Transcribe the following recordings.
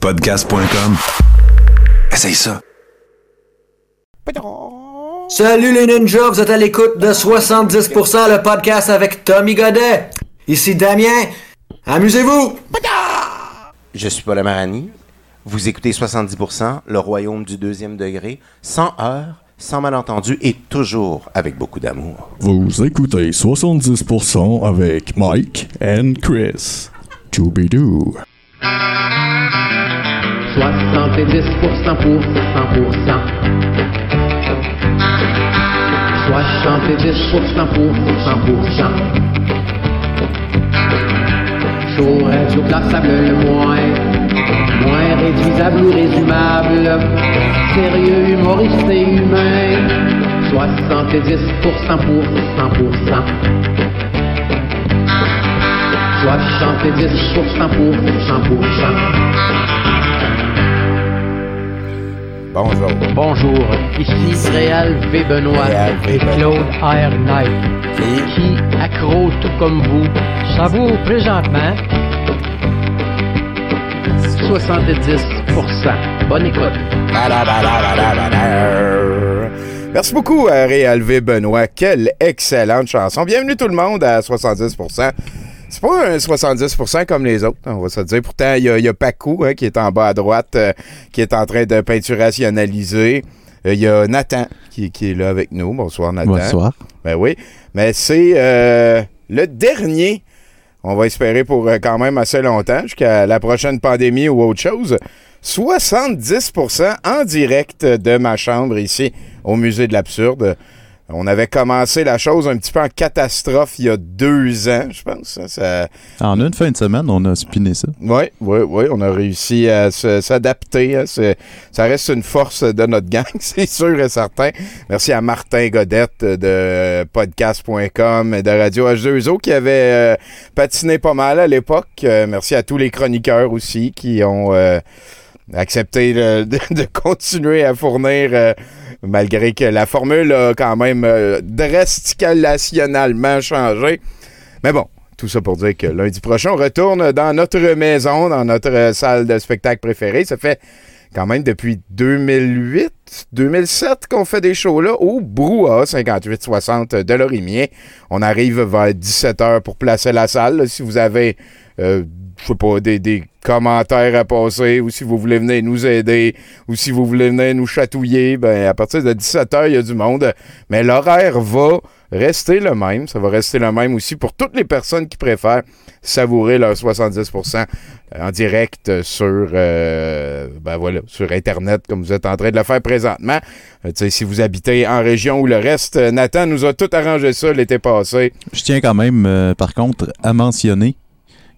Podcast.com. Essaye ça. Salut les ninjas, vous êtes à l'écoute de 70% le podcast avec Tommy Godet. Ici Damien. Amusez-vous. Je suis Paul Amarani. Vous écoutez 70%, le royaume du deuxième degré, sans heurts, sans malentendu et toujours avec beaucoup d'amour. Vous écoutez 70% avec Mike and Chris. Choubidou. 70% pour 100%. 70% pour 100%. Chaud, radio classable le moins, moins réduisable ou résumable, sérieux, humoriste et humain. 70% pour 100%. 70% pour 100%. Bonjour. Bonjour, ici Réal V. Benoît Réal V. et Benoît. Claude R. Knight, Qui? qui, accro tout comme vous, savoure présentement 70%. Bonne écoute. Merci beaucoup à Réal V. Benoît. Quelle excellente chanson. Bienvenue tout le monde à 70%. C'est pas un 70% comme les autres, on va se le dire. Pourtant, il y a, il y a Pacou hein, qui est en bas à droite, euh, qui est en train de peinturationaliser. Euh, Il y a Nathan qui, qui est là avec nous. Bonsoir, Nathan. Bonsoir. Ben oui. Mais c'est euh, le dernier, on va espérer pour quand même assez longtemps, jusqu'à la prochaine pandémie ou autre chose. 70% en direct de ma chambre ici au Musée de l'Absurde. On avait commencé la chose un petit peu en catastrophe il y a deux ans, je pense. Ça, En une fin de semaine, on a spiné ça. oui, oui, oui, on a réussi à s'adapter. hein. Ça reste une force de notre gang, c'est sûr et certain. Merci à Martin Godette de podcast.com et de Radio H2O qui avait euh, patiné pas mal à l'époque. Euh, merci à tous les chroniqueurs aussi qui ont euh, accepté de, continuer à fournir euh, malgré que la formule a quand même euh, drasticalement changé. Mais bon, tout ça pour dire que lundi prochain, on retourne dans notre maison, dans notre euh, salle de spectacle préférée. Ça fait quand même depuis 2008, 2007 qu'on fait des shows là au Brouhaha 5860 de Lorimier. On arrive vers 17h pour placer la salle. si vous avez, je sais pas, des, commentaires à passer ou si vous voulez venir nous aider ou si vous voulez venir nous chatouiller, ben à partir de 17h, il y a du monde. Mais l'horaire va rester le même. Ça va rester le même aussi pour toutes les personnes qui préfèrent savourer leur 70% en direct sur, euh, ben voilà, sur Internet, comme vous êtes en train de le faire présentement. Euh, si vous habitez en région ou le reste, euh, Nathan nous a tout arrangé ça l'été passé. Je tiens quand même, par contre, à mentionner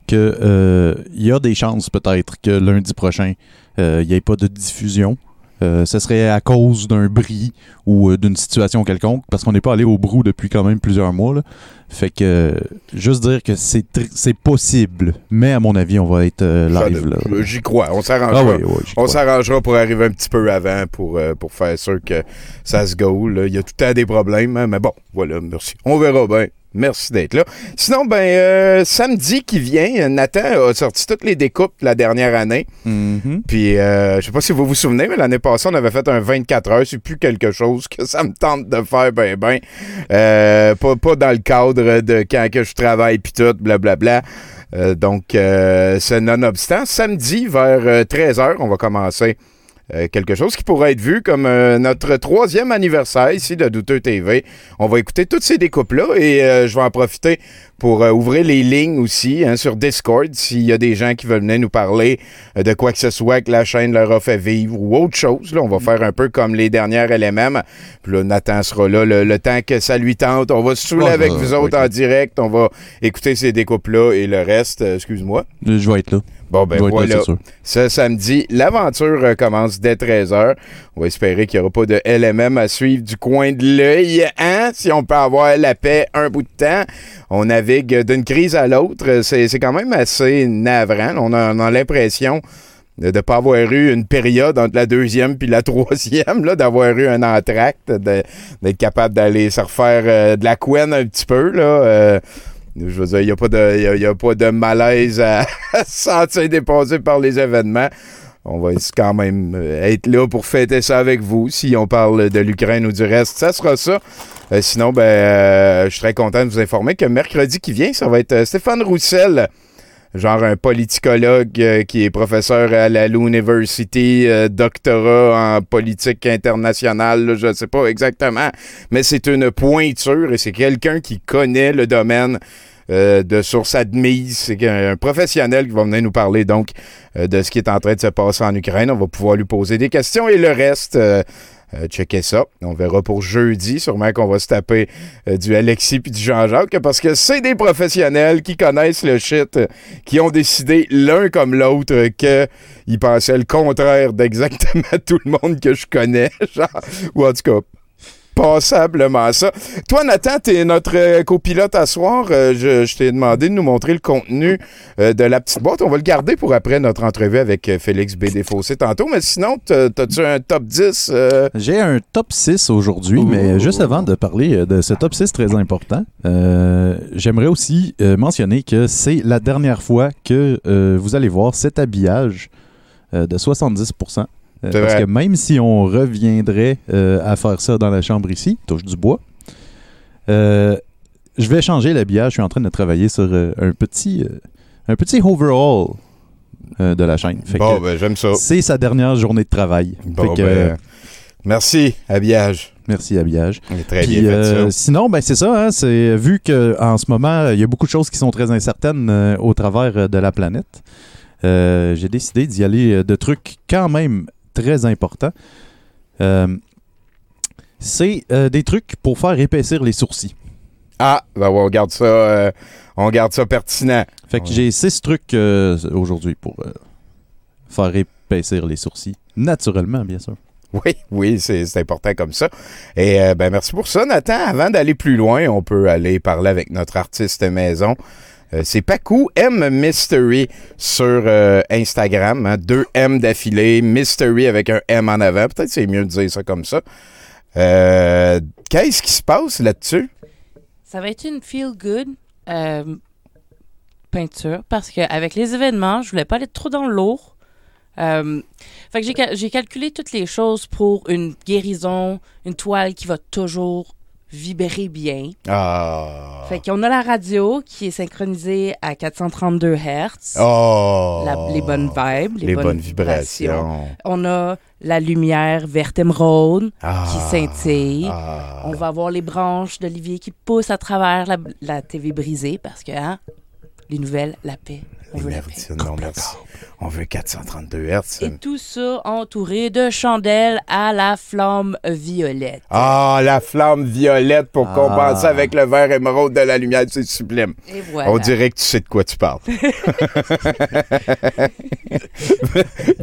que euh, il y a des chances peut-être que lundi prochain, euh, il n'y ait pas de diffusion. Euh, ce serait à cause d'un bris ou d'une situation quelconque, parce qu'on n'est pas allé au brou depuis quand même plusieurs mois. là. Fait que, juste dire que c'est possible, mais à mon avis, on va être live. J'y crois, on s'arrangera. Ah On s'arrangera pour arriver un petit peu avant pour, pour faire sûr que ça se go. là. Il y a tout le temps des problèmes, hein, mais bon, voilà, merci. On verra bien. Merci d'être là. Sinon, ben, euh, samedi qui vient, Nathan a sorti toutes les découpes de la dernière année. Mhm. Puis, euh, je sais pas si vous vous souvenez, mais l'année passée, on avait fait un 24 heures. C'est plus quelque chose que ça me tente de faire, ben, ben. Euh, pas, pas dans le cadre de quand que je travaille, puis tout, blablabla. Euh, donc, euh, c'est nonobstant. Samedi, vers 13h, on va commencer euh, quelque chose qui pourrait être vu comme euh, notre troisième anniversaire ici de Douteux TV. On va écouter toutes ces découpes-là et euh, je vais en profiter pour euh, ouvrir les lignes aussi hein, sur Discord s'il y a des gens qui veulent venir nous parler euh, de quoi que ce soit que la chaîne leur a fait vivre ou autre chose. Là, on va faire un peu comme les dernières LMM. Puis là, Nathan sera là le, le temps que ça lui tente. On va se saouler Ouais, avec ça, vous autres en là. direct. On va écouter ces découpes-là et le reste, euh, excuse-moi. Je vais être là. Bon, ben là, voilà. sûr. Ce samedi, l'aventure euh, commence dès 13h. On va espérer qu'il n'y aura pas de LMM à suivre du coin de l'œil, hein? Si on peut avoir la paix un bout de temps. On navigue d'une crise à l'autre. C'est c'est quand même assez navrant. On a, on a l'impression de ne pas avoir eu une période entre la deuxième puis la troisième, d'avoir eu un entracte, d'être capable d'aller se refaire euh, de la couenne un petit peu, là. euh, je veux dire, il n'y a, pas de- a pas de malaise à, à se sentir dépassé par les événements. On va quand même euh, être là pour fêter ça avec vous. Si on parle de l'Ukraine ou du reste, ça sera ça. Euh, sinon, ben, euh, je suis très content de vous informer que mercredi qui vient, ça va être Stéphane Roussel, genre un politicologue qui est professeur à la Lou University, doctorat en politique internationale, je ne sais pas exactement, mais c'est une pointure et c'est quelqu'un qui connaît le domaine. Euh, de source admise, c'est un, professionnel qui va venir nous parler donc euh, de ce qui est en train de se passer en Ukraine. On va pouvoir lui poser des questions et le reste, euh, euh, checker ça. On verra pour jeudi, sûrement qu'on va se taper du Alexis puis du Jean-Jacques, parce que c'est des professionnels qui connaissent le shit, qui ont décidé l'un comme l'autre euh, que ils pensaient le contraire d'exactement tout le monde que je connais, genre, ou en tout cas passablement ça. Toi, Nathan, tu es notre euh, copilote à soir. Euh, je je t'ai demandé de nous montrer le contenu euh, de la petite boîte. On va le garder pour après notre entrevue avec Félix B. Desfossés tantôt. Mais sinon, t'as- t'as-tu un top 10? euh? J'ai un top 6 aujourd'hui, mais juste avant de parler de ce top 6 très important, euh, j'aimerais aussi mentionner que c'est la dernière fois que euh, vous allez voir cet habillage de 70%. Euh, parce vrai. que même si on reviendrait euh, à faire ça dans la chambre ici, touche du bois, euh, je vais changer l'habillage. Je suis en train de travailler sur un petit un petit overhaul euh, de la chaîne. Fait Bon, ben, j'aime ça. c'est sa dernière journée de travail. Bon, Fait que, ben, merci, habillage. Merci habillage. Très Puis, bien fait, ça. sinon, ben c'est ça. hein, c'est vu que en ce moment, il y a beaucoup de choses qui sont très incertaines au travers de la planète. J'ai décidé d'y aller de trucs quand même très importants. Euh, c'est euh, des trucs pour faire épaissir les sourcils. Ah, ben, ouais, on garde ça, euh, on garde ça pertinent. Fait que Ouais. j'ai six trucs aujourd'hui pour faire épaissir les sourcils. Naturellement, bien sûr. Oui, oui, c'est important comme ça. Et ben merci pour ça, Nathan. Avant d'aller plus loin, on peut aller parler avec notre artiste maison. Euh, c'est Pacu M Mystery sur euh, Instagram. hein. deux M d'affilée, Mystery avec un M en avant. Peut-être c'est mieux de dire ça comme ça. Euh, Qu'est-ce qui se passe là-dessus? Ça va être une feel good peinture parce qu'avec les événements, je voulais pas aller trop dans le lourd. J'ai calculé toutes les choses pour une guérison, une toile qui va toujours vibrer bien. Ah. Fait qu'on a la radio qui est synchronisée à 432 Hz. Oh. La- les bonnes vibes, les, Les bonnes vibrations. On a la lumière verte émeraude Ah. qui scintille. Ah. On va avoir les branches d'Olivier qui poussent à travers la, la TV brisée parce que, hein, les nouvelles, la paix. On Les veut la paix. méridiennes, non, merci. On veut 432 Hertz. Et tout ça entouré de chandelles à la flamme violette. Ah, la flamme violette pour Ah. compenser avec le vert émeraude de la lumière, c'est sublime. Et voilà. On dirait que tu sais de quoi tu parles.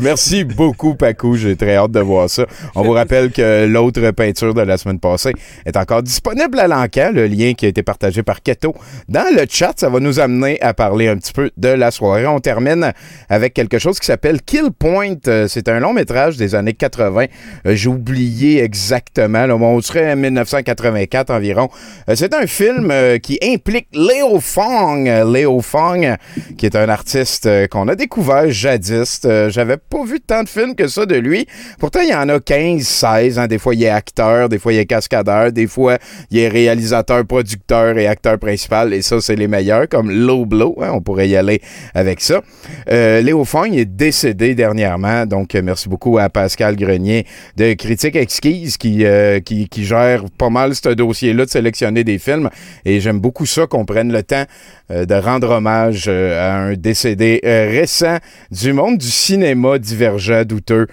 Merci beaucoup, Paco. J'ai très hâte de voir ça. On vous rappelle que l'autre peinture de la semaine passée est encore disponible à l'encan, le lien qui a été partagé par Keto. Dans le chat, ça va nous amener à parler un petit peu de la soirée. On termine avec quelque chose qui s'appelle Kill Point. Euh, C'est un long métrage des années 80. Euh, J'ai oublié exactement. Là, on serait en 1984 environ. Euh, C'est un film qui implique Léo Fong. Léo Fong, qui est un artiste qu'on a découvert jadis. J'avais pas vu tant de films que ça de lui. Pourtant, il y en a 15, 16. hein. Des fois, il est acteur, des fois, il est cascadeur, des fois, il est réalisateur, producteur et acteur principal. Et ça, c'est les meilleurs, comme Low Blow. hein. On pourrait y aller avec ça. Léo Fong est décédé dernièrement. Donc, euh, merci beaucoup à Pascal Grenier de Critique Exquise qui, euh, qui, qui gère pas mal ce dossier-là de sélectionner des films. Et j'aime beaucoup ça qu'on prenne le temps euh, de rendre hommage à un décédé récent du monde du cinéma divergent, douteux.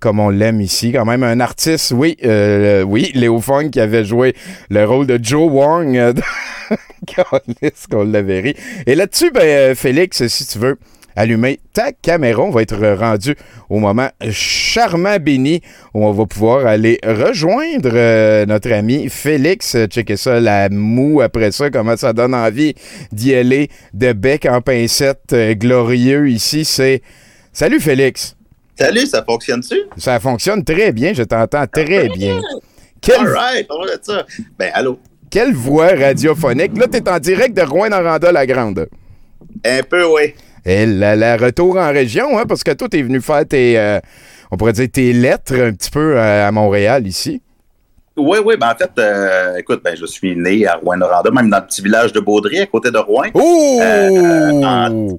comme on l'aime ici, quand même un artiste, oui, oui, Léo Fong qui avait joué le rôle de Joe Wong, euh, qu'on l'avait ri. Et là-dessus, ben, Félix, si tu veux, allumer ta caméra. On va être rendu au moment charmant béni où on va pouvoir aller rejoindre euh, notre ami Félix. Checker ça, la moue après ça, comment ça donne envie d'y aller de bec en pincette euh, glorieux ici. C'est Salut Félix. Salut, ça fonctionne-tu? Ça fonctionne très bien, je t'entends très bien. Quelle, Alright, on va ça. Ben, allô? quelle voix radiophonique. Là, t'es en direct de Rouen-Noranda-la-Grande. Un peu, oui. Et la, la retour en région, hein, parce que toi, t'es venu faire tes, euh, on pourrait dire tes lettres un petit peu euh, à Montréal ici. Oui, oui, ben en fait, euh, écoute, ben, je suis né à Rouen-Noranda, même dans le petit village de Baudry, à côté de Rouen, Oh! Euh, en-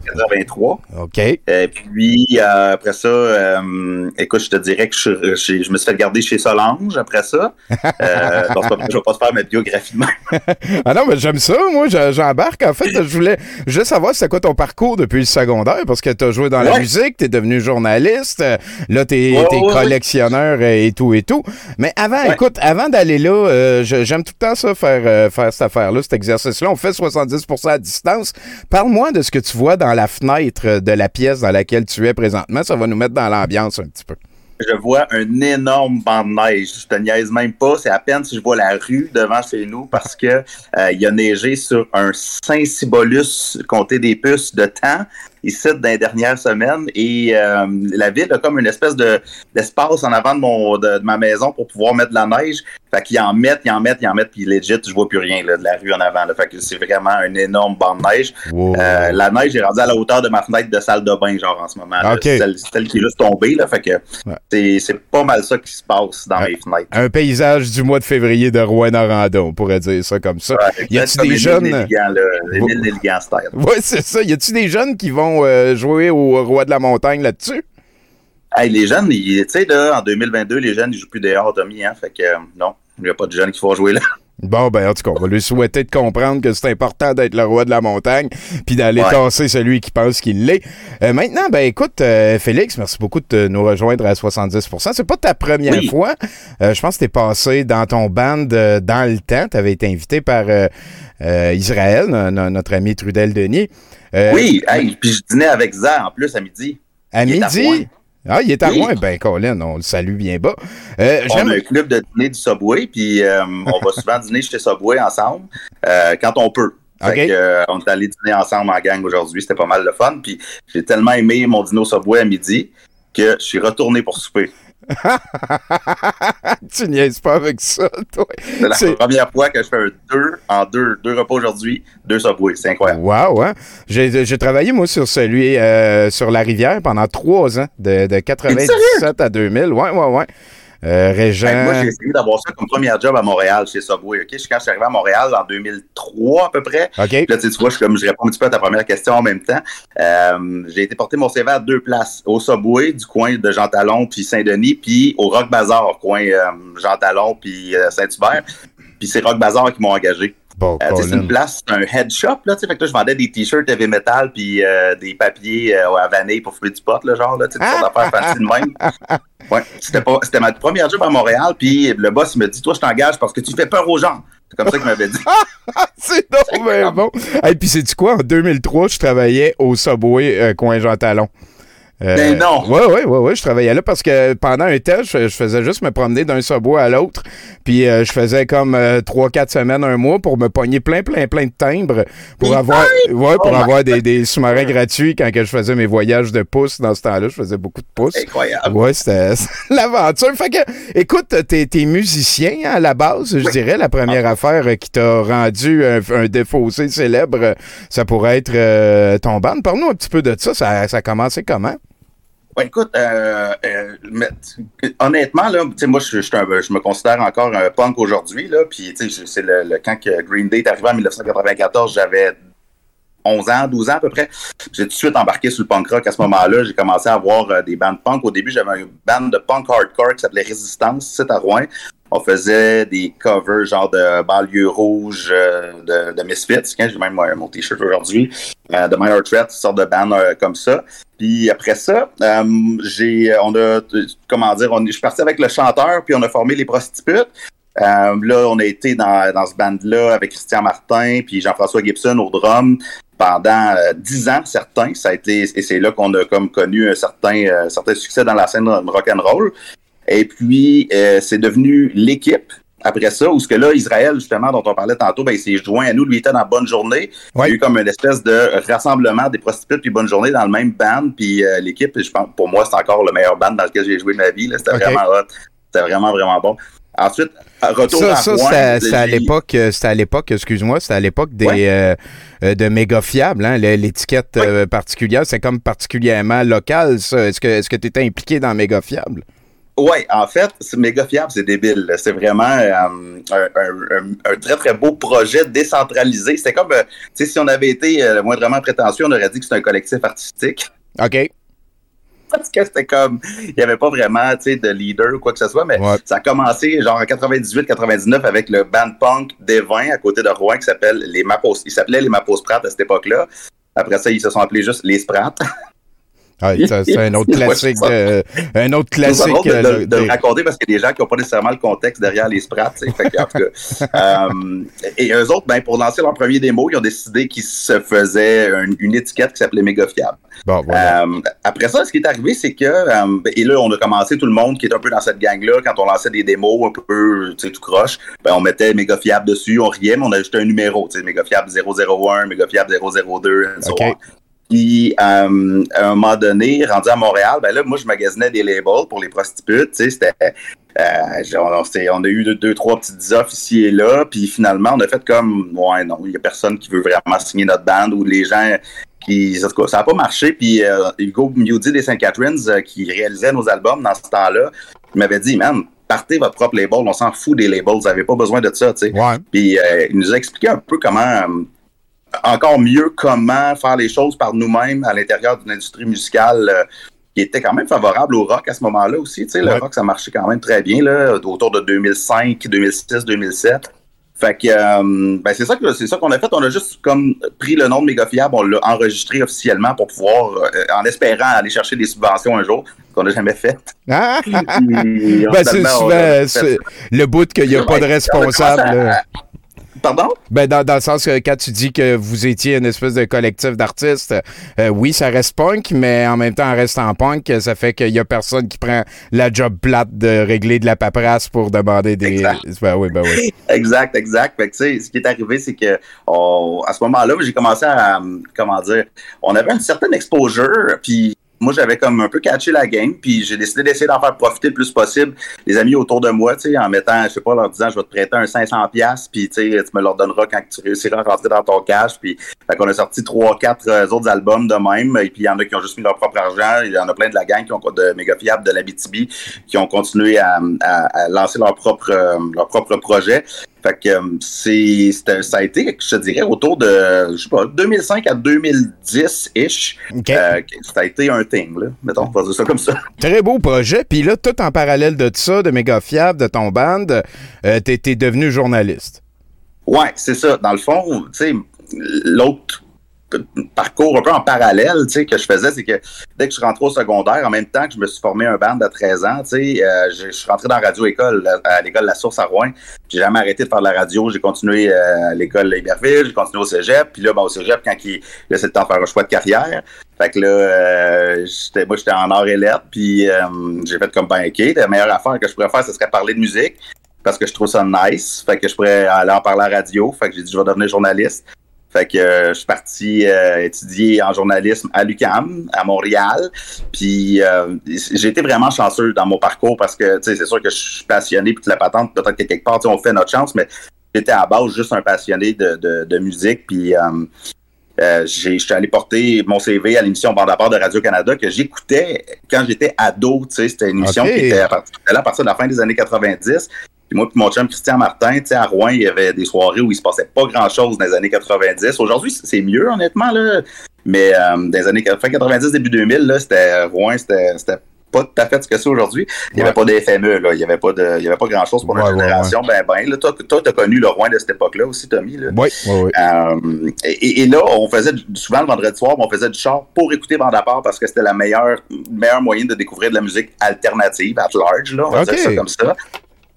83. OK. Et puis, euh, après ça, euh, écoute, je te dirais que je, je- je me suis fait garder chez Solange après ça. Euh, c'est pas- je vais pas te faire ma biographie de même. Ah non, mais j'aime ça, moi, je- j'embarque. En fait, je voulais, voulais savoir c'était quoi ton parcours depuis le secondaire, parce que tu as joué dans la musique, tu es devenu journaliste, euh, là, tu es, Ouais, ouais, ouais. collectionneur euh, et tout et tout. Mais avant, écoute, avant d'aller là, euh, j'aime tout le temps ça, faire, euh, faire cette affaire-là, cet exercice-là. On fait 70% à distance. Parle-moi de ce que tu vois dans la fenêtre de la pièce dans laquelle tu es présentement. Ça va nous mettre dans l'ambiance un petit peu. Je vois un énorme banc de neige. Je te niaise même pas. C'est à peine si je vois la rue devant chez nous parce que euh, il a neigé sur un Saint-Cibolus, compté des puces de temps, ici dans les dernières semaines. Et euh, la ville a comme une espèce de d'espace en avant de mon de, de ma maison pour pouvoir mettre de la neige. Fait qu'ils en mettent, ils en mettent, ils en mettent, puis legit, je vois plus rien là, de la rue en avant. Là. Fait que c'est vraiment un énorme banc de neige. Wow. Euh, la neige est rendue à la hauteur de ma fenêtre de salle de bain, genre en ce moment. là. Ok. C'est Celle, celle qui est juste tombée, là. Fait que Ouais. c'est, pas mal ça qui se passe dans Ouais. mes fenêtres. Un paysage du mois de février de Rouen-Noranda, on pourrait dire ça comme ça. Ouais, y a-tu des jeunes-? Oui, c'est ça. Y a-tu des jeunes qui vont euh, jouer au Roi de la Montagne là-dessus? Hey, les jeunes, tu sais, là, en 2022, les jeunes, ils jouent plus dehors, Tommy, hein. Fait que, euh, non, il n'y a pas de jeunes qui vont jouer là. Bon, ben, en tout cas, on va lui souhaiter de comprendre que c'est important d'être le roi de la montagne, puis d'aller Ouais. tasser celui qui pense qu'il l'est. Euh, maintenant, ben, écoute, euh, Félix, merci beaucoup de nous rejoindre à 70% C'est pas ta première Oui. fois. Euh, je pense que t'es passé dans ton band dans le temps. T'avais été invité par Israël, no- no- notre ami Trudel Denis. Euh, oui, hey, puis je dînais avec Zah en plus à midi. À il midi? Ah, il est à Oui. Rouen? Ben, Colin, on le salue bien bas. Euh, On a un club de dîner du Subway, puis euh, on va souvent dîner chez Subway ensemble euh, quand on peut. Fait que, on est allé dîner ensemble en gang aujourd'hui, c'était pas mal le fun. Puis j'ai tellement aimé mon dîner au Subway à midi que je suis retourné pour souper. tu niaises pas avec ça, toi. C'est la C'est- première fois que je fais un deux en deux, deux repas aujourd'hui, deux Subway. C'est incroyable. Wow, hein? J'ai j'ai travaillé, moi, sur celui euh, sur la rivière pendant trois ans, de, de 97 à 2000. Ouais, ouais, ouais. Euh, Régent. Fait moi, j'ai essayé d'avoir ça comme premier job à Montréal chez Subway. ok? Je- Quand je suis arrivé à Montréal en 2003 à peu près, OK. Puis Là, tu vois, je, comme, je réponds un petit peu à ta première question en même temps. Euh, j'ai été porter mon CV à deux places. Au Subway, du coin de Jean Talon puis Saint-Denis, puis au Rock Bazar, coin euh, Jean Talon puis euh, Saint-Hubert. Puis c'est Rock Bazar qui m'ont engagé. Bon, Euh, c'est une place, c'est un head shop, là. Fait que là, je vendais des t-shirts heavy metal puis euh, des papiers euh, à vanille pour fumer du pot, là, genre, là, tu sais, d'affaires de même. Ouais, c'était ma première job à Montréal, puis le boss il me dit, toi, je t'engage parce que tu fais peur aux gens. C'est comme ça qu'il m'avait dit. C'est donc bien bon. Et puis, c'est du quoi? En 2003, je travaillais au Subway euh, coin Jean Talon. Euh, Ben non. Ouais, ouais, ouais, ouais, je travaillais là parce que pendant un temps, je, je faisais juste me promener d'un subway à l'autre. Puis euh, je faisais comme euh, trois, quatre semaines, un mois pour me pogner plein, plein, plein de timbres pour avoir, ouais, pour Oh avoir des, des sous-marins gratuits quand que je faisais mes voyages de pouces. Dans ce temps-là, je faisais beaucoup de pouces. Incroyable. Ouais, c'était l'aventure. Fait que, écoute, t'es, t'es musicien hein, à la base, je dirais. La première Ah. affaire euh, qui t'a rendu un, un défaussé célèbre, euh, ça pourrait être euh, ton band. Parle-nous un petit peu de ça. Ça, ça a commencé comment? Ouais, écoute, euh, euh, honnêtement, là, moi, je, je, me considère encore un punk aujourd'hui, là, puis, c'est le, le- quand Green Day est arrivé en 1994, j'avais 11 ans, 12 ans à peu près. J'ai tout de suite embarqué sur le punk rock à ce moment-là. J'ai commencé à avoir euh, des bandes punk. Au début, j'avais une bande de punk hardcore qui s'appelait Résistance, c'est à Rouen. On faisait des covers genre de banlieue rouge, euh, de, de Misfits. Hein, J'ai même euh, mon t-shirt aujourd'hui. Euh, de Minor Threat, sorte de band euh, comme ça. Puis après ça, j'ai, on a, comment dire, on, je suis parti avec le chanteur, puis on a formé les prostitutes. Euh, là, on a été dans, dans ce band-là avec Christian Martin, puis Jean-François Gibson au drum pendant euh, dix ans, certains. Ça a été, et c'est là qu'on a comme connu un certain, euh, certain succès dans la scène rock and roll. Et puis, euh, c'est devenu l'équipe. Après ça, où ce que là, Israël, justement, dont on parlait tantôt, ben, il s'est joint à nous. Lui, il était dans Bonne Journée. Il y a eu comme une espèce de rassemblement des prostituées puis Bonne Journée dans le même band. Puis euh, l'équipe, je pense, pour moi, c'est encore le meilleur band dans lequel j'ai joué de ma vie. C'était vraiment hot. C'était vraiment, vraiment bon. Ensuite, retour Ça, à ça Rouen, c'était à l'époque, euh, à l'époque, excuse-moi, c'était à l'époque des Ouais. euh, euh, de méga fiables, hein, l'étiquette Ouais. euh, particulière, c'est comme particulièrement local, ça. Est-ce que est-ce que tu étais impliqué dans méga fiable? Oui, en fait, c'est méga fiable, c'est débile. C'est vraiment euh, un, un- un- un très, très beau projet décentralisé. C'était comme, tu sais, si on avait été moindrement prétentieux, on aurait dit que c'était un collectif artistique. OK. Parce que c'était comme, il n'y avait pas vraiment, tu sais, de leader ou quoi que ce soit, mais Ouais. ça a commencé genre en 98-99 avec le band punk des vins à côté de Rouen qui s'appelle les Mapos. Ils s'appelaient les Mapos Pratt à cette époque-là. Après ça, ils se sont appelés juste les Sprats. Ah, c'est un autre classique, de- un autre classique. de, euh, de- raconter parce qu'il y a des gens qui n'ont pas nécessairement le contexte derrière les sprats. euh, et eux autres, ben, pour lancer leur premier démo, ils ont décidé qu'ils se faisaient une, une étiquette qui s'appelait Méga Fiable. Bon, voilà. Euh, après ça, ce qui est arrivé, c'est que, euh, et là, on a commencé tout le monde qui est un peu dans cette gang-là, quand on lançait des démos un peu, tu sais, tout croche, ben, on mettait méga fiable dessus, on riait, mais on ajoutait un numéro, tu sais, méga fiable 001, méga fiable 002, and so OK. on. Puis, euh, à un moment donné, rendu à Montréal, ben là, moi, je magasinais des labels pour les prostitutes, tu sais, c'était... euh, on, on a eu deux, deux, trois petites offres ici et là, puis finalement, on a fait comme, ouais, non, il y a personne qui veut vraiment signer notre bande ou les gens qui, en tout cas, ça n'a pas marché. Puis euh, Hugo Mewdy des St. Catharines, euh, qui réalisait nos albums dans ce temps-là, il m'avait dit, man, partez votre propre label, on s'en fout des labels, vous n'avez pas besoin de ça, tu sais. Ouais. Puis euh, il nous a expliqué un peu comment, euh, encore mieux, comment faire les choses par nous-mêmes à l'intérieur d'une industrie musicale euh, qui était quand même favorable au rock à ce moment-là aussi. Tu sais, le rock, ça marchait quand même très bien, là, autour de 2005, 2006, 2007. Fait que euh, ben c'est ça que c'est ça qu'on a fait. On a juste comme pris le nom de Méga Fiable, on l'a enregistré officiellement pour pouvoir, euh, en espérant aller chercher des subventions un jour, qu'on n'a jamais fait. Ah! Ben, c'est souvent fait le bout qu'il n'y a pas de responsable. Pardon? Ben, dans, dans le sens que quand tu dis que vous étiez une espèce de collectif d'artistes, euh, oui, ça reste punk, mais en même temps, en restant punk, ça fait qu'il y a personne qui prend la job plate de régler de la paperasse pour demander des. Exact. Ben oui, ben oui. Exact, exact. Fait que, tu sais, ce qui est arrivé, c'est que on- à ce moment-là, j'ai commencé à, euh, comment dire, on avait une certaine exposure, puis moi, j'avais comme un peu catché la game, puis j'ai décidé d'essayer d'en faire profiter le plus possible les amis autour de moi, tu sais, en mettant, je sais pas, leur disant, je vais te prêter un 500 pièces, puis tu sais, tu me leur donneras quand tu réussiras à rentrer dans ton cash, puis fait qu'on a sorti trois, quatre euh, autres albums de même, et puis il y en a qui ont juste mis leur propre argent, il y en a plein de la gang qui ont de méga fiables de l'Abitibi qui ont continué à, à- à lancer leur propre euh, leur propre projet. Fait que euh, c'est ça a été, je te dirais, autour de je sais pas 2005 à 2010-ish. OK. Euh, ça a été un thing, là. Mettons, on va dire ça comme ça. Très beau projet. Puis là, tout en parallèle de ça, de méga fiable, de ton band, euh, t'es devenu journaliste. Ouais, c'est ça. Dans le fond, tu sais, l'autre parcours un peu en parallèle, tu sais, que je faisais, c'est que dès que je rentré au secondaire, en même temps que je me suis formé un band à 13 ans, tu sais, euh, je suis rentré dans radio-école, à l'école La Source à Rouen. J'ai jamais arrêté de faire de la radio. J'ai continué euh, à l'école Iberville, j'ai continué au cégep. Puis là, ben, au cégep, quand il, là, c'est le temps de faire un choix de carrière. Fait que là, euh, j'étais, moi, j'étais en art et lettres. Puis euh, j'ai fait comme, ben, la meilleure affaire que je pourrais faire, ce serait parler de musique. Parce que je trouve ça nice. Fait que je pourrais aller en parler à la radio. Fait que j'ai dit, je vais devenir journaliste. Fait que euh, je suis parti euh, étudier en journalisme à l'UQAM, à Montréal. Puis euh, j'ai été vraiment chanceux dans mon parcours parce que c'est sûr que je suis passionné puis que la patente, peut-être que quelque part, on fait notre chance, mais j'étais à base juste un passionné de, de, de musique. Puis euh, je suis allé porter mon CV à l'émission Bande à part de Radio-Canada que j'écoutais quand j'étais ado. C'était une émission qui était partir, à partir de la fin des années 90. Puis moi puis mon chum Christian Martin, tu sais, à Rouen, il y avait des soirées où il se passait pas grand-chose dans les années 90. Aujourd'hui, c'est mieux, honnêtement, là. Mais euh, dans les années fin 90, début 2000, là, c'était Rouen, c'était pas tout à fait ce que c'est aujourd'hui. Il n'y avait pas de FME, là. Il n'y avait pas de, il y avait pas grand-chose pour notre Ouais, ouais, génération. Ben, ben, là, toi, toi, t'as connu le Rouen de cette époque-là aussi, Tommy, là. Oui, oui, oui. Euh, et, et là, on faisait du- souvent le vendredi soir, on faisait du char pour écouter Bande à part parce que c'était la meilleure, meilleur moyen de découvrir de la musique alternative, at large, là, on va dire ça comme ça.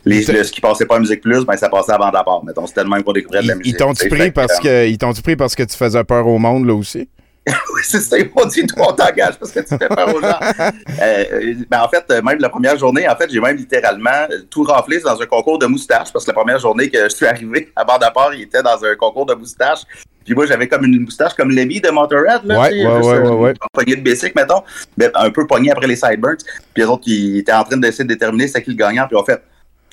Les, le- ce qui passait pas à Musique Plus, ben ça passait à part. Mettons, c'était le même qu'on découvrait de la musique. ils t'ont-tu pris parce que ils t'ont-tu pris parce que tu faisais peur au monde là aussi? oui, c'est ça, ils m'ont dit, toi, on t'engage parce que tu fais peur aux gens. Euh, euh, ben, en fait, euh, même la première journée, en fait, j'ai même littéralement euh, tout raflé dans un concours de moustache parce que la première journée que je suis arrivé à bord part, il était dans un concours de moustache. Puis moi, j'avais comme une moustache comme Lemmy de Motorhead, là, Ouais, tu sais, ouais, juste, ouais, ouais, ouais. une poignée de basic, mettons, mais un peu pogné après les sideburns. Puis les autres qui étaient en train d'essayer de déterminer c'est qui le gagnant, puis en fait,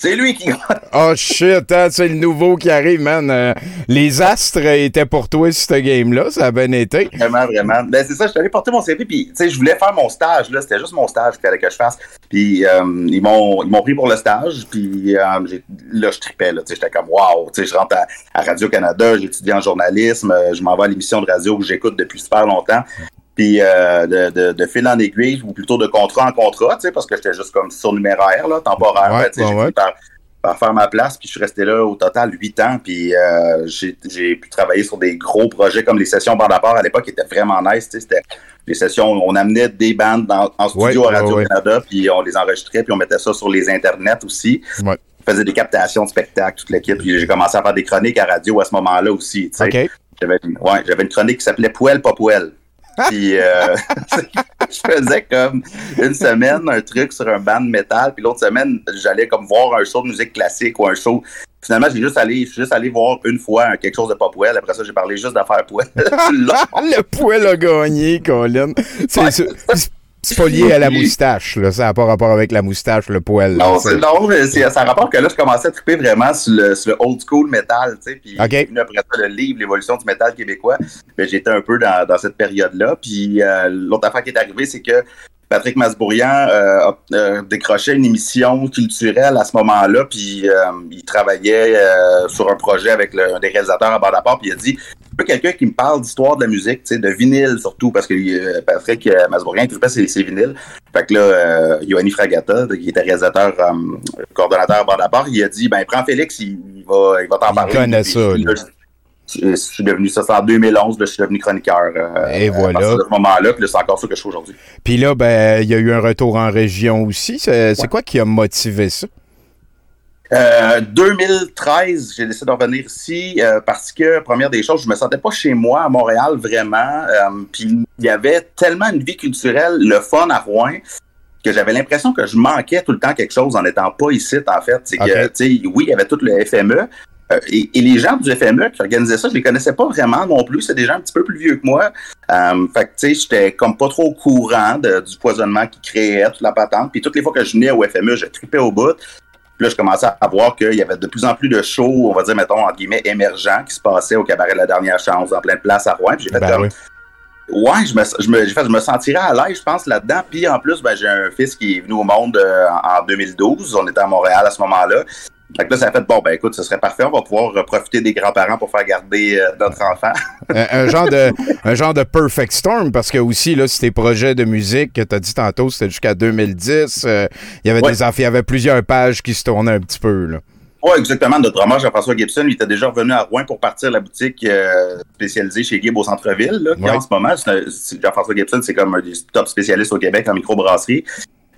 C'est lui qui Oh shit, hein, c'est le nouveau qui arrive, man. Euh, les astres étaient pour toi sur ce game-là, ça a bien été. Vraiment, vraiment. Ben, c'est ça, je suis allé porter mon CV, puis, tu sais, je voulais faire mon stage, là. C'était juste mon stage qu'il fallait que je fasse. Puis, euh, ils m'ont ils m'ont pris pour le stage, puis euh, là, je tripais, là. Tu sais, j'étais comme, wow. Tu sais, je rentre à, à Radio-Canada, j'étudie en journalisme, je m'en vais à l'émission de radio que j'écoute depuis super longtemps. Puis, euh, de, de, de fil en aiguille, ou plutôt de contrat en contrat, tu sais, parce que j'étais juste comme surnuméraire, là, temporaire. Ouais, Fait, tu sais, ouais, par, par faire ma place, puis je suis resté là au total huit ans, puis euh, j'ai pu travailler sur des gros projets comme les sessions bande à part à l'époque, qui étaient vraiment nice, tu sais, c'était les sessions, on amenait des bandes dans- en studio Ouais, à Radio-Canada, puis on les enregistrait, puis on mettait ça sur les internets aussi. Ouais. On faisait des captations de spectacles, toute l'équipe, puis j'ai commencé à faire des chroniques à radio à ce moment-là aussi, tu sais. OK. J'avais une, ouais, j'avais une chronique qui s'appelait Poêle, pas poêle. Puis euh, je faisais comme une semaine un truc sur un band de métal, puis l'autre semaine, j'allais comme voir un show de musique classique ou un show. Finalement, j'ai juste allé, je suis juste allé voir une fois quelque chose de pas poêle. Après ça, j'ai parlé juste d'affaires poêle. Le poil a gagné, Colin. C'est c'est- c'est pas lié à la moustache, là. Ça n'a pas rapport avec la moustache, le poil. là. Non, c'est- non, ça rapporte que là, je commençais à triper vraiment sur le, sur le old school metal, tu sais, puis OK. est venu après ça, le livre, l'évolution du métal québécois, ben, j'étais un peu dans, dans cette période-là, puis euh, l'autre affaire qui est arrivée, c'est que Patrick Masbourian euh, a euh, décroché une émission culturelle à ce moment-là, puis euh, il travaillait sur un projet avec le, un des réalisateurs à bord d'apport, puis il a dit quelqu'un qui me parle d'histoire de la musique, tu sais, de vinyle surtout, parce que euh, Patrick euh, Masbourian, il tripait ses, ses vinyles. Fait que là, euh, Fragata, qui était réalisateur, euh, coordonnateur à bord il a dit, ben, prends Félix, il, il va, il va t'en Il parler. connaît Puis, ça, là, je, suis devenu ça, c'est en 2011, là, je suis devenu chroniqueur. euh, Et à voilà. partir de ce moment-là, puis c'est encore ça que je fais aujourd'hui. Puis là, ben, il y a eu un retour en région aussi. C'est c'est quoi qui a motivé ça? Euh, 2013, j'ai décidé de revenir ici euh, parce que, première des choses, je me sentais pas chez moi à Montréal vraiment. Euh, Puis il y avait tellement une vie culturelle, le fun à Rouen, que j'avais l'impression que je manquais tout le temps quelque chose en n'étant pas ici, en fait. C'est que, tu sais, oui, il y avait tout le FME. euh, et, et les gens du FME qui organisaient ça, je les connaissais pas vraiment non plus. C'est des gens un petit peu plus vieux que moi. Euh, fait que, tu sais, j'étais comme pas trop au courant de- du poisonnement qui créait toute la patente. Puis toutes les fois que je venais au FME, je tripais au bout. Puis là, je commençais à voir qu'il y avait de plus en plus de shows, on va dire, mettons, entre guillemets, émergents qui se passaient au cabaret de la dernière chance, en pleine place à Rouen. Puis j'ai fait Ben comme, oui. Ouais, je me, je me, j'ai fait, je me sentirais à l'aise, je pense, là-dedans. Puis en plus, ben, j'ai un fils qui est venu au monde euh, en 2012. On était à Montréal à ce moment-là. Fait que là, ça a fait, bon, ben écoute, ce serait parfait. On va pouvoir euh, profiter des grands-parents pour faire garder euh, notre enfant. un, un genre de, un genre de perfect storm, parce que aussi, là, c'est tes projets de musique que tu as dit tantôt, c'était jusqu'à 2010. euh, il y avait Ouais. des il y avait plusieurs pages qui se tournaient un petit peu, là. Oui, exactement. Notre drummer, Jean-François Gibson, il était déjà revenu à Rouen pour partir la boutique euh, spécialisée chez Gibb au centre-ville. Ouais. En ce moment, Jean-François Gibson, c'est comme un des top spécialistes au Québec en microbrasserie.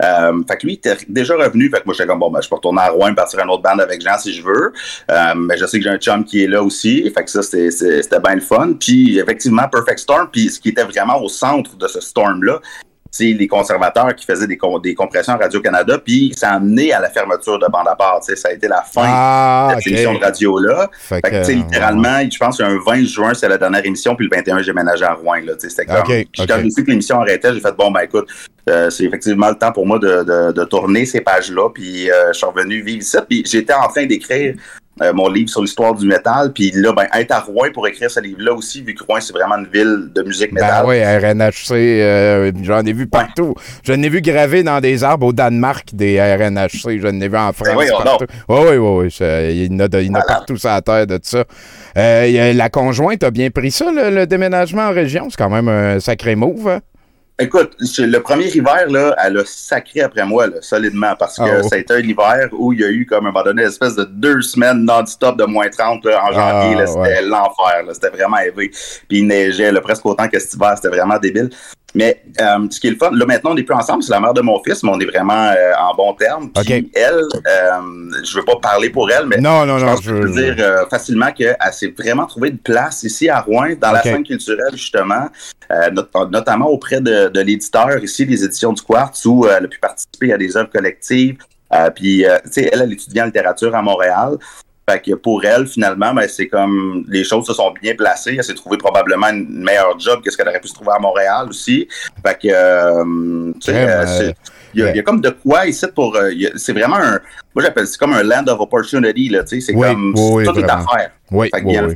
Euh, fait que lui, il était déjà revenu. Fait que moi, j'étais comme, bon, ben, je peux retourner à Rouen partir à une autre bande avec Jean si je veux. Euh, mais je sais que j'ai un chum qui est là aussi. Fait que ça, c'était bien le fun. Puis, effectivement, Perfect Storm. Puis, ce qui était vraiment au centre de ce storm-là, c'est les conservateurs qui faisaient des, com- des compressions à Radio-Canada. Puis, ça a amené à la fermeture de bande à part. Ça a été la fin Ah, de cette émission de radio-là. Fait que, littéralement, je pense qu'un 20 juin, c'est la dernière émission, puis le 21, j'ai ménagé à Rouen. Là, tu sais, c'était comme, Ok, Puis quand j'ai su que l'émission arrêtait, j'ai fait, bon, ben écoute, euh, c'est effectivement le temps pour moi de, de, de tourner ces pages-là, puis euh, je suis revenu vivre ici, puis j'étais en train d'écrire euh, mon livre sur l'histoire du métal, puis là, ben, être à Rouen pour écrire ce livre-là aussi, vu que Rouen, c'est vraiment une ville de musique métal. Ben oui, RNHC, euh, j'en ai vu partout. J'en ai vu gravé dans des arbres au Danemark des RNHC. J'en ai vu en France Ben partout. Oui, oui, oui. oui. ça- Il y en a, de- il y en a Voilà. partout sur la terre de ça. Euh, la conjointe a bien pris ça, le, le déménagement en région. C'est quand même un sacré move. hein? Écoute, le premier hiver, là, elle a sacré après moi, là, solidement, parce que oh. ça a été un hiver où il y a eu, comme un moment donné, une espèce de deux semaines non-stop de moins 30 là, en janvier. Ah, c'était ouais. l'enfer. C'était vraiment élevé. Puis il neigeait là, presque autant que cet hiver. C'était vraiment débile. Mais euh, ce qui est le fun, là, maintenant, on n'est plus ensemble. C'est la mère de mon fils, mais on est vraiment euh, en bon terme. Puis OK. elle, euh, je veux pas parler pour elle, mais Non, non, je non. pense que je peux dire euh, facilement qu'elle s'est vraiment trouvé une place ici à Rouen, dans la scène culturelle, justement, euh, not- notamment auprès de, de l'éditeur ici, les éditions du Quartz, où euh, elle a pu participer à des œuvres collectives. Euh, puis, euh, tu sais, elle, elle étudie en littérature à Montréal. Fait que pour elle, finalement, ben, c'est comme les choses se sont bien placées. Elle s'est trouvée probablement une meilleure job que ce qu'elle aurait pu se trouver à Montréal aussi. Fait que, euh, tu sais, Crème, euh, Il y a, y comme de quoi ici pour. euh, c'est vraiment un. Moi, j'appelle c'est comme un land of opportunity, là. Tu sais, c'est Oui, comme. oui, oui, tout est à faire. Oui, Fait que oui, oui.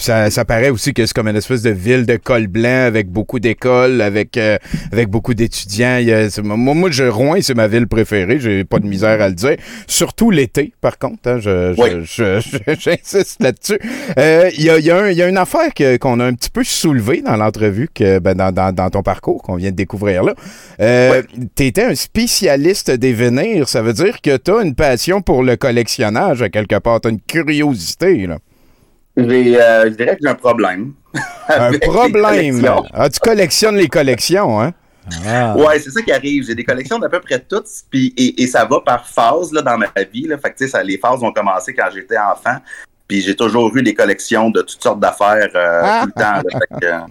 Ça, ça paraît aussi que c'est comme une espèce de ville de col blanc avec beaucoup d'écoles, avec, euh, avec beaucoup d'étudiants. Moi, moi, je, Rouen, c'est ma ville préférée. J'ai pas de misère à le dire. Surtout l'été, par contre. hein, je, je- Oui. je- je- J'insiste là-dessus. Euh, Il y, a, il y a y a une affaire qu'on a un petit peu soulevée dans l'entrevue, que, ben, dans, dans- dans ton parcours qu'on vient de découvrir là. Euh, Tu étais un spécialiste des vénirs. Ça veut dire que tu as une passion pour le collectionnage, à quelque part. Tu as une curiosité. Là. J'ai, euh, je dirais que j'ai un problème. Un problème? Ah, tu collectionnes les collections, hein? Ah. Ouais, c'est ça qui arrive. J'ai des collections d'à peu près toutes, puis et, et ça va par phase là, dans ma vie. Là. Fait que, tu sais, ça, les phases ont commencé quand j'étais enfant. Puis j'ai toujours eu des collections de toutes sortes d'affaires euh, Ah! tout le temps. là. Fait que,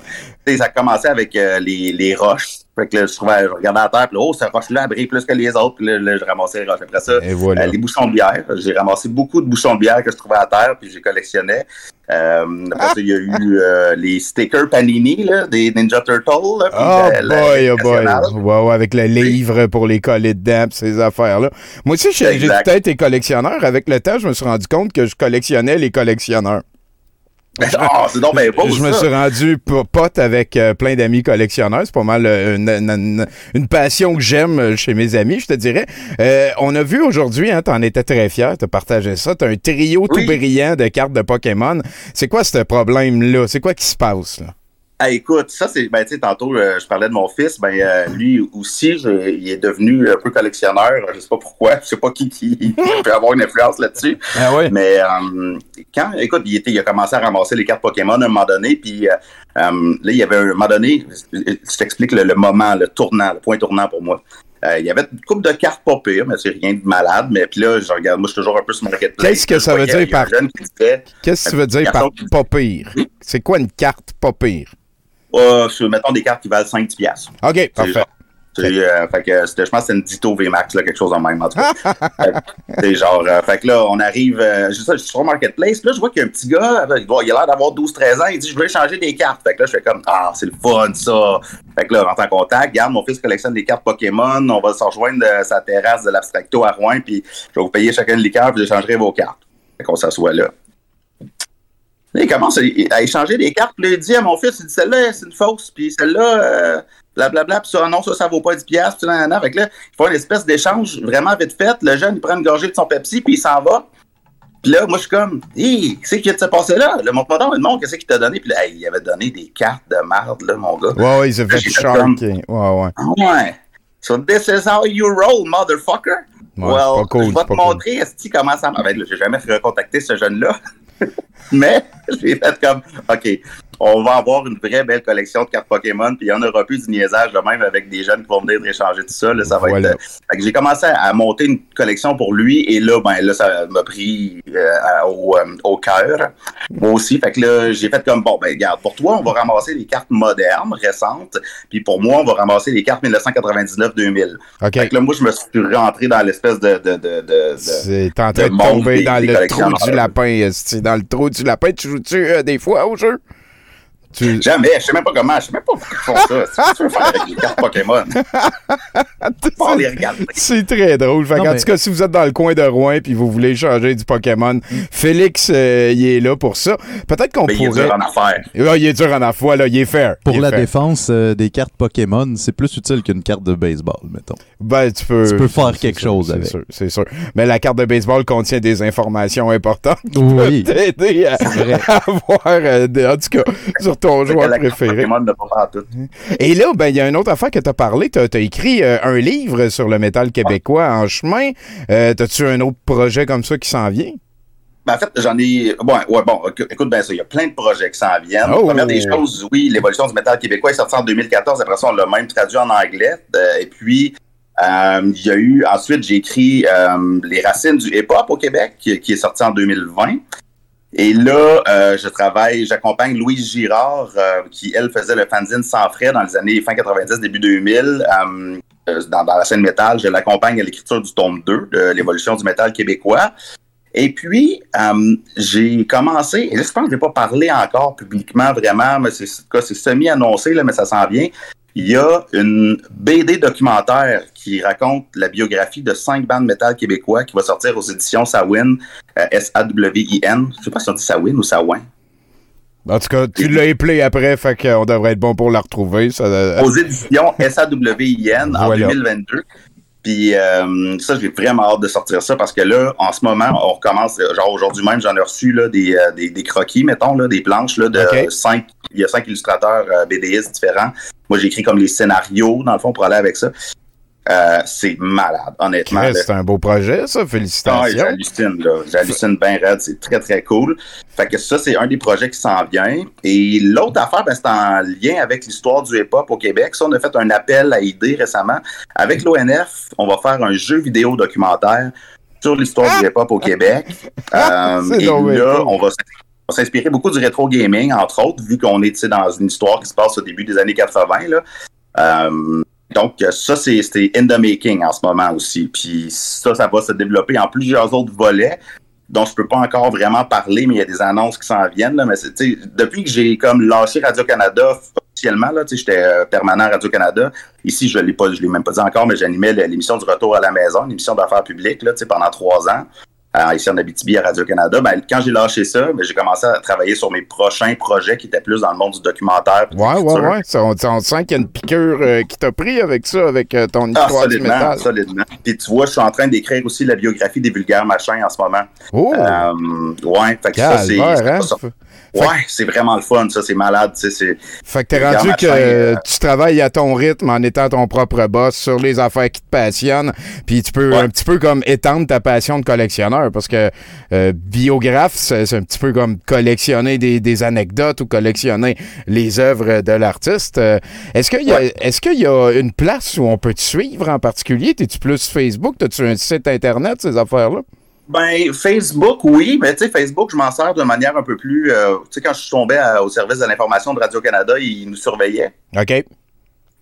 tu sais, ça a commencé avec euh, les, les roches. Fait que là, je, trouvais, je regardais à terre, puis là, oh, cette roche-là brille plus que les autres. Puis là, là, je ramassais les roches. Après ça, Et voilà. euh, les bouchons de bière. J'ai ramassé beaucoup de bouchons de bière que je trouvais à terre, puis je les collectionnais. Euh, après ça, il y a eu euh, les stickers Panini là, des Ninja Turtles. Là, Oh boy, oh boy. ouais, avec le livre pour les coller dedans, pis ces affaires-là. Moi aussi, j'ai j'ai peut-être été collectionneur. Avec le temps, je me suis rendu compte que je collectionnais les collectionneurs. Oh, c'est donc bien beau, je me suis rendu po- pote avec euh, plein d'amis collectionneurs. C'est pas mal euh, une, une- une- une passion que j'aime euh, chez mes amis, je te dirais. Euh, on a vu aujourd'hui, hein, t'en étais très fier, t'as partagé ça. T'as un trio tout brillant de cartes de Pokémon. C'est quoi ce problème-là? C'est quoi qui se passe, là? Ah, écoute, ça, c'est. Ben, tu sais, tantôt, euh, je parlais de mon fils. Ben, euh, lui aussi, je- il est devenu un peu collectionneur. Je sais pas pourquoi. Je sais pas qui, qui peut avoir une influence là-dessus. Ah oui? Mais euh, quand, écoute, il, était, il a commencé à ramasser les cartes Pokémon à un moment donné, puis là, il y avait un moment donné, je t'explique le, le moment, le tournant, le point tournant pour moi. Il y avait une couple de cartes pas pires, mais c'est rien de malade. Mais puis là, je regarde, moi, je suis toujours un peu sur Marketplace. Qu'est-ce que ça veut dire par- Qu'est-ce que tu veux dire par pas pire? C'est quoi une carte pas pire? Euh, sur, mettons, des cartes qui valent 5-10 piastres. OK, parfait. C'est, euh, fait que je pense que c'était une Dito VMAX, là, quelque chose même, en tout cas. Fait que c'est genre, euh, fait que là, on arrive, euh, je, je suis sur Marketplace, là, je vois qu'il y a un petit gars, euh, il, doit- il a l'air d'avoir 12-13 ans, il dit, je veux échanger des cartes. Fait que là, je fais comme, ah, c'est le fun, ça. Fait que là, on rentre en contact, regarde, mon fils collectionne des cartes Pokémon, on va se rejoindre de sa terrasse de l'Abstracto à Rouen, puis je vais vous payer chacun une liqueur, puis j'échangerai vos cartes. Fait qu'on s'assoit là. Là, il commence à, à échanger des cartes, puis là, il dit à mon fils, il dit, celle-là, c'est une fausse, puis celle-là, euh, blablabla, puis ça, non, ça, ça vaut pas 10 piastres, puis nanana. Fait que là, il faut une espèce d'échange vraiment vite fait. Le jeune, il prend une gorgée de son Pepsi, puis il s'en va. Puis là, moi, je suis comme, hé, qu'est-ce qui vient de se passer là? Le montre-moi donc, le monde, qu'est-ce qu'il t'a donné? Puis là, hey, il avait donné des cartes de merde, là, mon gars. Ouais, ouais, il s'est fait fait sharker. Ouais, ouais. Ah Ouais. So this is how you roll, motherfucker. Ouais, well, cool, je vais te montrer, esti, comment ça marche? Ben, j'ai jamais recontacté ce jeune-là. Mais j'ai fait comme, OK, on va avoir une vraie belle collection de cartes Pokémon, puis il y en aura plus du niaisage de même avec des jeunes qui vont venir échanger tout ça. Là, ça va Voilà. être. Fait que j'ai commencé à monter une collection pour lui, et là, ben là, ça m'a pris euh, au, euh, au cœur. Moi aussi. Fait que là, j'ai fait comme bon, ben regarde, pour toi, on va ramasser les cartes modernes, récentes, puis pour moi, on va ramasser les cartes 1999-2000. OK. Fait que là, moi, je me suis rentré dans l'espèce de. de, de, de, de- C'est en train de tomber des- dans des le trou du lapin. Dans le trou du lapin, tu joues-tu euh, des fois au jeu? Tu... Jamais, je sais même pas comment, je sais même pas pourquoi ils font ça. Qu'est-ce que tu veux faire avec les cartes Pokémon? Pas les regarder. C'est très drôle. Fait Non, en mais- tout cas, si vous êtes dans le coin de Rouen puis vous voulez changer du Pokémon, Félix, euh, il est là pour ça. Peut-être qu'on Mais il est pourrait. dur en affaires. Il est dur en affaire, là. Il est fair. Pour est la fair. défense euh, des cartes Pokémon, c'est plus utile qu'une carte de baseball, mettons. Ben, tu peux. Tu peux faire quelque sûr, chose c'est avec. sûr, C'est sûr. Mais la carte de baseball contient des informations importantes qui Oui. peuvent t'aider à, à avoir, euh, des- en tout cas, sur ton joueur la préféré. Pas tout. Et là, ben, il y a une autre affaire que tu as parlé. Tu as, écrit euh, un livre sur le métal québécois en chemin. Euh, T'as-tu un autre projet comme ça qui s'en vient? Ben, en fait, j'en ai. Bon, ouais, bon, éc- écoute bien ça. Il y a plein de projets qui s'en viennent. Oh. Première des choses, oui, l'évolution du métal québécois est sortie en 2014. Après ça, on l'a même traduit en anglais. Euh, et puis, euh, il y a eu. Ensuite, j'ai écrit euh, Les racines du hip-hop au Québec, qui, qui est sorti en 2020. Et là, euh, je travaille, j'accompagne Louise Girard, euh, qui, elle, faisait le fanzine sans frais dans les années fin 90, début 2000. euh, euh, dans, dans la scène métal, je l'accompagne à l'écriture du tome 2 de l'évolution du métal québécois. Et puis, euh, j'ai commencé, et là, je pense que je n'ai pas parlé encore publiquement vraiment, mais c'est semi-annoncé, mais ça s'en vient. Il y a une BD documentaire qui raconte la biographie de cinq bandes métal québécois qui va sortir aux éditions Sawin, euh, S-A-W-I-N. Je sais pas si on dit Sawin ou Sawin. En tout cas, tu l'as appelé après, fait qu'on devrait être bon pour la retrouver. Ça, euh, Aux éditions S-A-W-I-N en Voilà. 2022. Puis euh, ça, j'ai vraiment hâte de sortir ça parce que là, en ce moment, on recommence, genre aujourd'hui même, j'en ai reçu là, des, euh, des, des croquis, mettons, là, des planches là, de cinq. Il y a cinq illustrateurs euh, BDistes différents. Moi, j'ai écrit comme les scénarios, dans le fond, pour aller avec ça. Euh, c'est malade, honnêtement. C'est un beau projet, ça. Félicitations. j'hallucine, là. J'hallucine bien raide. C'est très, très cool. Fait que ça, c'est un des projets qui s'en vient. Et l'autre affaire, ben, c'est en lien avec l'histoire du hip-hop au Québec. Ça, on a fait un appel à idées récemment. Avec l'ONF, on va faire un jeu vidéo documentaire sur l'histoire du hip-hop au Québec. Ah, c'est et là, cool. on va on va s'inspirer beaucoup du rétro gaming, entre autres, vu qu'on est dans une histoire qui se passe au début des années 80. Là. Euh, donc, euh, ça, c'est in the making en ce moment aussi. Puis ça, ça va se développer en plusieurs autres volets dont je peux pas encore vraiment parler, mais il y a des annonces qui s'en viennent. Là, mais depuis que j'ai comme lâché Radio-Canada officiellement, j'étais euh, permanent Radio-Canada. Ici, je l'ai pas, je l'ai même pas dit encore, mais j'animais l'émission du Retour à la maison, une émission d'affaires publiques là, pendant trois ans. Ici en Abitibi à Radio-Canada. Ben, quand j'ai lâché ça, ben, j'ai commencé à travailler sur mes prochains projets qui étaient plus dans le monde du documentaire. Ouais, ouais, ouais. Ça, on, on sent qu'il y a une piqûre euh, qui t'a pris avec ça, avec euh, ton Ah, histoire du solidement, métal. solidement. Puis tu vois, je suis en train d'écrire aussi la biographie des vulgaires machins en ce moment. Oh! Euh, ouais, fait que ça, c'est. Hein? Ouais, c'est vraiment le fun, ça, c'est malade, tu sais, c'est. Fait que t'es rendu que euh, tu travailles à ton rythme en étant ton propre boss sur les affaires qui te passionnent, puis tu peux Ouais. un petit peu comme étendre ta passion de collectionneur, parce que euh, biographe, c'est un petit peu comme collectionner des, des anecdotes ou collectionner les œuvres de l'artiste. Euh, Est-ce qu'il y, a- Ouais. est-ce qu'il y a une place où on peut te suivre en particulier? T'es-tu plus Facebook? T'as-tu un site Internet, ces affaires-là? Ben, Facebook, oui, mais tu sais, Facebook, je m'en sers de manière un peu plus. euh, tu sais, quand je tombais à- au service de l'information de Radio-Canada, ils nous surveillaient OK.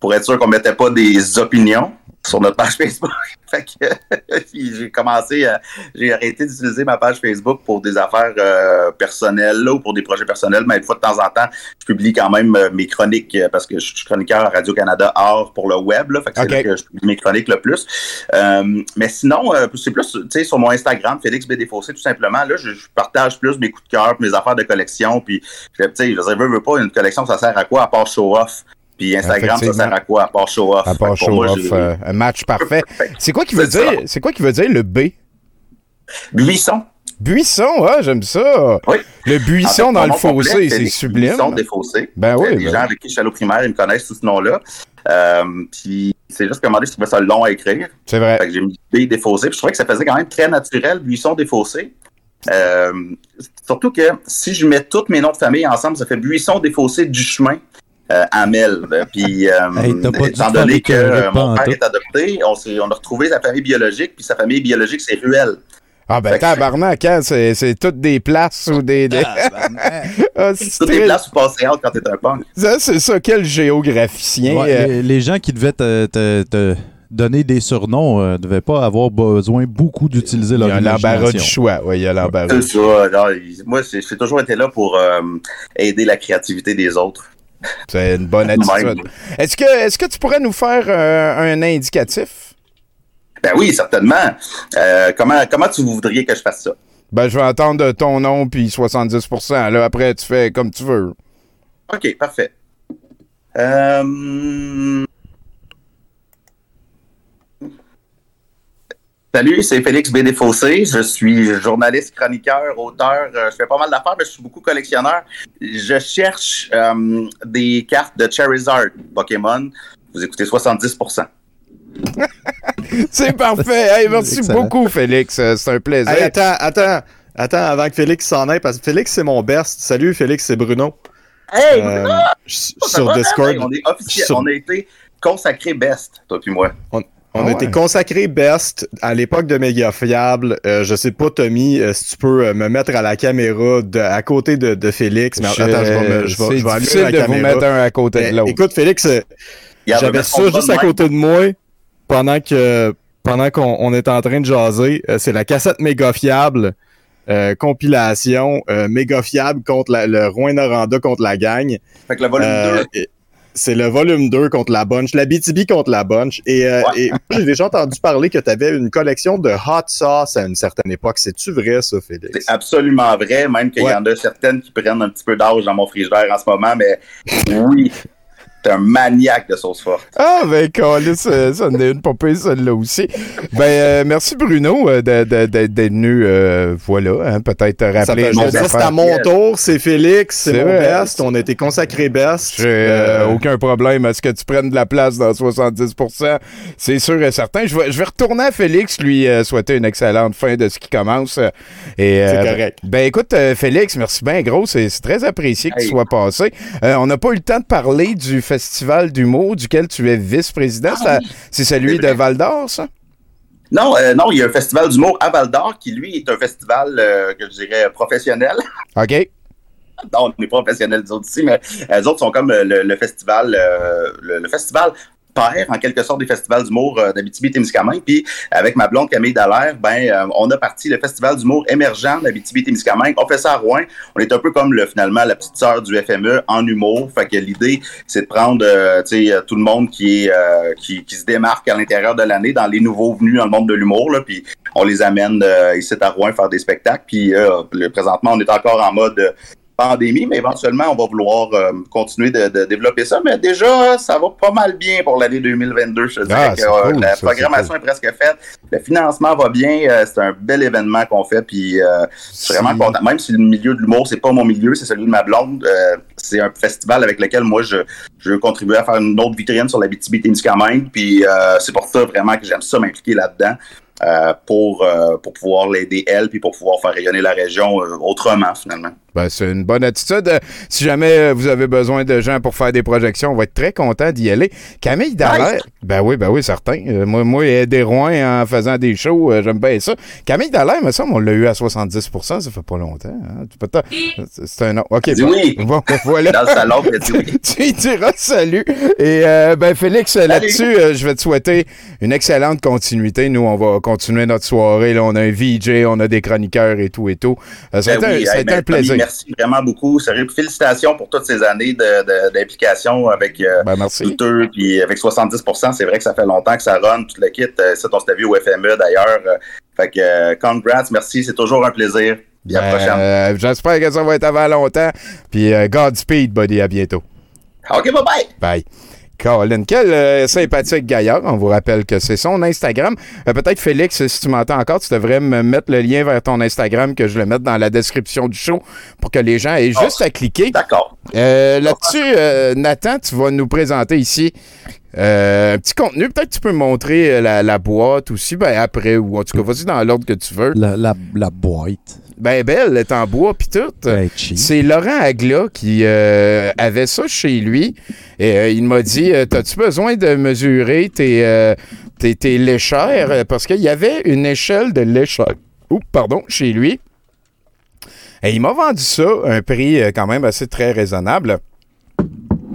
Pour être sûr qu'on mettait pas des opinions sur notre page Facebook. fait que puis j'ai commencé, à- j'ai arrêté d'utiliser ma page Facebook pour des affaires euh, personnelles là, ou pour des projets personnels, mais une fois de temps en temps, je publie quand même euh, mes chroniques euh, parce que je suis chroniqueur à Radio-Canada hors pour le web, là, fait que c'est là que je publie mes chroniques le plus. Euh, mais sinon, euh, c'est plus, tu sais, sur mon Instagram, Félix BD Fossé, tout simplement, là, je, je partage plus mes coups de cœur, mes affaires de collection, puis, tu sais, je veux, veux, pas, une collection, ça sert à quoi à part show-off? Puis Instagram, ça sert à quoi à part show-off? À Fait part que pour moi, j'ai- euh, un match parfait. C'est quoi qui veut dire? C'est quoi qui veut dire le B? Buisson. Buisson, ah, j'aime ça. Oui. Le buisson En fait, dans le fossé, c'est sublime. Buisson des fossés. Ben oui, Les ben gens avec qui je suis allé au primaire, ils me connaissent sous ce nom-là. Euh, puis c'est juste donné, je trouvais ça long à écrire. C'est vrai. Fait que j'ai mis B défaussé. Puis je trouvais que ça faisait quand même très naturel, Buisson défaussé. Euh, surtout que si je mets tous mes noms de famille ensemble, ça fait Buisson défaussé du chemin. Euh, Amel. Puis, euh, Hey, étant donné que euh, mon père est adopté, on, s'est- on a retrouvé sa famille biologique, puis sa famille biologique, c'est Ruel. Ah ben tabarnak, hein, c'est, c'est toutes des places ou des... des- Ah, c'est Toutes les très- places où passer out quand t'es un punk. Ça, c'est ça, quel géographicien. Ouais, euh, les, les gens qui devaient te, te- te donner des surnoms ne devaient pas avoir besoin beaucoup d'utiliser il y leur a l'embarras du choix. Oui, il y a l'embarras. Moi, j'ai toujours été là pour euh, aider la créativité des autres. C'est une bonne attitude. Est-ce que, est-ce que tu pourrais nous faire euh, un indicatif? Ben oui, certainement. Euh, comment, comment tu voudriez que je fasse ça? Ben, je vais entendre ton nom puis 70%. Là, après, tu fais comme tu veux. OK, parfait. Euh... Salut, c'est Félix B. Desfossés. Je suis journaliste, chroniqueur, auteur. Euh, je fais pas mal d'affaires, mais je suis beaucoup collectionneur. Je cherche euh, des cartes de Charizard Pokémon. Vous écoutez 70%. C'est parfait. Hey, merci Excellent. beaucoup, Félix. Euh, C'est un plaisir. Hey, attends, attends, attends, avant que Félix s'en aille, parce que Félix, c'est mon best. Salut, Félix, c'est Bruno. Hey, Euh, je- ça sur va, Discord, hey, on, est officiel, sur- on a été consacré best, toi puis moi. on Ah a ouais. été consacré best à l'époque de Méga Fiable. Euh, je sais pas, Tommy, euh, si tu peux euh, me mettre à la caméra de, à côté de, de Félix. Mais Je- attends, je vais, me- je vais, c'est je vais allumer difficile la de vous mettre un à côté Mais de l'autre. écoute, Félix, euh, j'avais ça juste à côté de moi pendant que pendant qu'on on est en train de jaser. Euh, c'est la cassette méga fiable. euh, compilation euh, méga fiable contre la- le Rouen Noranda contre la gang. Fait que le volume Euh, 2. C'est le volume 2 contre la bunch, la BTB contre la bunch. Et, euh, Ouais. et moi, j'ai déjà entendu parler que tu avais une collection de hot sauce à une certaine époque. C'est-tu vrai, ça, Félix? C'est absolument vrai, même qu'il Ouais. y en a certaines qui prennent un petit peu d'âge dans mon frigidaire en ce moment, mais oui, t'es un maniaque de sauce forte. Ah, ben, Calis, euh, ça en est une popée, celle-là aussi. Ben, euh, merci Bruno euh, d'être venu, euh, voilà, hein, peut-être rappeler. c'est à mon tour, c'est Félix, c'est mon vrai. best. On a été consacré best. J'ai euh, Euh, aucun problème à ce que tu prennes de la place dans 70%. C'est sûr et certain. Je vais, je vais retourner à Félix, lui euh, souhaiter une excellente fin de ce qui commence. Et, C'est euh, correct. Ben écoute, euh, Félix, merci bien gros. C'est très apprécié que tu Hey. sois passé. Euh, on n'a pas eu le temps de parler du Festival d'humour duquel tu es vice-président. Ah C'est à- oui. C'est celui de. Val d'Or, ça? Non, euh, non, il y a un festival d'humour à Val d'Or qui, lui, est un festival euh, que je dirais professionnel. OK. non, on est professionnels les autres ici, mais euh, les autres sont comme euh, le, le festival, euh, le, le festival en quelque sorte, des festivals d'humour euh, d'Abitibi-Témiscamingue. Puis, avec ma blonde Camille Dallaire, ben, euh, on a parti le festival d'humour émergent d'Abitibi-Témiscamingue. On fait ça à Rouen. On est un peu comme, le, finalement, la petite sœur du FME en humour. Fait que l'idée, c'est de prendre, euh, tu sais, tout le monde qui est, qui, qui se démarque à l'intérieur de l'année dans les nouveaux venus dans le monde de l'humour, là. Puis, on les amène ici à Rouen faire des spectacles. Puis, présentement, on est encore en mode pandémie, mais éventuellement, on va vouloir euh, continuer de, de développer ça. Mais déjà, ça va pas mal bien pour l'année 2022. Je te dirais Ah, que c'est euh, cool, la ça, programmation est presque faite. Le financement va bien. euh, c'est un bel événement qu'on fait. Puis, euh, je suis vraiment content. Même si le milieu de l'humour, c'est pas mon milieu, c'est celui de ma blonde. euh, c'est un festival avec lequel moi, je, je veux contribuer à faire une autre vitrine sur la BTB-Témiscamingue. Puis, euh, c'est pour ça vraiment que j'aime ça m'impliquer là-dedans. Euh, pour, euh, pour pouvoir l'aider elle, puis pour pouvoir faire rayonner la région euh, autrement, finalement. Ben, c'est une bonne attitude. Si jamais vous avez besoin de gens pour faire des projections, on va être très content d'y aller. Camille Dallaire, ben oui, ben oui, certain. Moi, moi, aider Rouen en faisant des shows, j'aime bien ça. Camille Dallaire, me semble, on l'a eu à 70% ça fait pas longtemps. hein. Tu peux t'en- C'est un nom. OK, Dis bon. oui. Bon, voilà. Dans le salon, oui. tu diras salut. Et euh, ben Félix, là-dessus, euh, je vais te souhaiter une excellente continuité. Nous, on va continuer notre soirée. Là, on a un VJ, on a des chroniqueurs et tout et tout. Euh, ça a Ben été, oui, un- hey, ben, un plaisir. Tommy, merci vraiment beaucoup. Sérieux, félicitations pour toutes ces années d'implication avec euh, Ben, puis avec 70% c'est vrai que ça fait longtemps que ça run, tout le kit. Euh, ça, on s'était vu au FME d'ailleurs. Euh, fait que, euh, congrats, merci, c'est toujours un plaisir. Puis à la Ben, prochaine. euh, J'espère que ça va être avant longtemps. Puis Godspeed, buddy. À bientôt. OK, bye bye. Bye. Colin, quel euh, sympathique gaillard. On vous rappelle que c'est son Instagram. Euh, Peut-être, Félix, si tu m'entends encore, tu devrais me mettre le lien vers ton Instagram, que je le mette dans la description du show pour que les gens aient Oh. juste à cliquer. D'accord. Euh, Là-dessus, euh, Nathan, tu vas nous présenter ici euh, un petit contenu. Peut-être que tu peux me montrer la, la boîte aussi, ben après, ou en tout cas, vas-y dans l'ordre que tu veux. La, la, la boîte. Ben belle, elle est en bois pis tout. Ben. C'est Laurent Agla qui euh, avait ça chez lui. Et euh, il m'a dit euh, T'as-tu besoin de mesurer tes, tes, tes léchères? Parce qu'il y avait une échelle de léchère. Oups, pardon, chez lui. Et il m'a vendu ça à un prix quand même assez très raisonnable.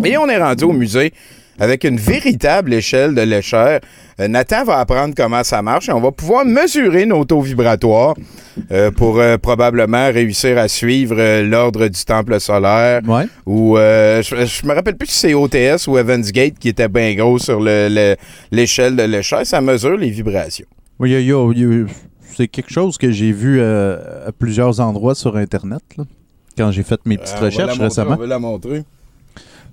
Et on est rendu au musée avec une véritable échelle de léchère. Euh, Nathan va apprendre comment ça marche et on va pouvoir mesurer nos taux vibratoires euh, pour euh, probablement réussir à suivre euh, l'ordre du temple solaire. Ouais. Ou euh, je, je me rappelle plus si c'est OTS ou Evans Gate qui était bien gros sur le- le- l'échelle de l'échelle. Ça mesure les vibrations. Oui, a- c'est quelque chose que j'ai vu à plusieurs endroits sur Internet, là, quand j'ai fait mes petites recherches récemment. veut la montrer.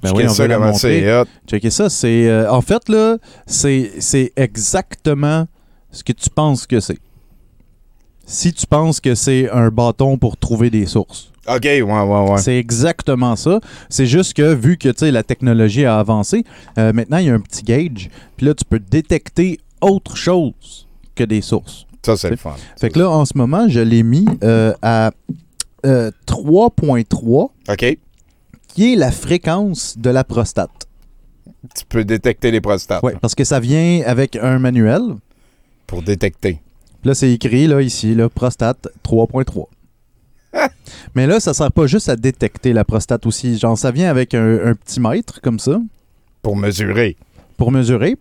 Ben oui, on ça comment c'est. Checkez ça, c'est... euh, en fait, là, c'est c'est exactement ce que tu penses que c'est. Si tu penses que c'est un bâton pour trouver des sources. OK, ouais, ouais, ouais. C'est exactement ça. C'est juste que vu que tu sais, la technologie a avancé, euh, maintenant il y a un petit gauge. Puis là, tu peux détecter autre chose que des sources. Ça, c'est le fun. Fait que là, en ce moment, je l'ai mis euh, à euh, 3.3, OK. Qui est la fréquence de la prostate. Tu peux détecter les prostates Oui, parce que ça vient avec un manuel. pour détecter. Là, c'est écrit, là, ici, là, prostate 3.3. Mais là, ça sert pas juste à détecter la prostate aussi. Genre, ça vient avec un, un petit mètre, comme ça, Pour mesurer. pour mesurer.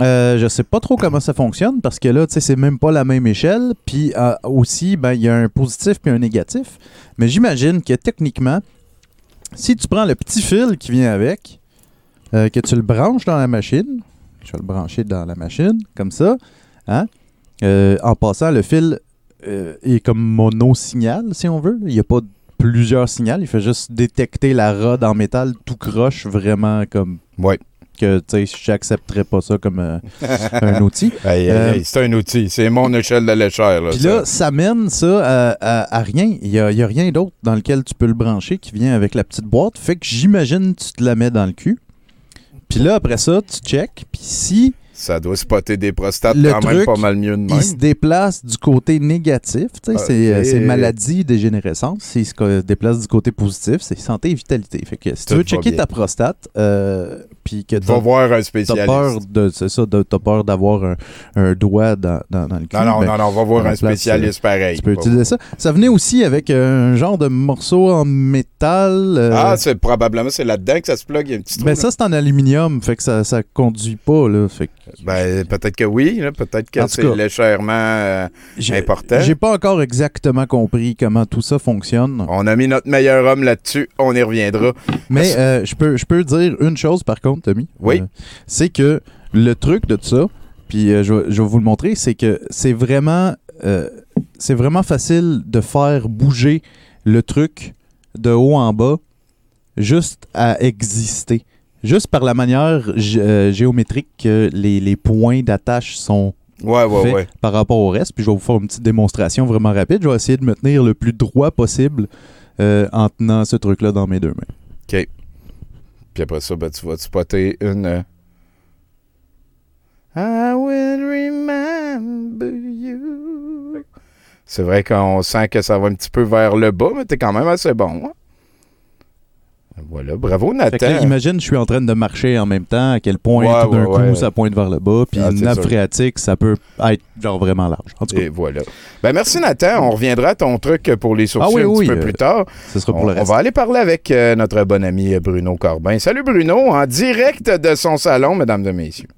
Euh, je sais pas trop comment ça fonctionne parce que là, tu sais, c'est même pas la même échelle. Puis euh, aussi, ben, il y a un positif puis un négatif. Mais j'imagine que techniquement, si tu prends le petit fil qui vient avec, euh, que tu le branches dans la machine. Je vais le brancher dans la machine, comme ça. Hein? Euh, en passant, le fil euh, est comme mono-signal, si on veut. Il n'y a pas plusieurs signaux. Il fait juste détecter la rod en métal tout croche, vraiment comme. Ouais. Que, tu sais, j'accepterais pas ça comme euh, un outil. Euh, c'est un outil. C'est mon échelle de l'échelle. Puis là, ça mène ça à, à- à rien. Il n'y a, a rien d'autre dans lequel tu peux le brancher qui vient avec la petite boîte. Fait que j'imagine tu te la mets dans le cul. Puis là, après ça, tu check. Puis si Ça doit spotter des prostates Le quand même pas mal mieux de même. il se déplace du côté négatif, tu sais, c'est euh, c'est maladie, dégénérescence. S'il se déplace du côté positif, c'est santé et vitalité. Fait que si tu veux checker bien. ta prostate, euh, puis que t'as voir un t'as spécialiste. peur t'as d'avoir un, un doigt dans, dans- dans le cul. Non, non, ben, non, non, va voir un place, spécialiste pareil. tu peux utiliser ça. Ça venait aussi avec un genre de morceau en métal. euh, Ah, c'est probablement c'est là-dedans que ça se plug. Il y a un petit trou. ben là. ça, c'est en aluminium, fait que ça, ça conduit pas, là. Fait que Ben, peut-être que oui. Peut-être que tout c'est légèrement euh, important. J'ai pas encore exactement compris comment tout ça fonctionne. On a mis notre meilleur homme là-dessus. On y reviendra. Mais euh, je peux, je peux dire une chose par contre, Tommy. Oui. Euh, c'est que le truc de ça, puis euh, je, vais- je vais vous le montrer, c'est que c'est vraiment, c'est vraiment facile de faire bouger le truc de haut en bas juste à exister. Juste par la manière euh, géométrique que les, les points d'attache sont Ouais, ouais, faits ouais. par rapport au reste. Puis je vais vous faire une petite démonstration vraiment rapide. Je vais essayer de me tenir le plus droit possible euh, en tenant ce truc-là dans mes deux mains. Puis après ça, ben, tu vas te spotter une. euh, I will remember you. C'est vrai qu'on sent que ça va un petit peu vers le bas, mais t'es quand même assez bon. hein? Voilà, bravo là, Nathan. imagine, je suis en train de marcher en même temps, à quel point Ouais, tout d'un ouais, coup ouais. ça pointe vers le bas, puis Ah, une nappe phréatique, ça peut être genre vraiment large. En tout cas, Et voilà. Ben merci Nathan. On reviendra à ton truc pour les sourcils Ah oui, un oui, petit peu euh, plus tard. ce sera pour On, le on reste. va aller parler avec euh, notre bon ami Bruno Corbin. Salut Bruno, en direct de son salon, mesdames et messieurs.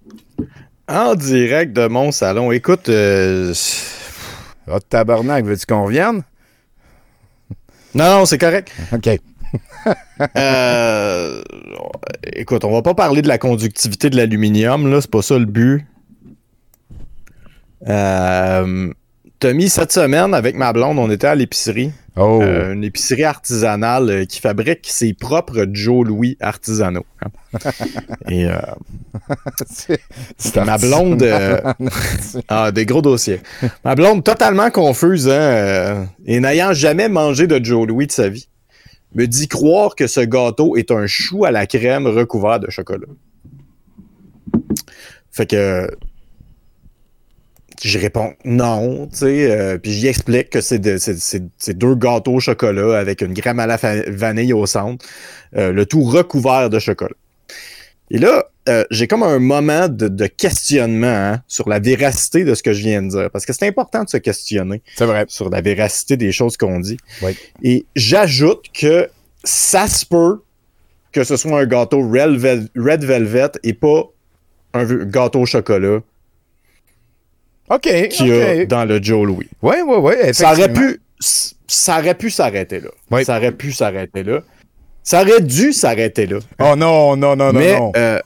En direct de mon salon. Écoute, euh, Ah, tabarnak, veux-tu qu'on revienne? non, non, c'est correct. OK. Euh, écoute, on va pas parler de la conductivité de l'aluminium, là, c'est pas ça le but. Euh, Tommy, cette semaine, avec ma blonde, on était à l'épicerie. Oh. Euh, une épicerie artisanale euh, qui fabrique ses propres Joe Louis artisanaux. Et euh, C'est ma blonde. euh, ah, des gros dossiers. Ma blonde, totalement confuse, hein, et n'ayant jamais mangé de Joe Louis de sa vie, me dit croire que ce gâteau est un chou à la crème recouvert de chocolat. Fait que. Je réponds non, tu sais, euh, puis j'y que c'est de- c'est- c'est- c'est deux gâteaux au chocolat avec une crème à la vanille au centre, euh, le tout recouvert de chocolat. Et là, euh, j'ai comme un moment de, de questionnement hein, sur la véracité de ce que je viens de dire, parce que c'est important de se questionner vrai. sur la véracité des choses qu'on dit. Oui. Et j'ajoute que ça se peut que ce soit un gâteau Red, Vel- Red Velvet et pas un gâteau au chocolat OK. qu'il y a dans le Joe Louis. Oui, oui, oui. Ça aurait pu, ça aurait pu s'arrêter là. Oui. Ça aurait pu s'arrêter là. Ça aurait dû s'arrêter là. Oh non, non, non, non, mais, non. euh,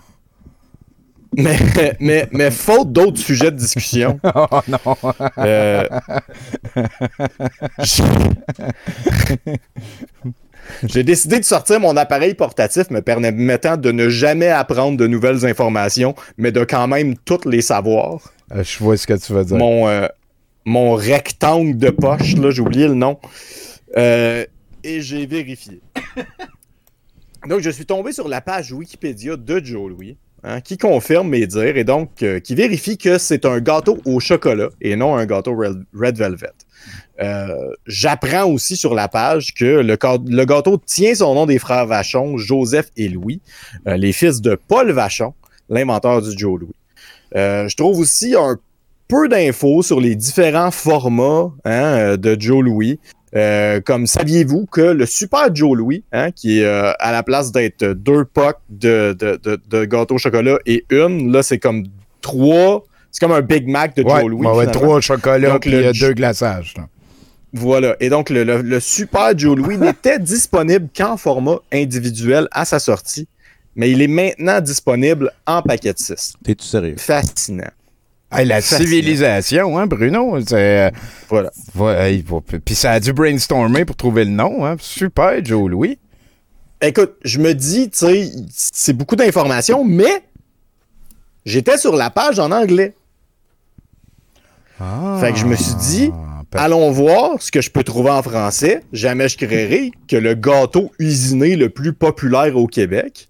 mais, mais, mais faute d'autres sujets de discussion, Oh non. euh, j'ai- j'ai décidé de sortir mon appareil portatif me permettant de ne jamais apprendre de nouvelles informations, mais de quand même toutes les savoir. Euh, Je vois ce que tu veux dire. Mon, euh, mon rectangle de poche, là, j'ai oublié le nom. Euh, et j'ai vérifié. Donc, je suis tombé sur la page Wikipédia de Joe Louis, hein, qui confirme mes dires et donc euh, qui vérifie que c'est un gâteau au chocolat et non un gâteau Red, Velvet. Euh, J'apprends aussi sur la page que le, gâteau tient son nom des frères Vachon, Joseph et Louis, euh, les fils de Paul Vachon, l'inventeur du Joe Louis. Je trouve aussi un peu d'infos sur les différents formats hein, de Joe Louis. Euh, comme saviez-vous que le Super Joe Louis, hein, qui est euh, à la place d'être deux pocs de, de, de, de gâteau au chocolat et une, là c'est comme trois. C'est comme un Big Mac de Ouais, Joe Louis. ouais, trois chocolats le euh, deux glaçages. là. Voilà. Et donc, le, le- le Super Joe Louis n'était disponible qu'en format individuel à sa sortie mais il est maintenant disponible en paquet de 6. T'es-tu sérieux? Fascinant. Hey, la Fascinant. civilisation, hein, Bruno? C'est, euh, Voilà. Puis ça a dû brainstormer pour trouver le nom. Hein. Super, Joe Louis. Écoute, je me dis, tu sais, c'est beaucoup d'informations, mais j'étais sur la page en anglais. Fait que je me suis dit, allons voir ce que je peux trouver en français. Jamais je créerai que le gâteau usiné le plus populaire au Québec,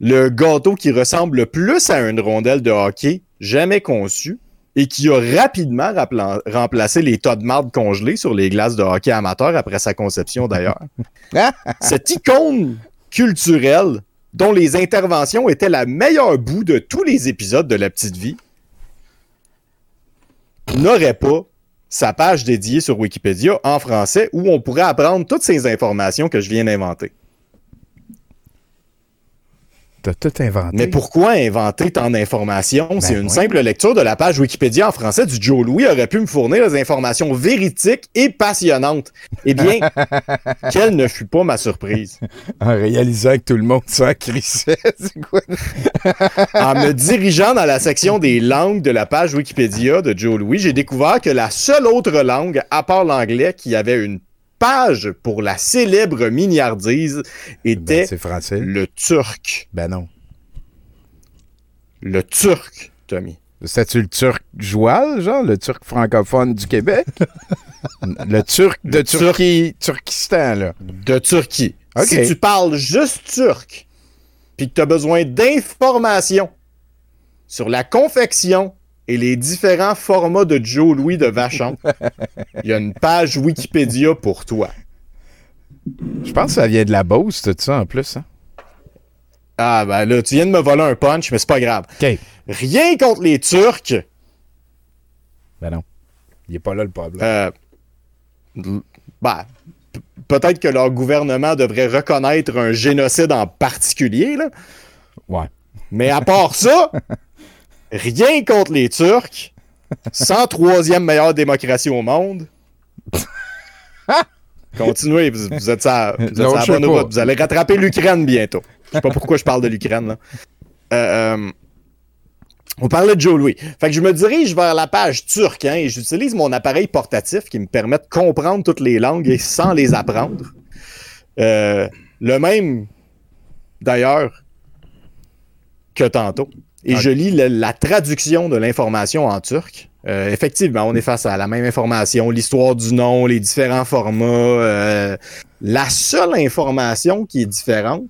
le gâteau qui ressemble le plus à une rondelle de hockey jamais conçu et qui a rapidement remplacé les tas de marde congelés sur les glaces de hockey amateur après sa conception d'ailleurs. Cette icône culturelle dont les interventions étaient la meilleure bout de tous les épisodes de La Petite Vie n'aurait pas sa page dédiée sur Wikipédia en français où on pourrait apprendre toutes ces informations que je viens d'inventer. T'as tout inventé. Mais pourquoi inventer tant d'informations? C'est une oui. simple lecture de la page Wikipédia en français du Joe Louis aurait pu me fournir des informations véridiques et passionnantes. Eh bien, quelle ne fut pas ma surprise? En réalisant que tout le monde s'en crissait. C'est quoi? En me dirigeant dans la section des langues de la page Wikipédia de Joe Louis, j'ai découvert que la seule autre langue, à part l'anglais, qui avait une page pour la célèbre milliardise était Ben, français. le turc. Ben non. Le turc, Tommy. C'est-tu le turc joual, genre, le turc francophone du Québec? le turc de Le. Turquie, Turkistan, là. de Turquie. Si tu parles juste turc, puis que tu as besoin d'informations sur la confection et les différents formats de Joe Louis de Vachon, il y a une page Wikipédia pour toi. Je pense que ça vient de la Beauce, tout ça, en plus. Hein? Ah, ben là, tu viens de me voler un punch, mais c'est pas grave. OK. Rien contre les Turcs. Ben non. Il est pas là, le problème. Euh, ben, peut-être que leur gouvernement devrait reconnaître un génocide en particulier, là. Ouais. Mais à part ça, rien contre les Turcs. 103e meilleure démocratie au monde. Continuez, vous, vous êtes à, vous êtes bonne route. Vous allez rattraper l'Ukraine bientôt. Je sais pas pourquoi je parle de l'Ukraine. Euh, euh, on parlait de Joe Louis. Fait que je me dirige vers la page turque hein, et j'utilise mon appareil portatif qui me permet de comprendre toutes les langues et sans les apprendre. Euh, le même, d'ailleurs, que tantôt. Et je lis la traduction de l'information en turc. Euh, effectivement, on est face à la même information, l'histoire du nom, les différents formats. euh, la seule information qui est différente,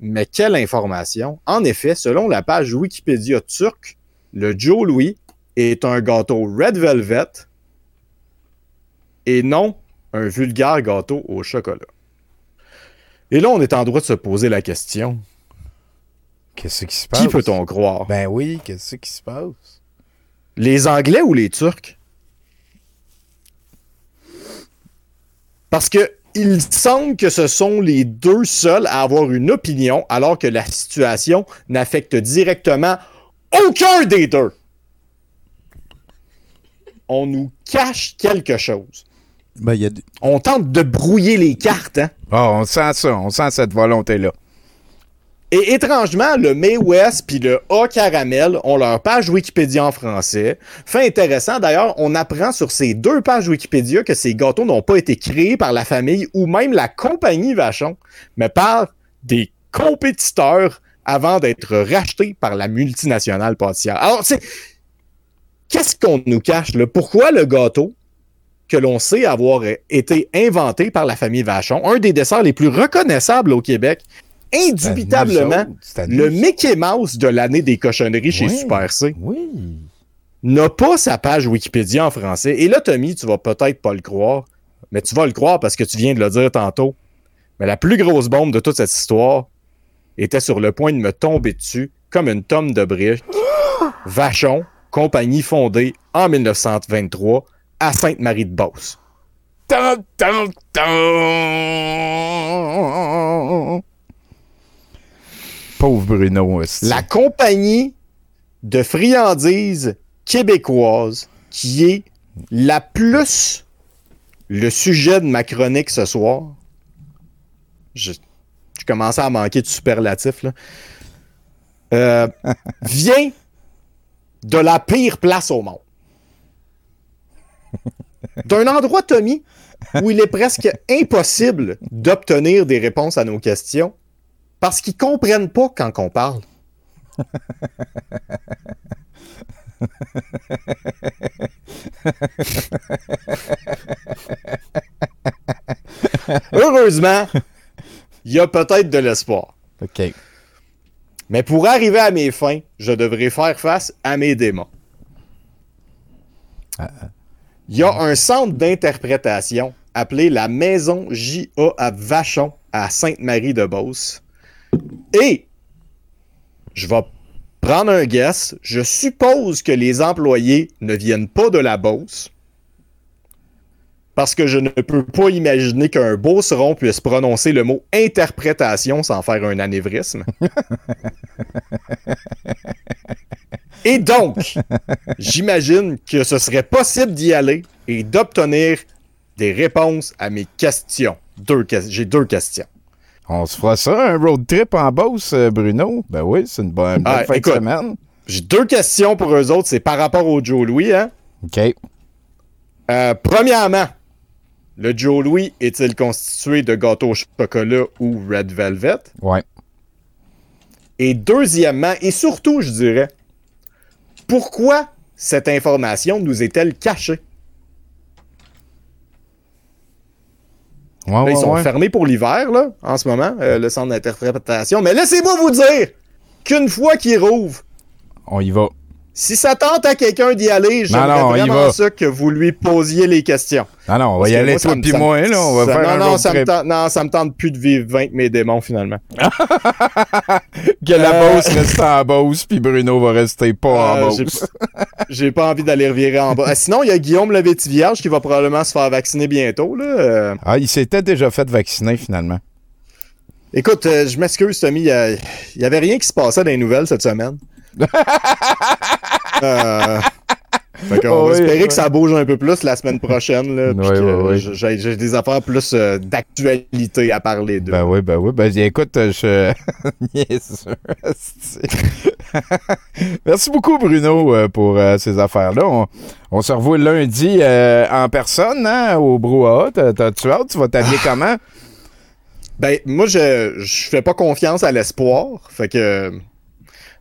mais quelle information? En effet, selon la page Wikipédia turque, le Joe Louis est un gâteau Red Velvet et non un vulgaire gâteau au chocolat. Et là, on est en droit de se poser la question Qu'est-ce qui se passe? qui peut-on croire? Ben oui, qu'est-ce qui se passe? Les Anglais ou les Turcs? Parce que il semble que ce sont les deux seuls à avoir une opinion, alors que la situation n'affecte directement aucun des deux. On nous cache quelque chose. Ben, il y a On tente de brouiller les cartes, hein? Ah, on sent ça, on sent cette volonté-là. Et étrangement, le May West puis le A Caramel ont leur page Wikipédia en français. Fait intéressant, d'ailleurs, on apprend sur ces deux pages Wikipédia que ces gâteaux n'ont pas été créés par la famille ou même la compagnie Vachon, mais par des compétiteurs avant d'être rachetés par la multinationale pâtissière. Alors. Qu'est-ce qu'on nous cache, là? Pourquoi le gâteau, que l'on sait avoir été inventé par la famille Vachon, un des desserts les plus reconnaissables au Québec, indubitablement, à le. Mickey Mouse de l'année des cochonneries chez Oui. Super C Oui. n'a pas sa page Wikipédia en français. Et là, Tommy, tu vas peut-être pas le croire, mais tu vas le croire parce que tu viens de le dire tantôt. Mais la plus grosse bombe de toute cette histoire était sur le point de me tomber dessus comme une tonne de briques. Vachon, compagnie fondée en 1923 à Sainte-Marie-de-Beauce. Pauvre Bruno. La compagnie de friandises québécoise qui est la plus le sujet de ma chronique ce soir. Je, Je commençais à manquer de superlatifs. Là. Euh, vient de la pire place au monde. D'un endroit, Tommy, où il est presque impossible d'obtenir des réponses à nos questions parce qu'ils comprennent pas quand on parle. Heureusement, il y a peut-être de l'espoir. OK. Mais pour arriver à mes fins, je devrais faire face à mes démons. Il y a un centre d'interprétation appelé la Maison J.A. à Vachon, à Sainte-Marie-de-Beauce. Et je vais prendre un guess. Je suppose que les employés ne viennent pas de la Beauce. Parce que je ne peux pas imaginer qu'un beauceron puisse prononcer le mot interprétation sans faire un anévrisme. Et donc, j'imagine que ce serait possible d'y aller et d'obtenir des réponses à mes questions. Deux J'ai deux questions. On se fera ça, un road trip en Beauce, euh, Bruno? Ben oui, c'est une bonne, bonne Ah, fin écoute. de semaine. J'ai deux questions pour eux autres. C'est par rapport au Joe Louis. Hein? OK. Euh, premièrement, le Joe Louis est-il constitué de gâteau au chocolat ou Red Velvet? Ouais. Et deuxièmement, et surtout, je dirais, pourquoi cette information nous est-elle cachée? Ouais, Là, ouais, ils sont ouais. fermés pour l'hiver, là, en ce moment, euh, le centre d'interprétation. Mais laissez-moi vous dire qu'une fois qu'ils rouvrent, On y va. Si ça tente à quelqu'un d'y aller, j'aimerais vraiment ça que vous lui posiez les questions. Non, non, on va y aller, toi me- moi, là. On va ça- faire non, un non, ça me tente, non, ça me tente plus de vivre vaincre mes démons, finalement. Que la Euh, Beauce reste en Beauce, puis Bruno va rester pas Euh, en Beauce. J'ai pas envie d'aller revirer en bas. Ah, sinon, il y a Guillaume le vierge qui va probablement se faire vacciner bientôt. Là. Euh, Ah, il s'était déjà fait vacciner, finalement. Écoute, euh, je m'excuse, Tommy. Il y, a- il y avait rien qui se passait dans les nouvelles cette semaine. euh, fait qu'on Oh, va oui, espérer que ça bouge un peu plus la semaine prochaine. Là, que. J'ai des affaires plus euh, d'actualité à parler d'eux. Ben oui, ben oui. Ben écoute, euh, je. Merci beaucoup, Bruno, pour euh, ces affaires-là. On, on se revoit lundi euh, en personne, hein, au Brouhaha. T'as- T'as-tu hâte? Tu vas t'habiller comment? Ben, moi, je, je fais pas confiance à l'espoir. Fait que.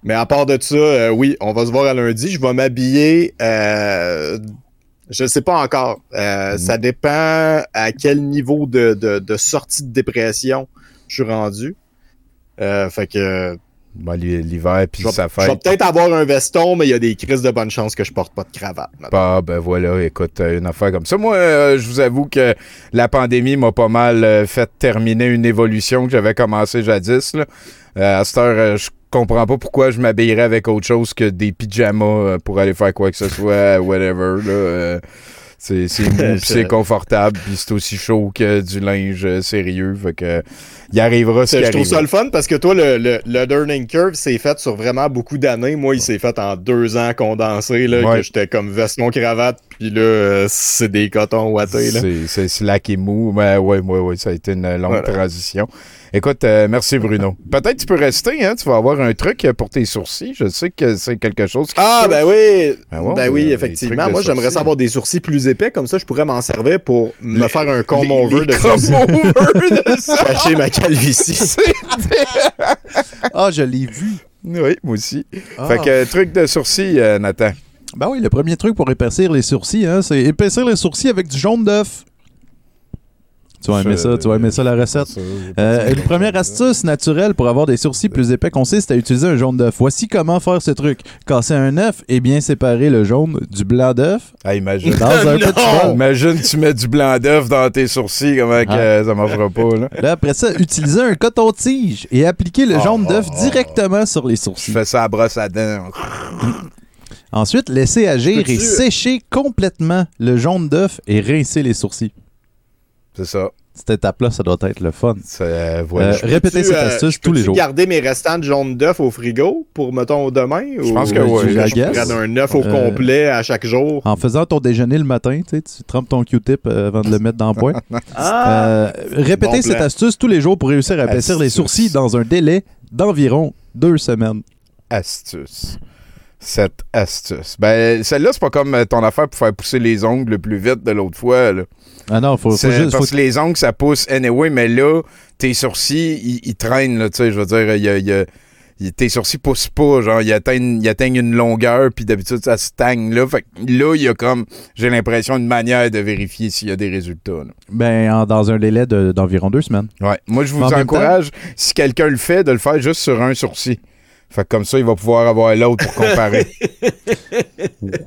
Mais à part de ça, euh, oui, on va se voir à lundi. Je vais m'habiller. Euh, je sais pas encore. Euh, Ça dépend à quel niveau de, de, de sortie de dépression je suis rendu. Fait que. L'hi- l'hiver, puis ça je vais fait. peut-être avoir un veston, mais il y a des crises de bonne chance que je porte pas de cravate. maintenant. Ah, ben voilà, écoute, une affaire comme ça. Moi, euh, je vous avoue que la pandémie m'a pas mal fait terminer une évolution que j'avais commencé jadis. Là. Euh, à cette heure, je comprends pas pourquoi je m'habillerais avec autre chose que des pyjamas euh, pour aller faire quoi que ce soit, whatever. Là, euh, c'est c'est mou, puis c'est confortable, puis c'est aussi chaud que du linge euh, sérieux. Fait que, il arrivera ce Je trouve ça le fun parce que toi, le, le, le learning curve s'est fait sur vraiment beaucoup d'années. Moi, il s'est fait en deux ans condensé, là, Ouais. que j'étais comme veston cravate, puis là, c'est des cotons ouatés, là. C'est- C'est slack et mou. Mais ouais, ouais, ouais, ça a été une longue Voilà. transition. Écoute, euh, merci Bruno. Peut-être tu peux rester, hein? Tu vas avoir un truc pour tes sourcils. Je sais que c'est quelque chose qui Ah, ben oui! Ben ben euh, oui, des effectivement. Moi, j'aimerais savoir des sourcils plus épais, comme ça, je pourrais m'en servir pour me faire un comb over de sourcils. de ça. Cacher ma calvitie. Ah, je l'ai vu. Oui, moi aussi. Ah. Fait que euh, truc de sourcils, euh, Nathan. Ben oui, le premier truc pour épaissir les sourcils, hein, c'est épaissir les sourcils avec du jaune d'œuf. Tu vas aimer ça, tu vas aimer ça la recette. Euh, une première astuce naturelle pour avoir des sourcils plus épais consiste à utiliser un jaune d'œuf. Voici comment faire ce truc. Casser un œuf et bien séparer le jaune du blanc d'œuf Ah, imagine. dans un petit bol. Imagine, tu mets du blanc d'œuf dans tes sourcils, comment que, Ah. euh, ça marchera pas, là. Là, après ça, utilisez un coton-tige et appliquez le jaune d'œuf directement sur les Je sourcils. fais ça à brosse à dents. Ensuite, laissez agir et Peux-tu- sécher complètement le jaune d'œuf et rincer les sourcils. C'est ça. Cette étape-là, ça doit être le fun. Voilà. Euh, Je répétez cette euh, astuce tous les jours? garder mes restants de jaune d'œuf au frigo pour, mettons, demain? Je pense que ou oui, je prenne un œuf au Euh, complet à chaque jour? En faisant ton déjeuner le matin, tu sais, tu trempes ton Q-tip euh, avant de le mettre dans le poêle. Ah! Euh, répétez Bon cette plan. astuce tous les jours pour réussir à épaissir les sourcils dans un délai d'environ deux semaines. astuce. Cette astuce. Ben, celle-là, c'est pas comme euh, ton affaire pour faire pousser les ongles plus vite de l'autre fois. Là. Ah non, faut, faut juste. parce faut- que les ongles, ça pousse anyway, mais là, tes sourcils, ils, ils traînent, là, tu sais, je veux dire, il y a- il y a- il- tes sourcils poussent pas, genre, ils atteignent, ils atteignent une longueur, puis d'habitude, ça stagne, là. Fait que là, il y a comme, j'ai l'impression, une manière de vérifier s'il y a des résultats, là. Ben, en- dans un délai de- d'environ deux semaines. Ouais. Moi, je vous en encourage, si quelqu'un le fait, de le faire juste sur un sourcil. Fait que comme ça, il va pouvoir avoir l'autre pour comparer.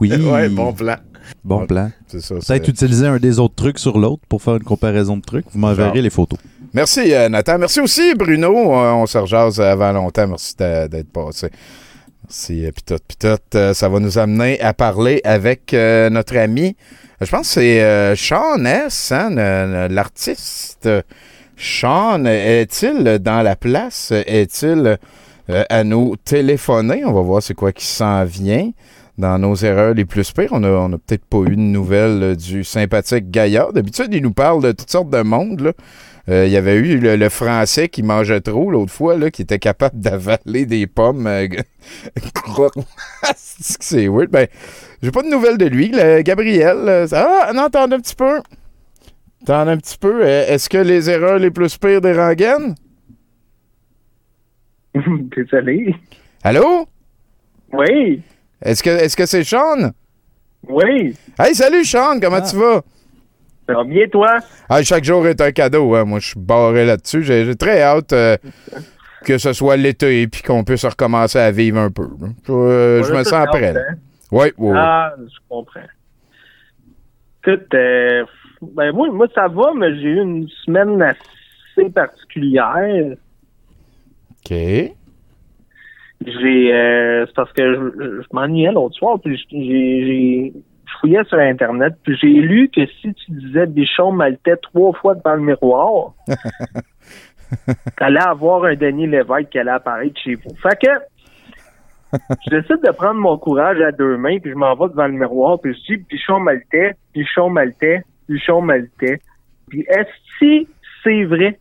Oui. Ouais, bon plan. Bon Ouais. plan. c'est ça. c'est- Peut-être utiliser un des autres trucs sur l'autre pour faire une comparaison de trucs. Vous m'enverrez Genre. les photos. Merci, euh, Nathan. Merci aussi, Bruno. Euh, on se rejase avant longtemps. Merci d'être passé. Merci, Pitot. Pitot, euh, ça va nous amener à parler avec euh, notre ami. Je pense que c'est euh, Sean S., hein, l'artiste. Sean, est-il dans la place? Est-il euh, à nous téléphoner? On va voir c'est quoi qui s'en vient dans nos erreurs les plus pires. On a, on a peut-être pas eu de nouvelles euh, du sympathique Gaillard. D'habitude, il nous parle de toutes sortes de monde. Euh, il y avait eu le, français qui mangeait trop l'autre fois, là, qui était capable d'avaler des pommes. C'est weird? Ben, j'ai pas de nouvelles de lui. Gabriel, ah, non, t'en as un petit peu. T'en as un petit peu. Est-ce que les erreurs les plus pires des rengaines? Désolé. Allô? Oui, Est-ce que est-ce que c'est Sean? oui. Hey, salut Sean, comment tu vas? Ça va bien, toi? Ah, chaque jour est un cadeau. hein. Moi, je suis barré là-dessus. J'ai très hâte euh, que ce soit l'été et puis qu'on puisse recommencer à vivre un peu. Je, euh, je me sens prêt. hein? Oui, oui, oui. Ah, je comprends. Écoute, euh, ben moi, moi, ça va, mais j'ai eu une semaine assez particulière. OK. J'ai, euh, c'est parce que je, je m'ennuyais l'autre soir, puis j'ai, fouillais sur Internet, puis j'ai lu que si tu disais bichon maltais trois fois devant le miroir, t'allais avoir un Denis Lévesque qui allait apparaître chez vous. Fait que, je décide de prendre mon courage à deux mains, puis je m'en vais devant le miroir, puis je dis bichon maltais, bichon maltais, bichon maltais. Puis est-ce que c'est vrai?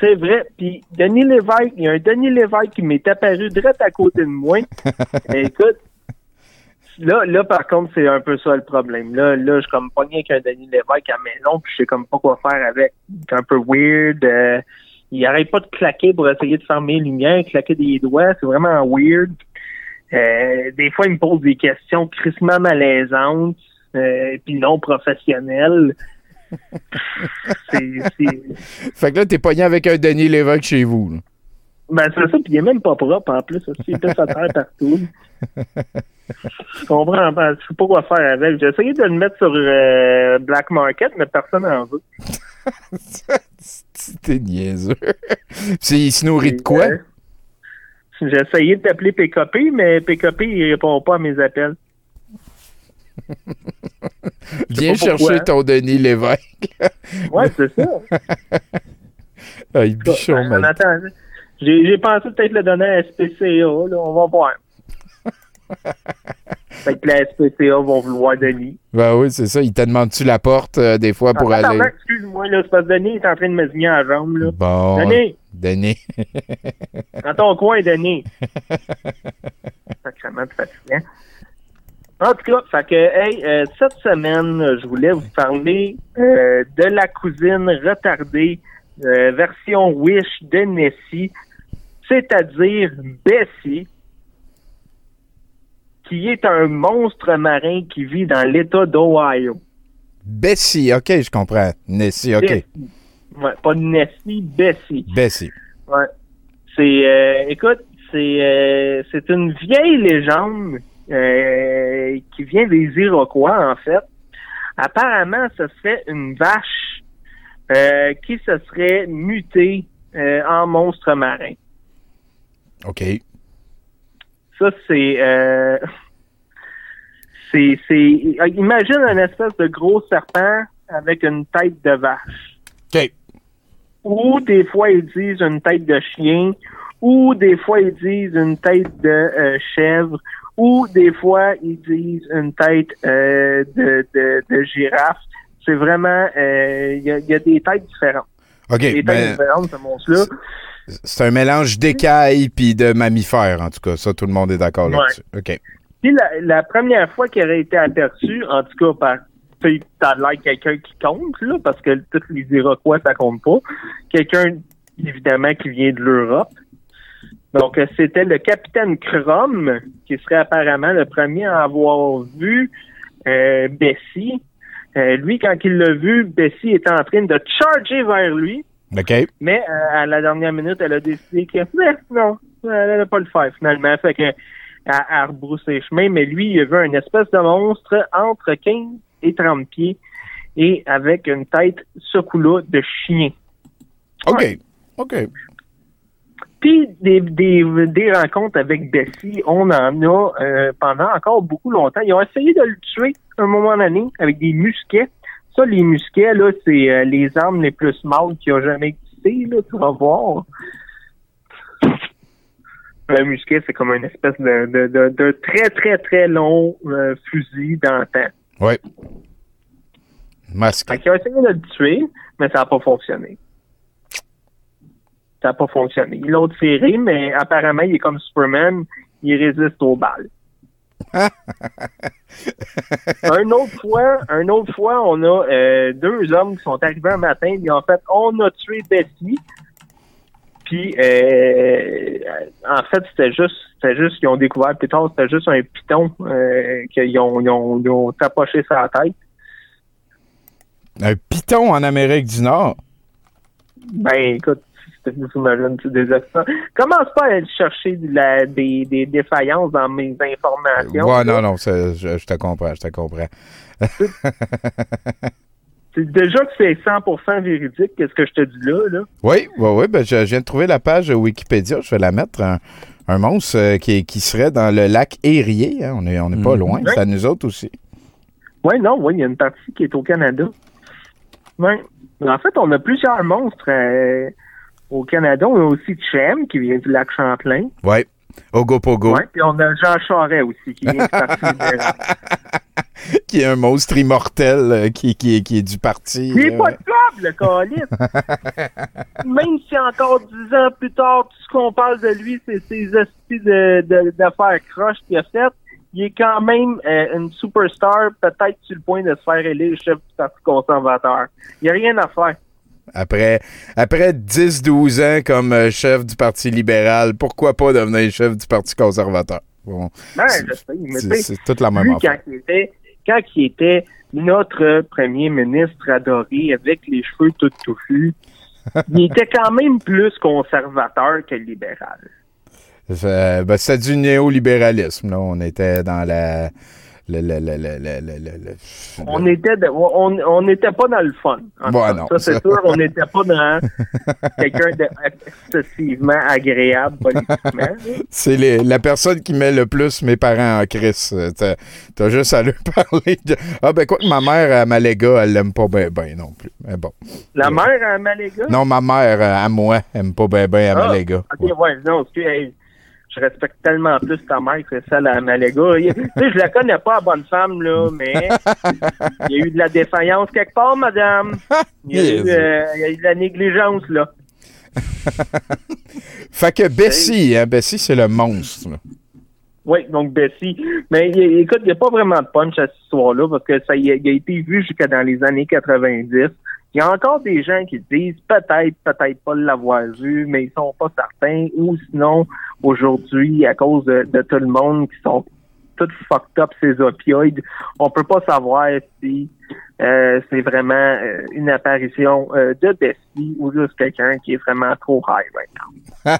C'est vrai. Puis Denis Lévesque, il y a un Denis Lévesque qui m'est apparu direct à côté de moi. Écoute, là, là, par contre, c'est un peu ça le problème. Là, là, je suis comme pogné avec un Denis Lévesque à la maison, puis je sais comme pas quoi faire avec. C'est un peu weird. euh, il arrête pas de claquer pour essayer de fermer les lumières, claquer des doigts. C'est vraiment weird. Euh, des fois, il me pose des questions crissement malaisantes, euh, puis non professionnelles. Fait que là, t'es pogné avec un Denis Lévesque chez vous. là. Ben, c'est ça, puis il est même pas propre en plus. aussi. Il pisse à terre partout. Je comprends pas. Je sais pas quoi faire avec. J'ai essayé de le mettre sur euh, Black Market, mais personne n'en veut. T'es niaiseux. Puis il se nourrit de quoi? Euh, J'ai essayé d'appeler PKP, mais PKP, il répond pas à mes appels. Viens chercher ton Denis Lévesque. Ouais, c'est ça. Ah, il bichon En mal. attendant, j'ai pensé peut-être le donner à SPCA, là. On va voir. fait que la SPCA vont vouloir Denis. Ben oui, c'est ça. Il te demande-tu la porte euh, des fois pour Ah, aller? Excuse-moi, là, c'est parce que Denis est en train de me signer à la jambe, là. Bon. Denis, Denis. dans ton coin, Denis. Sacrement fatigant. En tout cas, fait que, hey, euh, cette semaine, je voulais vous parler euh, de la cousine retardée, euh, version Wish de Nessie, c'est-à-dire Bessie, qui est un monstre marin qui vit dans l'État d'Ohio. Bessie, ok, je comprends. Nessie, ok. Bessie. Ouais, pas Nessie, Bessie. Bessie. Ouais. C'est, écoute, c'est, c'est une vieille légende euh, qui vient des Iroquois, en fait. Apparemment, ce serait une vache euh, qui se serait mutée euh, en monstre marin. OK. Ça, c'est, c'est, c'est, imagine un espèce de gros serpent avec une tête de vache. OK. Ou des fois, ils disent une tête de chien. Ou des fois, ils disent une tête de chèvre. Ou des fois, ils disent une tête euh, de, de, de girafe. C'est vraiment... euh, Il y, a, il y a des têtes différentes. OK. Des têtes ben, différentes, ce monstre-là. c'est un mélange d'écailles puis de mammifères, en tout cas. Ça, tout le monde est d'accord Ouais. là-dessus. OK. Puis la, la première fois qu'il aurait été aperçu, en tout cas par t'as l'air quelqu'un qui compte, là, parce que tous les Iroquois, ça compte pas. Quelqu'un, évidemment, qui vient de l'Europe. Donc, euh, c'était le capitaine Crum, qui serait apparemment le premier à avoir vu euh, Bessie. Euh, lui, quand il l'a vu, Bessie était en train de charger vers lui. OK. Mais euh, à la dernière minute, elle a décidé que mais, non, elle allait pas le faire finalement. Fait que elle, elle rebrousse ses chemins, mais lui, il a vu un espèce de monstre entre 15 et 30 pieds et avec une tête ce coup-là de chien. OK. OK. Puis des, des, des rencontres avec Bessie, on en a euh, pendant encore beaucoup longtemps. Ils ont essayé de le tuer à un moment donné avec des musquets. Ça, les musquets, là, c'est euh, les armes les plus mâles qui ont jamais existé, là, tu vas voir. Un musquet, c'est comme une espèce de, de, de, de très, très, très long euh, fusil d'antan. Oui. Masque. Qu'ils ont essayé de le tuer, mais ça n'a pas fonctionné. Ça n'a pas fonctionné. L'ont tiré, mais apparemment, il est comme Superman, il résiste aux balles. un autre fois, un autre fois, on a euh, deux hommes qui sont arrivés un matin, ils ont fait on a tué Bessie. Puis euh, en fait, c'était juste c'était juste qu'ils ont découvert plus tard, c'était juste un piton euh, qu'ils ont, ils ont, ils ont tapoché sa tête. Un piton en Amérique du Nord? Ben, écoute, accents. Commence pas à aller chercher de la- des, des défaillances dans mes informations? Ouais, non, non, je, je te comprends, je te comprends. C'est déjà que c'est 100% véridique, qu'est-ce que je te dis là, là? Oui, oui, oui. Ben, je, je viens de trouver la page Wikipédia. Je vais la mettre. Un, un monstre euh, qui, qui serait dans le lac Erie. hein. On n'est on est pas Mhm. loin. C'est à nous autres aussi. Oui, non, oui, il y a une partie qui est au Canada. Oui. En fait, on a plusieurs monstres euh, au Canada. On a aussi Chem, qui vient du lac Champlain. Oui. Ogopogo, Oui, puis on a Jean Charest aussi, qui vient du Parti libéral. qui est un monstre immortel euh, qui, qui, qui est du parti. Il est euh, pas de le calice. Même si encore dix ans plus tard, tout ce qu'on parle de lui, c'est ses astuces d'affaires croches qu'il a faites, il est quand même euh, une superstar, peut-être sur le point de se faire élire chef du Parti conservateur. Il n'y a rien à faire. Après, après 10-12 ans comme euh, chef du Parti libéral, pourquoi pas devenir chef du Parti conservateur? Bon, Ben, C'est- toute la même lui, quand affaire. il était, quand il était notre premier ministre adoré avec les cheveux tout touffus, il était quand même plus conservateur que libéral. Ben, c'est du néolibéralisme. Là. On était dans la on était de, on, on pas dans le fun. Ça, c'est sûr, on n'était pas dans quelqu'un d'excessivement agréable politiquement. c'est la personne qui met le plus mes parents en crise. T'as juste à lui parler de Ah ben quoi ma mère à Maléga, elle l'aime pas bien ben non plus. Mais bon. La mère à Maléga? Non, ma mère à moi, elle aime pas bien ben à ah, Maléga. Ok, ouais, je respecte tellement plus ta mère que celle à Maléga. Il- Tu sais, je la connais pas, la bonne femme, là, mais il y a eu de la défaillance quelque part, madame. Il y a, eu, euh, il y a eu de la négligence, là. Fait que Bessie, hein, Bessie, c'est le monstre. là. Oui, donc Bessie. Mais écoute, il n'y a pas vraiment de punch à cette histoire-là parce que ça y a, a été vu jusqu'à dans les années 90. Il y a encore des gens qui disent peut-être, peut-être pas l'avoir vu, mais ils sont pas certains. Ou sinon, aujourd'hui, à cause de, de tout le monde qui sont tous fucked up ces opioïdes, on peut pas savoir si euh, c'est vraiment euh, une apparition euh, de Bessie ou juste quelqu'un qui est vraiment trop high right now.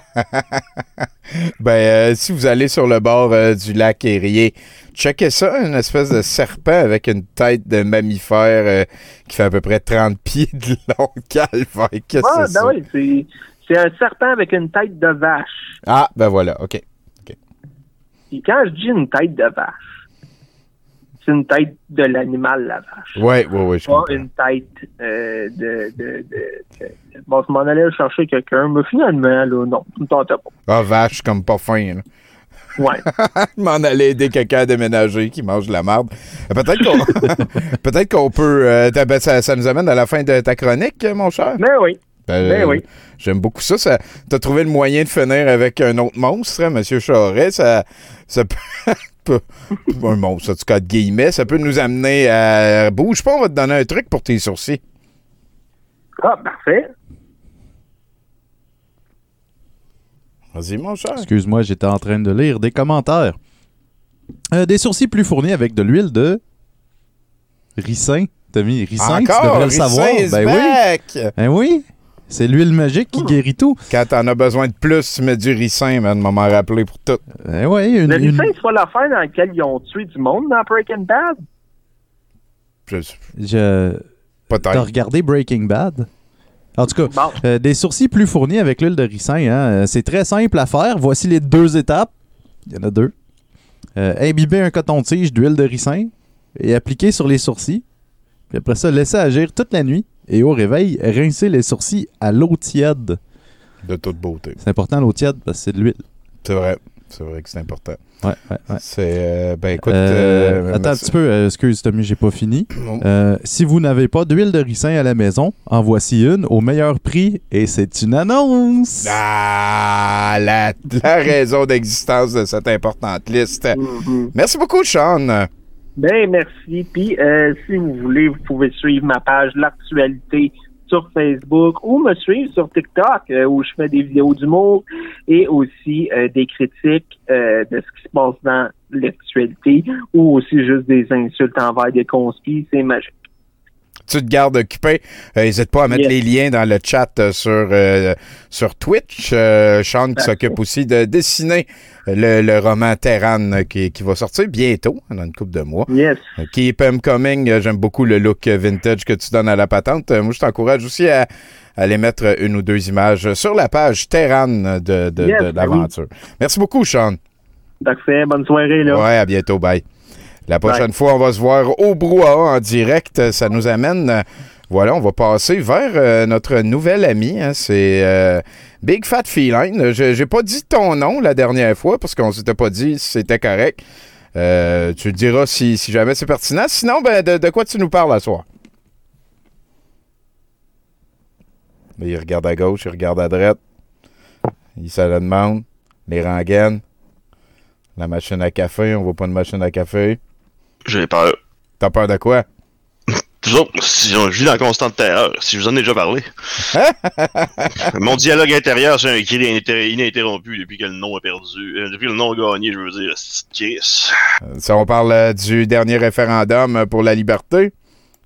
Ben, euh, si vous allez sur le bord du lac Erie, checkez ça, une espèce de serpent avec une tête de mammifère qui fait à peu près 30 pieds de long. Calvaire, qu'est-ce que Ah, c'est ben ça? oui, c'est un serpent avec une tête de vache. Ah, ben voilà, OK. Quand je dis une tête de vache, c'est une tête de l'animal, la vache. Ouais, ouais, je Pas comprends. une tête euh, de, de, de, de- Bon, je m'en allais chercher quelqu'un, mais finalement, là, non, ça me tentait pas. Ah, vache, comme pas fin, là. Ouais. Je m'en allais aider quelqu'un à déménager qui mange de la marde. Euh, Peut-être qu'on peut. euh, t'as- ben, ça, ça nous amène à la fin de ta chronique, mon cher. Ben oui. Ben, Ben oui. J'aime beaucoup ça. ça T'as trouvé le moyen de finir avec un autre monstre, hein, Monsieur Charest? Ça, ça peut. un monstre, en tout cas, de guillemets. Ça peut nous amener à. Bouge pas, on va te donner un truc pour tes sourcils. Ah, parfait. Vas-y, mon cher. Excuse-moi, j'étais en train de lire des commentaires. Euh, des sourcils plus fournis avec de l'huile de ricin. T'as mis ricin, tu Encore, devrais le Ricin savoir. Ben oui. Ben oui. C'est l'huile magique qui guérit tout. Quand t'en as besoin de plus, tu mets du ricin, man. M'en rappeler pour tout. Ben oui, une, Le une- ricin, c'est pas l'affaire dans laquelle ils ont tué du monde dans Breaking Bad? Je- Je... T'as Peut-être. regardé Breaking Bad? En tout cas, Bon. euh, des sourcils plus fournis avec l'huile de ricin. hein, euh, C'est très simple à faire. Voici les deux étapes. Il y en a deux. Euh, imbiber un coton-tige d'huile de ricin et appliquer sur les sourcils. Puis après ça, laisser agir toute la nuit. Et au réveil, rincer les sourcils à l'eau tiède. De toute beauté. C'est important l'eau tiède parce que c'est de l'huile. C'est vrai. C'est vrai que c'est important. Ouais, ouais, ouais. C'est. euh, ben écoute. Euh, euh, attends un petit peu, euh, excuse Tommy, j'ai pas fini. Euh, si vous n'avez pas d'huile de ricin à la maison, en voici une au meilleur prix et c'est une annonce. Ah, la, la raison d'existence de cette importante liste. Mhm. Merci beaucoup, Sean. Ben, merci. Puis, euh, si vous voulez, vous pouvez suivre ma page L'actualité sur Facebook ou me suivre sur TikTok euh, où je fais des vidéos d'humour et aussi euh, des critiques euh, de ce qui se passe dans l'actualité ou aussi juste des insultes envers des conspis. C'est magique. Tu te gardes occupé. Euh, N'hésite pas à mettre Yes. les liens dans le chat euh, sur, euh, sur Twitch. Euh, Sean qui s'occupe aussi de dessiner le, le roman Terran qui, qui va sortir bientôt, dans une couple de mois. Yes. Keep 'em coming. J'aime beaucoup le look vintage que tu donnes à la patente. Moi, je t'encourage aussi à, à aller mettre une ou deux images sur la page Terran de, de, Yes, de ben l'aventure. Merci beaucoup, Sean. Parfait. Bonne soirée, là. Ouais, à bientôt. Bye. La prochaine fois, on va se voir au brouhaha en direct. Ça nous amène. euh, Voilà, on va passer vers euh, notre nouvel ami. hein, C'est euh, Big Fat Feline. Je J'ai pas dit ton nom la dernière fois parce qu'on s'était pas dit si c'était correct. Euh, tu le diras si, si jamais c'est pertinent. Sinon, ben, de, de quoi tu nous parles à soir? Ben, il regarde à gauche, il regarde à droite. Il se la demande. Les rengaines. La machine à café. On voit pas de machine à café. J'ai peur. T'as peur de quoi? Toujours, si je vis dans constante terreur, si je vous en ai déjà parlé. Mon dialogue intérieur, c'est un cri ininter- ininterrompu depuis que le nom a perdu. euh, depuis que le nom a gagné, je veux dire, c'est. Ça, on parle euh, du dernier référendum euh, pour la liberté.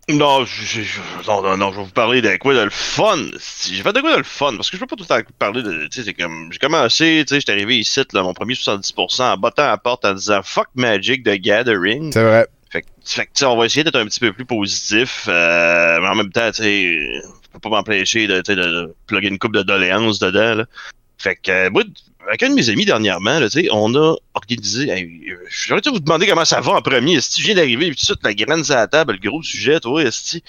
Non, je, je- je- non, non, non, je vais vous parler de quoi de le fun. J'ai fait de quoi de le fun, parce que je peux pas tout le temps parler de. Tu sais, c'est comme. J'ai commencé, tu sais, j'étais arrivé ici, là, mon premier 70%, en battant à la porte en disant Fuck Magic de Gathering. C'est vrai. Fait que, fait que, tu sais, on va essayer d'être un petit peu plus positif, euh, mais en même temps, tu sais, je peux pas m'empêcher de, tu sais, de, de plugger une coupe de doléances dedans, là. Fait que, euh, moi, avec un de mes amis dernièrement, là, tu sais, on a organisé, hey, euh, j'aurais dû vous demander comment ça va en premier, si tu viens d'arriver, tout de suite, la graine à la table, le gros sujet, toi, esti.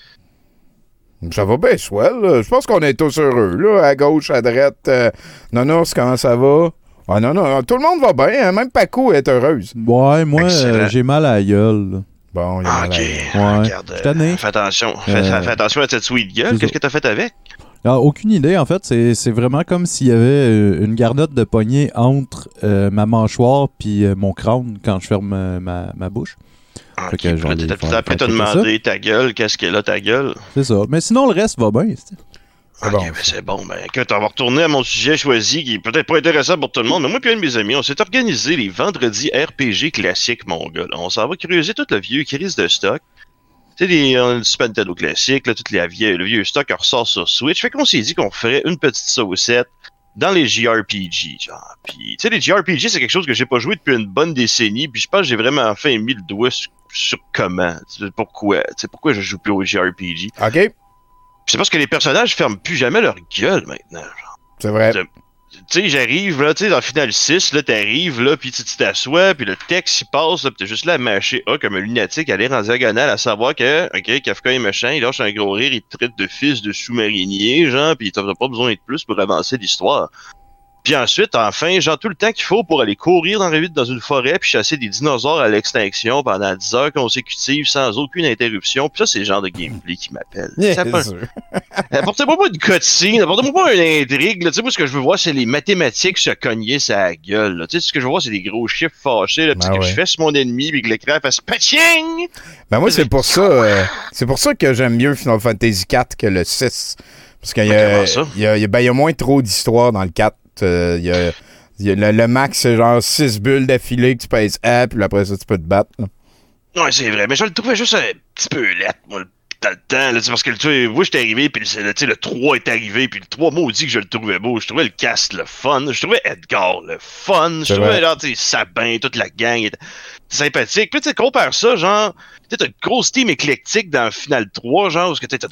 Ça va bien, swell. là. Je pense qu'on est tous heureux, là, à gauche, à droite. Euh, Nonos, comment ça va? Ah non, non, tout le monde va bien. hein. Même Paco est heureuse. Ouais, moi, euh, j'ai mal à la gueule. là. Bon, il y a Ah, mal ok. Ouais. Regarde, Je euh, fais attention, fais, Euh, fais attention à cette sweet gueule, qu'est-ce que t'as fait avec? Ah, aucune idée, en fait. C'est c'est vraiment comme s'il y avait euh, une garnotte de poignée entre euh, ma mâchoire puis euh, mon crâne quand je ferme euh, ma, ma bouche. Que Ok, puis aller là, faire- t'as après ça. demandé ta gueule, qu'est-ce qu'elle a ta gueule? C'est ça. Mais sinon, le reste va bien. c'est- C'est Ok, bon. ben c'est bon. Ben, écoute, on va retourner à mon sujet choisi qui est peut-être pas intéressant pour tout le monde, mais moi et un de mes amis, on s'est organisé les vendredis RPG classiques, mon gars. On s'en va creuser tout le vieux crise de stock. Tu sais, les euh, Super Nintendo classique, là, tout les vieux, le vieux stock ressort sur Switch. Fait qu'on s'est dit qu'on ferait une petite saucette dans les JRPG, genre. Puis, tu sais, les JRPG, c'est quelque chose que j'ai pas joué depuis une bonne décennie, puis je pense que j'ai vraiment enfin mis le doigt sur, sur comment, pourquoi, tu sais, pourquoi je joue plus aux JRPG. OK, c'est parce que les personnages ferment plus jamais leur gueule maintenant. c'est vrai. Tu sais, j'arrive, là, tu sais, dans Final 6, là, t'arrives, là, puis tu tu t'assois, puis le texte, il passe, là, pis t'es juste là à mâcher A comme un lunatique, à lire en diagonale, à savoir que, OK, Kafka est machin, il lâche un gros rire, il te traite de fils de sous-marinier, genre, puis t'as pas besoin de plus pour avancer l'histoire. Puis ensuite, enfin, genre, tout le temps qu'il faut pour aller courir dans dans une forêt puis chasser des dinosaures à l'extinction pendant 10 heures consécutives sans aucune interruption. Puis ça, c'est le genre de gameplay qui m'appelle. Sûr. Apportez-moi pas une cutscene, apportez-moi pas une intrigue. Là. Tu sais, moi, ce que je veux voir, c'est les mathématiques se cogner sa gueule. Tu sais, ce que je veux voir, c'est des gros chiffres fâchés. Là, Ben que je fesse mon ennemi, puis que l'écran fasse patching! Ben moi, c'est pour ça, euh, c'est pour ça que j'aime mieux Final Fantasy 4 que le 6. Parce qu'il y, il y ben, y a moins trop d'histoire dans le 4. Euh, le, le max, c'est genre 6 bulles d'affilée que tu pèses A, puis après ça, tu peux te battre. là. C'est vrai, mais je le trouvais juste un petit peu lettre, moi, le- dans le temps. Là, parce que tu sais, moi, j'étais arrivé, puis le, tu sais, le 3 est arrivé, puis le 3, maudit que je le trouvais beau. Je trouvais le cast le fun. Je trouvais Edgar le fun. Je trouvais, genre, tu sais, Sabin, toute la gang était sympathique. Puis, tu sais, compare ça, genre, tu t'as une grosse team éclectique dans le Final 3, genre, que tu t'as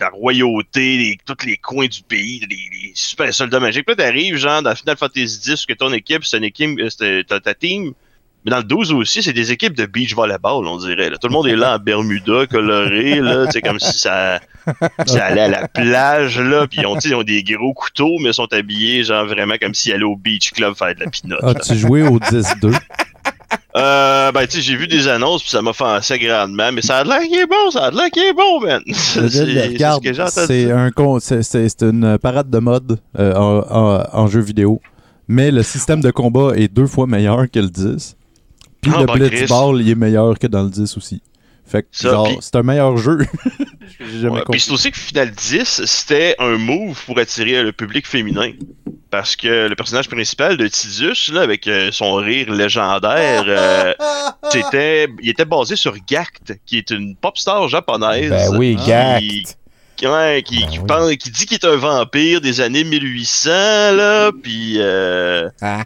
la royauté, les- tous les coins du pays, les, les super soldats magiques. Puis t'arrives, genre, dans Final Fantasy X, que ton équipe, c'est une équipe, euh, c'est- t'as ta team. Mais dans le 12 aussi, c'est des équipes de beach volleyball, on dirait. là. Tout le monde est là en Bermuda, coloré, là, sais, comme si ça, ça allait à la plage, là, puis ils ont, ils ont des gros couteaux, mais ils sont habillés, genre, vraiment comme s'ils allaient au beach club faire de la pinotte. As-tu joué au 10-2? Euh, ben, tu sais, j'ai vu des annonces, puis ça m'a offensé grandement, mais ça a l'air qu'il est bon, ça a l'air qu'il est bon, man. C'est c'est ce c'est c'est- c'est c'est une parade de mode euh, en, en- en jeu vidéo, mais le système de combat est deux fois meilleur que le 10. Puis Ah, le bah, blitzball, il est meilleur que dans le 10 aussi. Fait que Ça, genre, c'est un meilleur jeu. J'ai jamais Ouais. Puis c'est aussi que Final 10, c'était un move pour attirer le public féminin. Parce que le personnage principal de Tidus, là, avec euh, son rire légendaire, euh, c'était, il était basé sur Gact, qui est une pop star japonaise. Ben oui, qui- Gact. qui, ouais, qui, Ben qui oui. pense- qui dit qu'il est un vampire des années 1800, là, puis euh, Ah.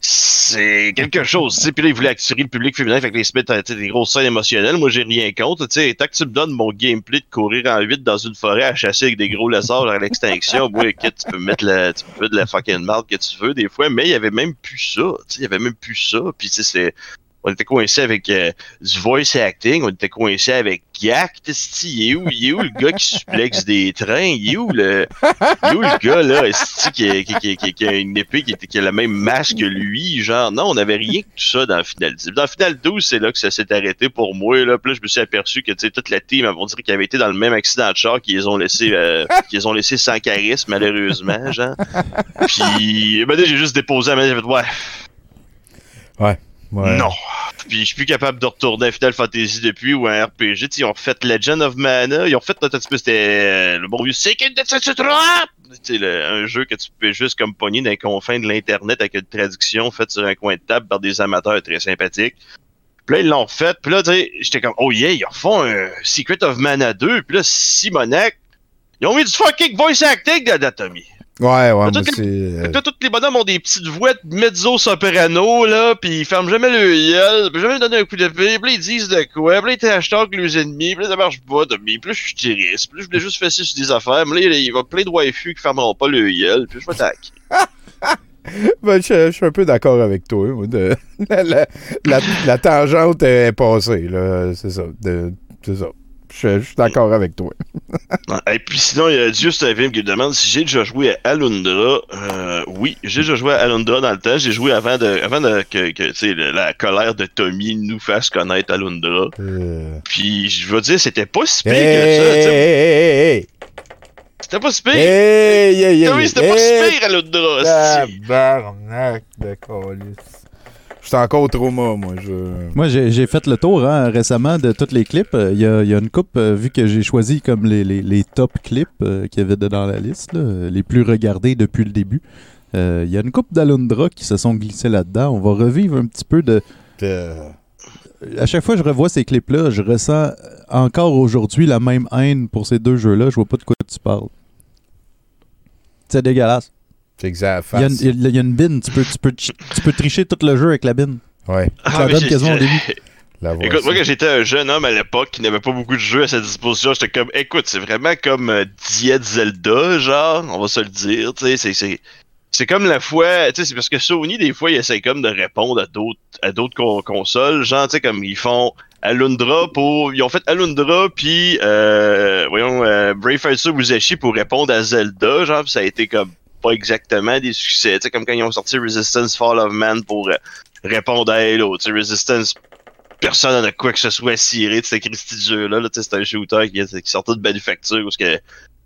C'est quelque chose, tu sais. Puis là, il voulait attirer le public féminin, fait que les mettre, tu sais, des grosses scènes émotionnelles. Moi, j'ai rien contre, tu sais. Tant que tu me donnes mon gameplay de courir en 8 dans une forêt à chasser avec des gros lézards à l'extinction, moi, écoute, tu peux mettre la, tu peux de la fucking marde que tu veux, des fois, mais il y avait même plus ça, tu sais. Il y avait même plus ça. Puis, tu sais, c'est, on était coincé avec euh, du voice acting, on était coincé avec Gact, esti, il est où, il est où le gars qui suplexe des trains, il est où le, il est où le gars là, qui, a- qui, qui- qui- qui a une épée qui, qui a la même masse que lui, genre? Non, on n'avait rien que tout ça dans le final 10. Dans le final 12, c'est là que ça s'est arrêté pour moi là, puis là je me suis aperçu que toute la team, on dirait qu'ils avaient été dans le même accident de char qu'ils les ont laissé euh, qu'ils ont laissé sans charisme malheureusement, genre. Puis ben, là, j'ai juste déposé la main, j'ai fait ouais, Ouais. Ouais. non. Puis je suis plus capable de retourner à Final Fantasy depuis ou un RPG. Ils ont refait Legend of Mana. Ils ont refait notre c'était euh, le bon vieux le- un jeu que tu peux juste comme pogner dans les confins de l'Internet avec une traduction faite sur un coin de table par des amateurs très sympathiques. Puis là, ils l'ont refait. Puis là, j'étais comme, oh yeah, ils refont un Secret of Mana 2. Puis là, Simonac, ils ont mis du fucking voice acting dedans, Tommy. Ouais, ouais, Toutes c'est. euh, tous les bonhommes ont des petites voix de mezzo soprano, là, pis ils ferment jamais le gueule, pis jamais donner un coup d'épée, pis là, ils disent de quoi, pis là, ils que les ennemis, pis là, ça marche pas, Tommy, pis là, je suis tiriste, pis là, je voulais juste fesser sur des affaires, mais là, il y a plein de waifus qui fermeront pas le gueule, pis je vais taquer. Ben, je, je suis un peu d'accord avec toi. moi, de- la, la- la- la tangente est passée, là. C'est ça. de- C'est ça. Je, je suis d'accord avec toi. Et puis sinon, il y a juste un film qui me demande si j'ai déjà joué à Alundra. Euh, oui, j'ai déjà joué à Alundra dans le temps. J'ai joué avant de, avant de, que, la colère de Tommy nous fasse connaître Alundra. Euh... Puis je veux dire, c'était pas si pire Hey, que ça. hey, hey, C'était pas si pire. hey, Tommy, c'était pas si pire Alundra. Tabarnak de calice. Je suis encore au trauma, moi. Je... Moi, j'ai j'ai fait le tour hein, récemment de tous les clips. Euh, Il y, a, il y a une coupe, euh, vu que j'ai choisi comme les, les- les top clips euh, qu'il y avait dans la liste, là, les plus regardés depuis le début. Euh, Il y a une coupe d'Alundra qui se sont glissés là-dedans. On va revivre un petit peu de. Euh, À chaque fois que je revois ces clips-là, je ressens encore aujourd'hui la même haine pour ces deux jeux-là. Je vois pas de quoi tu parles. C'est dégueulasse. C'est exact. Il y, a une- il y a- il y a une bine. Tu peux, tu, peux, tu peux tricher tout le jeu avec la bine. Ouais. Ça Ah, j'ai- quasiment au début. La voix, Écoute, moi, quand j'étais un jeune homme à l'époque qui n'avait pas beaucoup de jeux à sa disposition, j'étais comme, écoute, c'est vraiment comme euh, Diet Zelda, genre, on va se le dire, tu sais, c'est, c'est, c'est comme la fois, tu sais, c'est parce que Sony, des fois, ils essayent comme de répondre à d'autres, à d'autres con- consoles. Genre, tu sais, comme ils font Alundra pour, ils ont fait Alundra puis, euh, voyons, euh, Brave Fighters Musashi pour répondre à Zelda. Genre, pis ça a été comme pas exactement des succès. Tu sais, comme quand ils ont sorti Resistance Fall of Man pour euh, répondre à Halo. Tu sais, Resistance, personne n'en a quoi que ce soit ciré de ce Christy jeu-là. Là, tu sais, c'est un shooter qui, qui sortait de manufacture où que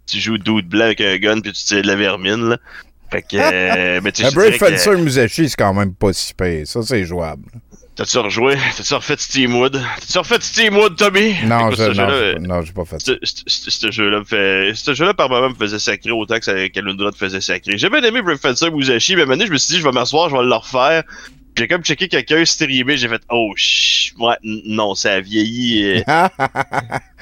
tu joues dude blanc avec un gun puis tu tires de la vermine. Là. Fait que, euh, mais tu sais, Brave dirais que- Fencer Musashi, c'est quand même pas si pire. Ça, c'est jouable. T'as-tu rejoué? T'as-tu refait Steamwood? T'as-tu refait Steamwood, Tommy? Non, Écoute, je, ce non, j'ai pas- non, j'ai pas fait ça. ce- jeu-là me fait. Ce jeu-là, par moment, me faisait sacrer autant que qu'Alundra te faisait sacrer. J'ai bien aimé Brave Fencer Musashi, mais maintenant, je me suis dit, je vais m'asseoir, je vais le refaire. J'ai comme checké quelqu'un streamer, j'ai fait, oh, ch... ouais, non, ça a vieilli. euh,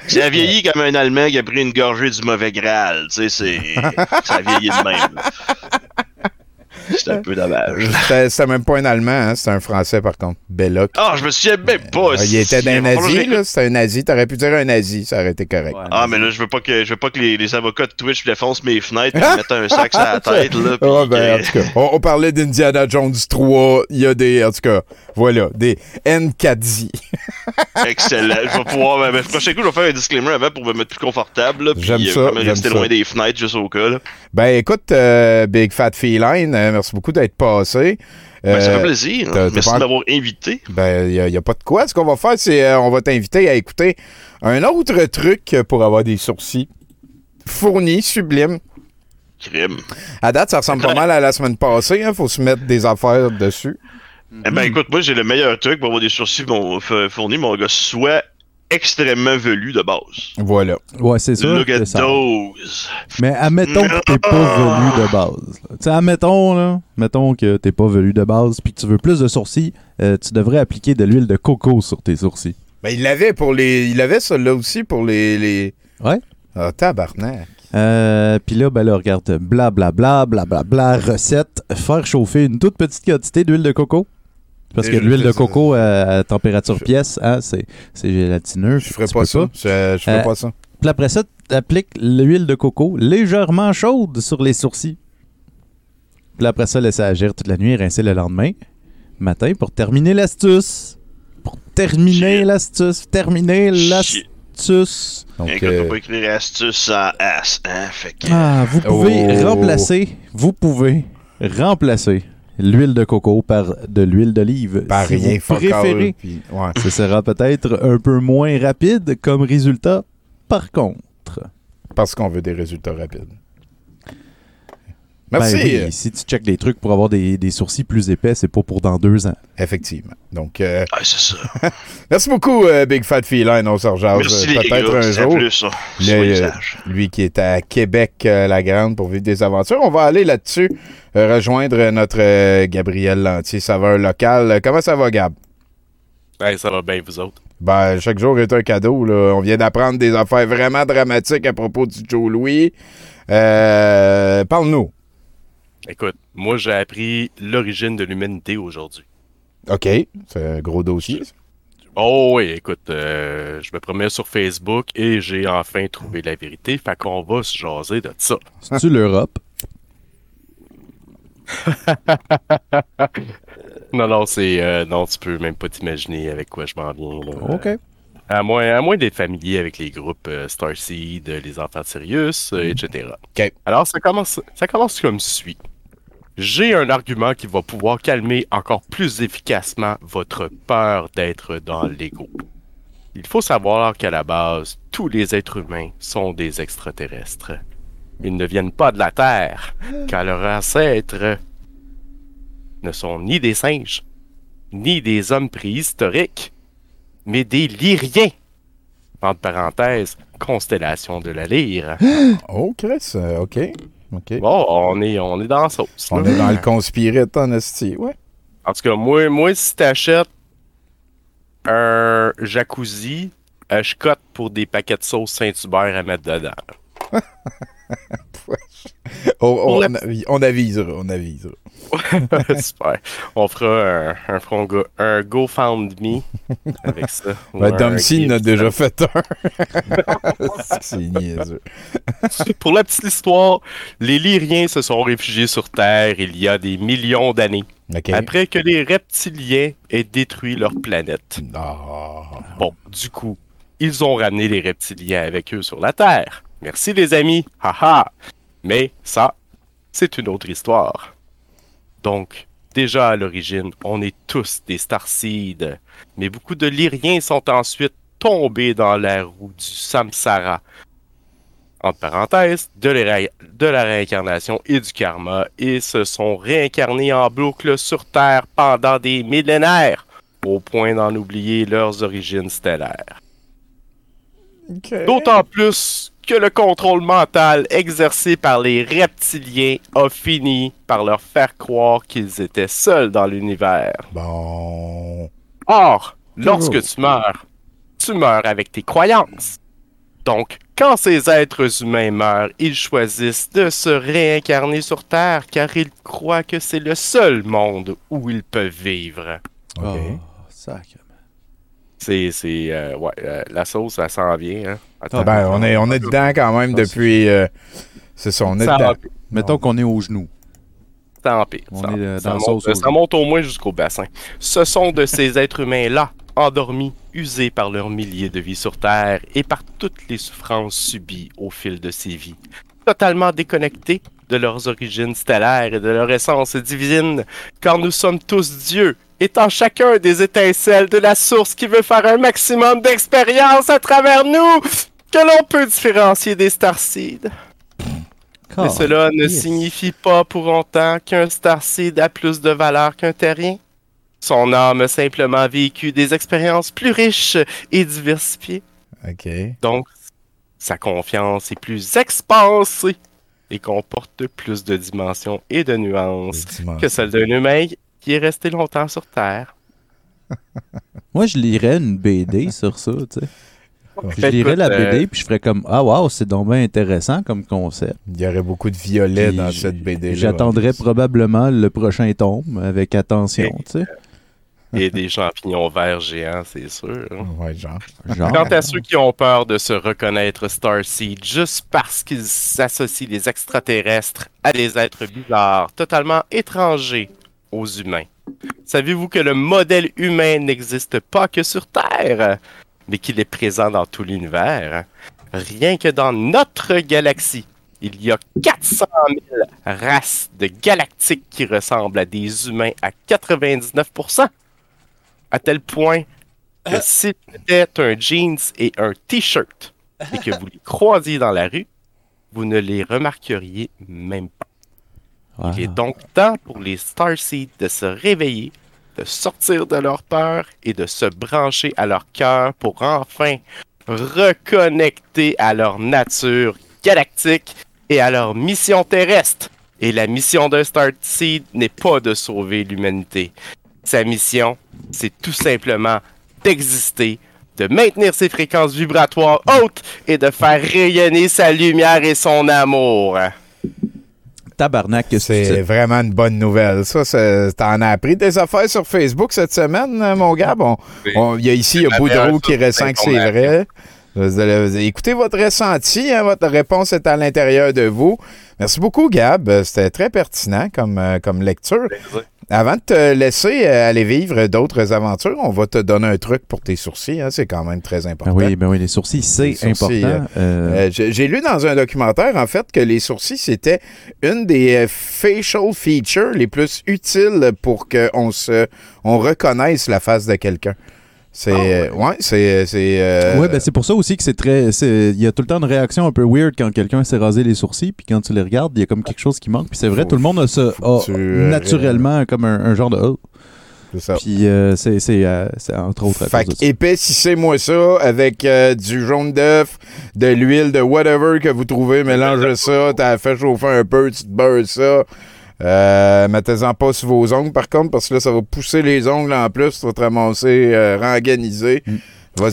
ça a vieilli comme un Allemand qui a pris une gorgée du mauvais Graal. Tu sais, c'est. Ça a vieilli de même. C'est un peu dommage. C'était c'était même pas un Allemand, hein, c'était un Français par contre. Belloc. Ah, je me souviens même pas. Ah, il était d'un nazi, là. C'était un nazi. T'aurais pu dire un nazi, ça aurait été correct. Ah, mais là, je veux pas que, je veux pas que les, les avocats de Twitch défoncent mes fenêtres et me mettent un sac sur la tête, là. Ah, ben, que- en tout cas, on, on parlait d'Indiana Jones 3. Il y a des, en tout cas, voilà, des N4Z. Excellent. Je vais pouvoir, ben, ben, le prochain coup, je vais faire un disclaimer avant pour me mettre plus confortable, J'aime euh, ça, j'aime rester ça. loin des fenêtres juste au cas, là. Ben, écoute, euh, Big Fat Feline, euh, merci beaucoup d'être passé. Ben, ça Euh, fait plaisir. Merci de m'avoir invité. Ben, il n'y a, pas de quoi. Ce qu'on va faire, c'est euh, on va t'inviter à écouter un autre truc pour avoir des sourcils fournis, sublimes. Crime. À date, ça ressemble pas mal à la semaine passée. Il faut se mettre des affaires dessus. Eh ben, écoute, moi, j'ai le meilleur truc pour avoir des sourcils mon- fournis, mon gars. Soit extrêmement velu de base. Voilà. Ouais, c'est sûr. Look at ça- those. Mais admettons que t'es pas velu de base. Tu sais, admettons, là, mettons que t'es pas velu de base puis que tu veux plus de sourcils, euh, tu devrais appliquer de l'huile de coco sur tes sourcils. Ben, il l'avait pour les. Il avait ça là aussi pour les. les... Ouais. Ah, tabarnak. Euh, puis là, ben là, regarde, blablabla, blablabla, recette, faire chauffer une toute petite quantité d'huile de coco. Parce que l'huile de coco à, à température pièce, hein, c'est c'est gélatineux. Je ferais pas ça. Je, je ferais Euh, pas ça. Puis après ça, tu appliques l'huile de coco légèrement chaude sur les sourcils. Puis après ça, laisser agir toute la nuit et rincer le lendemain, matin, pour terminer l'astuce. Pour terminer l'astuce. Terminer l'astuce. Donc, Écoute, euh, on peut écrire astuce sans as, hein. Fait que. Ah, vous pouvez Oh. remplacer, vous pouvez remplacer l'huile de coco par de l'huile d'olive. Par si rien, vous fuck all, préférez. puis- ouais. Ce sera peut-être un peu moins rapide comme résultat. Par contre, Parce qu'on veut des résultats rapides. Merci. Ben oui, si tu checkes des trucs pour avoir des, des sourcils plus épais, c'est pas pour dans deux ans. Effectivement. Donc, euh, Ah, c'est ça. merci beaucoup, euh, Big Fat Feline. On se rejase Merci, euh, peut-être un jour. plus, euh, lui qui est à Québec-la-Grande pour vivre des aventures. On va aller là-dessus euh, rejoindre notre euh, Gabriel Lantier, saveur locale. Euh, Comment ça va, Gab? Hey, ça va bien, vous autres? Ben, chaque jour est un cadeau. Là. On vient d'apprendre des affaires vraiment dramatiques à propos du Joe Louis. Euh, Parle-nous. Écoute, moi, j'ai appris l'origine de l'humanité aujourd'hui. OK, c'est un gros dossier. Oh oui, écoute, euh, je me promets sur Facebook et j'ai enfin trouvé la vérité. Fait qu'on va se jaser de ça. C'est-tu l'Europe? non, non, c'est. euh, non, tu peux même pas t'imaginer avec quoi je m'en viens. là. OK. À moins, à moins d'être familier avec les groupes euh, Starseed, euh, les Enfants de Sirius, euh, etc. OK. Alors, ça commence, ça commence comme suit. J'ai un argument qui va pouvoir calmer encore plus efficacement votre peur d'être dans l'ego. Il faut savoir qu'à la base, tous les êtres humains sont des extraterrestres. Ils ne viennent pas de la Terre, car leurs ancêtres ne sont ni des singes, ni des hommes préhistoriques, mais des lyriens. Entre parenthèses, constellation de la lyre. Oh, Chris, euh, OK. Bon, on est, on est dans la sauce. On là. est dans le conspiré en esti, ouais. En tout cas, moi, moi si t'achètes un jacuzzi, euh, je cote pour des paquets de sauce Saint-Hubert à mettre dedans. On, avi- on avisera, on avisera. Super. On fera un, un, front go- un GoFundMe avec ça. Ben, en a déjà fait un. C'est niaiseux. Pour la petite histoire, les Lyriens se sont réfugiés sur Terre il y a des millions d'années. Après que les reptiliens aient détruit leur planète. Ah. Bon, du coup, ils ont ramené les reptiliens avec eux sur la Terre. Merci les amis, haha. Mais ça, c'est une autre histoire. Donc, déjà à l'origine, on est tous des Starseeds. Mais beaucoup de Lyriens sont ensuite tombés dans la roue du Samsara. Entre parenthèses, de, la ré- de la réincarnation et du karma, et se sont réincarnés en boucle sur Terre pendant des millénaires, au point d'en oublier leurs origines stellaires. D'autant plus que le contrôle mental exercé par les reptiliens a fini par leur faire croire qu'ils étaient seuls dans l'univers. Bon. Or, lorsque tu meurs, tu meurs avec tes croyances. Donc, quand ces êtres humains meurent, ils choisissent de se réincarner sur Terre car ils croient que c'est le seul monde où ils peuvent vivre. Oh, sacre. C'est, c'est, euh, ouais, euh, la sauce, ça s'en vient. Hein. Attends. Ben, on est, on est dedans quand même depuis. euh, c'est ça, on est Ça dedans. empire. Mettons qu'on est aux genoux. Ça empire. On Ça, est, euh, ça dans la monte, ça genoux. monte au moins jusqu'au bassin. Ce sont de ces êtres humains-là, endormis, usés par leurs milliers de vies sur Terre et par toutes les souffrances subies au fil de ces vies. Totalement déconnectés de leurs origines stellaires et de leur essence divine, car nous sommes tous dieux, étant chacun des étincelles de la source qui veut faire un maximum d'expérience à travers nous, que l'on peut différencier des Starseeds. Mais cela ne yes. signifie pas pour autant qu'un Starseed a plus de valeur qu'un terrien. Son âme a simplement vécu des expériences plus riches et diversifiées. OK. Donc, sa confiance est plus expansée et comporte plus de dimensions et de nuances que celle d'un humain qui est resté longtemps sur Terre. Moi, je lirais une BD sur ça, tu sais. Je lirais la écoute, euh, BD, puis je ferais comme Ah, wow, c'est donc bien intéressant comme concept. Il y aurait beaucoup de violets Puis dans cette BD-là. J'attendrais probablement le prochain tome avec attention, tu sais. Et des champignons verts géants, c'est sûr. Ouais, genre. Genre. Quant à ceux qui ont peur de se reconnaître Starseed juste parce qu'ils associent les extraterrestres à des êtres bizarres, totalement étrangers aux humains. Savez-vous que le modèle humain n'existe pas que sur Terre, mais qu'il est présent dans tout l'univers? Rien que dans notre galaxie, il y a 400 000 races de galactiques qui ressemblent à des humains à 99%. À tel point que si c'était un jeans et un t-shirt et que vous les croisiez dans la rue, vous ne les remarqueriez même pas. Il est donc temps pour les Starseeds de se réveiller, de sortir de leur peur et de se brancher à leur cœur pour enfin reconnecter à leur nature galactique et à leur mission terrestre. Et la mission d'un Starseed n'est pas de sauver l'humanité. Sa mission, c'est tout simplement d'exister, de maintenir ses fréquences vibratoires hautes et de faire rayonner sa lumière et son amour. Tabarnak, que C'est vraiment une bonne nouvelle. Ça, t'en as appris des affaires sur Facebook cette semaine, mon gars. Bon, il y a ici, il y a Boudreau qui ressent que c'est vrai. Écoutez votre ressenti, hein, votre réponse est à l'intérieur de vous. Merci beaucoup, Gab. C'était très pertinent comme, euh, comme lecture. Avant de te laisser euh, aller vivre d'autres aventures, on va te donner un truc pour tes sourcils. hein, c'est quand même très important. Ben oui, ben oui, les sourcils, c'est Les sourcils, important. euh, Euh, j'ai lu dans un documentaire, en fait, que les sourcils, c'était une des facial features les plus utiles pour qu'on se, on reconnaisse la face de quelqu'un. C'est, euh, ouais, c'est, c'est. euh, Ouais, ben c'est pour ça aussi que c'est très. c'est- Il y a tout le temps une réaction un peu weird quand quelqu'un s'est rasé les sourcils, puis quand tu les regardes, il y a comme quelque chose qui manque. Puis c'est vrai, Faut- tout le monde a, tu, euh, naturellement comme un, un genre de. oh. c'est ça. Puis euh, c'est c'est, euh, c'est entre autres. Fait épaississez-moi ça avec euh, du jaune d'œuf, de l'huile, de whatever que vous trouvez. Mélange ça, t'as fait chauffer un peu, tu te beurres ça. Euh, Mettez-en pas sur vos ongles, par contre, parce que là, ça va pousser les ongles en plus. Tu vas te ramasser euh,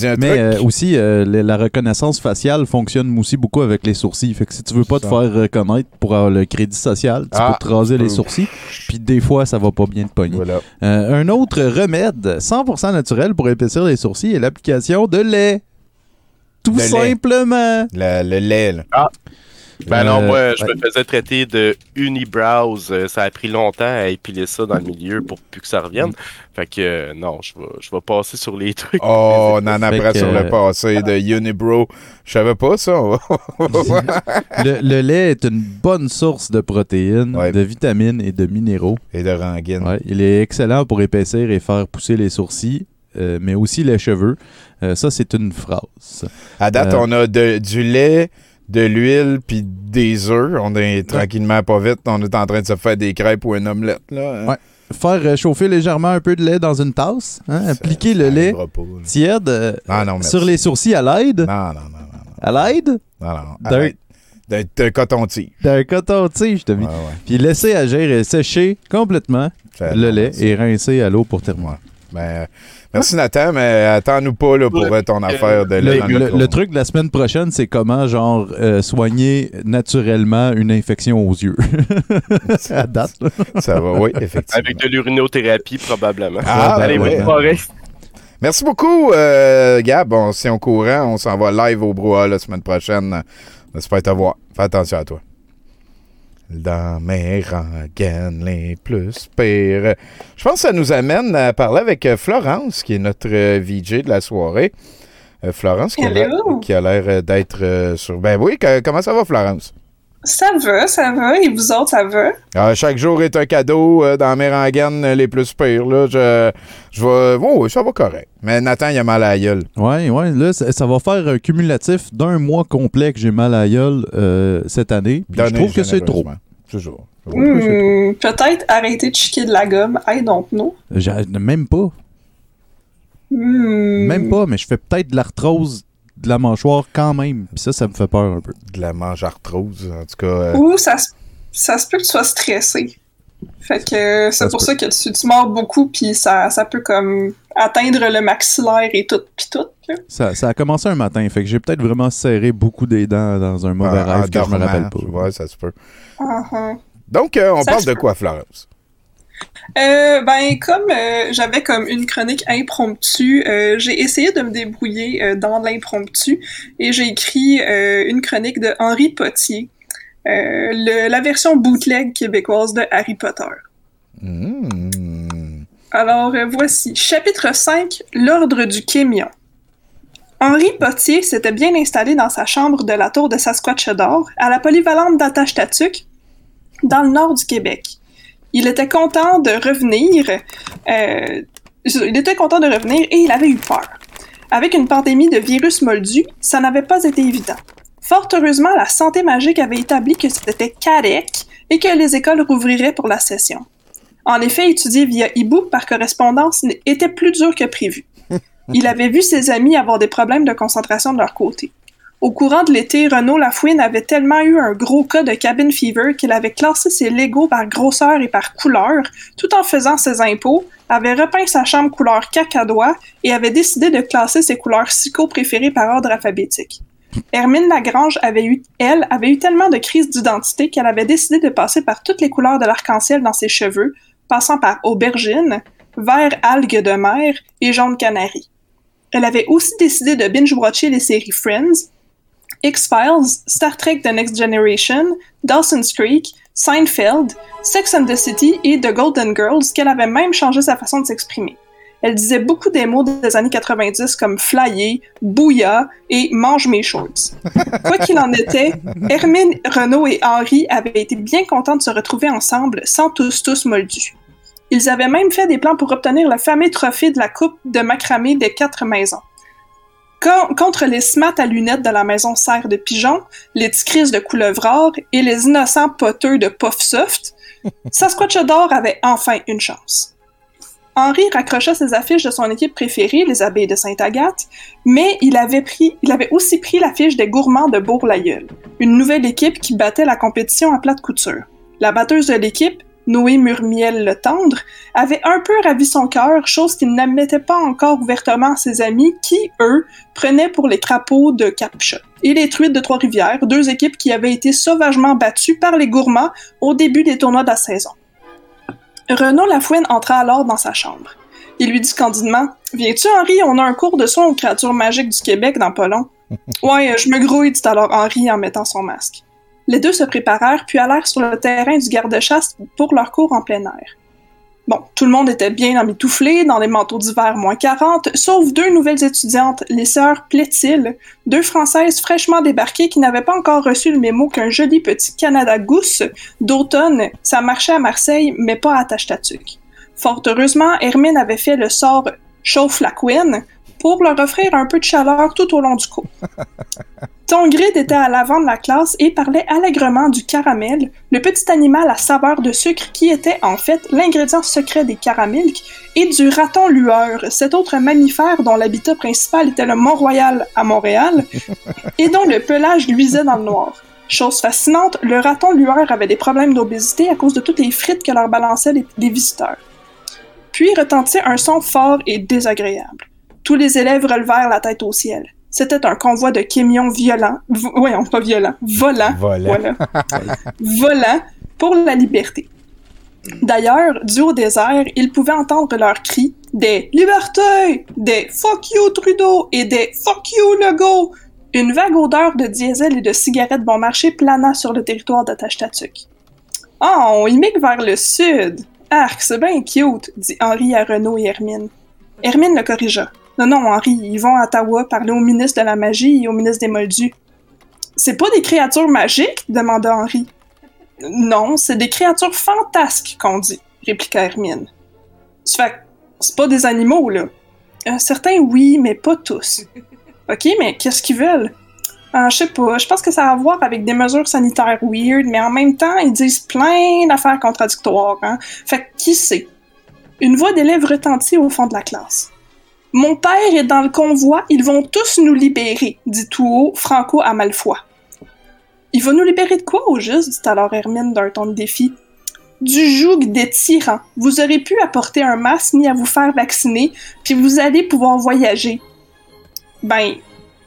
un Mais truc. euh, aussi, euh, la reconnaissance faciale fonctionne aussi beaucoup avec les sourcils. Fait que si tu veux pas te Ça. faire reconnaître pour avoir le crédit social, tu Ah, peux te raser les sourcils. Puis des fois, ça va pas bien te pogner. Voilà. Euh, un autre remède 100% naturel pour épaissir les sourcils est l'application de lait. Tout lait. simplement. Le, le lait, là. Ah. Ben non, Euh, moi, je ouais. me faisais traiter de unibrows. Euh, Ça a pris longtemps à épiler ça dans le milieu pour plus que ça revienne. Fait que euh, non, je vais, je vais passer sur les trucs. Oh, on en apprend sur le euh, passé de Unibro. Je savais pas ça. on va- on va voir. le, le lait est une bonne source de protéines, Ouais. de vitamines et de minéraux. Et de Ranguine. Ouais, il est excellent pour épaissir et faire pousser les sourcils, euh, mais aussi les cheveux. Euh, ça, c'est une phrase. À date, Euh, on a de- du lait, de l'huile, puis des œufs. On est tranquillement, pas vite. On est en train de se faire des crêpes ou une omelette. Là. Ouais. Faire euh, chauffer légèrement un peu de lait dans une tasse, hein, appliquer le lait tiède euh, Ah non, sur les sourcils à l'aide. Non, non, non, non. À l'aide? Non, non. D'un- coton-tige. d'un coton-tige, je te ouais. Puis laisser agir et sécher complètement le lait et rincer à l'eau pour terminer. Ben, merci Nathan, mais attends-nous pas là, pour euh, ton affaire de Le, le- le truc de la semaine prochaine, c'est comment, genre, euh, soigner naturellement une infection aux yeux. à date. là. Ça va, oui, effectivement. Avec de l'urinothérapie, probablement. Ah, Allez, ben bonne ouais. soirée. Merci beaucoup, euh, Gab. On s'est au courant. On s'en va live au brouhaha la semaine prochaine. On espère te voir. Fais attention à toi. Dans mes rengaines les plus pires. Je pense que ça nous amène à parler avec euh, Florence, qui est notre euh, VJ de la soirée. Euh, Florence, qui a l'air- Hello. qui a l'air d'être sur... Ben oui, comment ça va, Florence? Ça va, ça va. Et vous autres, ça va? Ah, chaque jour est un cadeau euh, dans mes rengaines euh, les plus pires. Là. Je, je vais... Oh, oui, ça va correct. Mais Nathan, il a mal à la gueule. Ouais, ouais. Là, ça, ça va faire un cumulatif d'un mois complet que j'ai mal à la gueule euh, cette année. Je trouve que c'est trop. Toujours. Hmm, Peut-être arrêter de chiquer de la gomme. I don't know. Même pas. Hmm. Même pas, mais je fais peut-être de l'arthrose de la mâchoire quand même. Puis ça, ça me fait peur un peu. De la mange arthrose, en tout cas. euh, Ou ça, se- ça se peut que tu sois stressé. Fait que euh, c'est pour peut. ça que tu, tu mords beaucoup, puis ça, ça peut comme atteindre le maxillaire et tout, puis tout. là. Ça, ça a commencé un matin, fait que j'ai peut-être vraiment serré beaucoup des dents dans un mauvais en rêve que je me rappelle pas. tu vois, ça se peut. Ah, ah. Donc, euh, on Ça parle de peut. quoi, Florence? Euh, ben, comme euh, j'avais comme une chronique impromptue, euh, j'ai essayé de me débrouiller dans l'impromptu et j'ai écrit une chronique de Henri Potier, le- la version bootleg québécoise de Harry Potter. Hmm. Alors voici, chapitre 5, l'ordre du Kémion. Henri Potier s'était bien installé dans sa chambre de la tour de Saskatchewan à la polyvalente d'Attache-Tatuc, dans le nord du Québec. Il était content de revenir. euh, il était content de revenir et il avait eu peur. Avec une pandémie de virus moldu, ça n'avait pas été évident. Fort heureusement, la santé magique avait établi que c'était correct et que les écoles rouvriraient pour la session. En effet, étudier via e-book par correspondance était plus dur que prévu. Il avait vu ses amis avoir des problèmes de concentration de leur côté. Au courant de l'été, Renaud Lafouine avait tellement eu un gros cas de cabin fever qu'il avait classé ses Legos par grosseur et par couleur, tout en faisant ses impôts, avait repeint sa chambre couleur cacadois et avait décidé de classer ses couleurs psycho préférées par ordre alphabétique. Hermine Lagrange avait eu, elle, avait eu tellement de crises d'identité qu'elle avait décidé de passer par toutes les couleurs de l'arc-en-ciel dans ses cheveux, passant par aubergine, vert algue de mer et jaune canari. Elle avait aussi décidé de binge-watcher les séries Friends, X-Files, Star Trek The Next Generation, Dawson's Creek, Seinfeld, Sex and the City et The Golden Girls, qu'elle avait même changé sa façon de s'exprimer. Elle disait beaucoup des mots des années 90 comme flyer, bouilla et mange mes shorts. Quoi qu'il en était, Hermine, Renaud et Henri avaient été bien contents de se retrouver ensemble sans tous tous moldus. Ils avaient même fait des plans pour obtenir le fameux trophée de la Coupe de macramé des quatre maisons. Con- contre les smats à lunettes de la maison Serre de Pigeon, les tigris de Coulevrard et les innocents poteux de Puff Soft, Sasquatchador avait enfin une chance. Henri raccrocha ses affiches de son équipe préférée, les abeilles de Sainte-Agathe, mais il avait, pris, il avait aussi pris l'affiche des gourmands de Bourg-l'Aïeul, une nouvelle équipe qui battait la compétition à plate couture. La batteuse de l'équipe, Noé Murmiel le Tendre, avait un peu ravi son cœur, chose qu'il n'admettait pas encore ouvertement à ses amis qui, eux, prenaient pour les crapauds de Capcha et les truites de Trois-Rivières, deux équipes qui avaient été sauvagement battues par les gourmands au début des tournois de la saison. Renaud Lafouine entra alors dans sa chambre. Il lui dit candidement Viens-tu, Henri, on a un cours de soins aux créatures magiques du Québec dans pas. Ouais, je me grouille, dit alors Henri en mettant son masque. Les deux se préparèrent puis allèrent sur le terrain du garde-chasse pour leur cours en plein air. Bon, tout le monde était bien emmitouflé dans les manteaux d'hiver moins 40, sauf deux nouvelles étudiantes, les sœurs Plétil, deux Françaises fraîchement débarquées qui n'avaient pas encore reçu le mémo qu'un joli petit Canada Goose d'automne, ça marchait à Marseille, mais pas à Tachtatuk. Fort heureusement, Hermine avait fait le sort chauffe la Queen pour leur offrir un peu de chaleur tout au long du cours. Tongrid était à l'avant de la classe et parlait allègrement du caramel, le petit animal à saveur de sucre qui était en fait l'ingrédient secret des caramilks, et du raton lueur, cet autre mammifère dont l'habitat principal était le Mont-Royal à Montréal et dont le pelage luisait dans le noir. Chose fascinante, le raton lueur avait des problèmes d'obésité à cause de toutes les frites que leur balançaient les, les visiteurs. Puis retentit un son fort et désagréable. Tous les élèves relevèrent la tête au ciel. C'était un convoi de camions violents, vo- voyons, pas violents, volants, Volant. voilà, volants pour la liberté. D'ailleurs, dû au désert, ils pouvaient entendre leurs cris des Liberté, des Fuck you Trudeau et des Fuck you Legault. Une vague odeur de diesel et de cigarettes bon marché plana sur le territoire de Tachtatuk. Ah, on immigue vers le sud. Arc, c'est bien cute, dit Henri à Renaud et Hermine. Hermine le corrigea. Non, non, Henri, ils vont à Ottawa parler au ministre de la Magie et au ministre des Moldus. C'est pas des créatures magiques? demanda Henri. Non, c'est des créatures fantasques qu'on dit, répliqua Hermine. C'est pas des animaux, là. Euh, certains, oui, mais pas tous. Ok, mais qu'est-ce qu'ils veulent? Ah, je sais pas, je pense que ça a à voir avec des mesures sanitaires weird, mais en même temps, ils disent plein d'affaires contradictoires, hein. Fait qui sait? Une voix d'élève retentit au fond de la classe. Mon père est dans le convoi, ils vont tous nous libérer, dit tout haut Franco à Malfoy. Il va nous libérer de quoi au juste, dit alors Hermine d'un ton de défi. Du joug des tyrans. Vous aurez pu apporter un masque ni à vous faire vacciner, puis vous allez pouvoir voyager. Ben,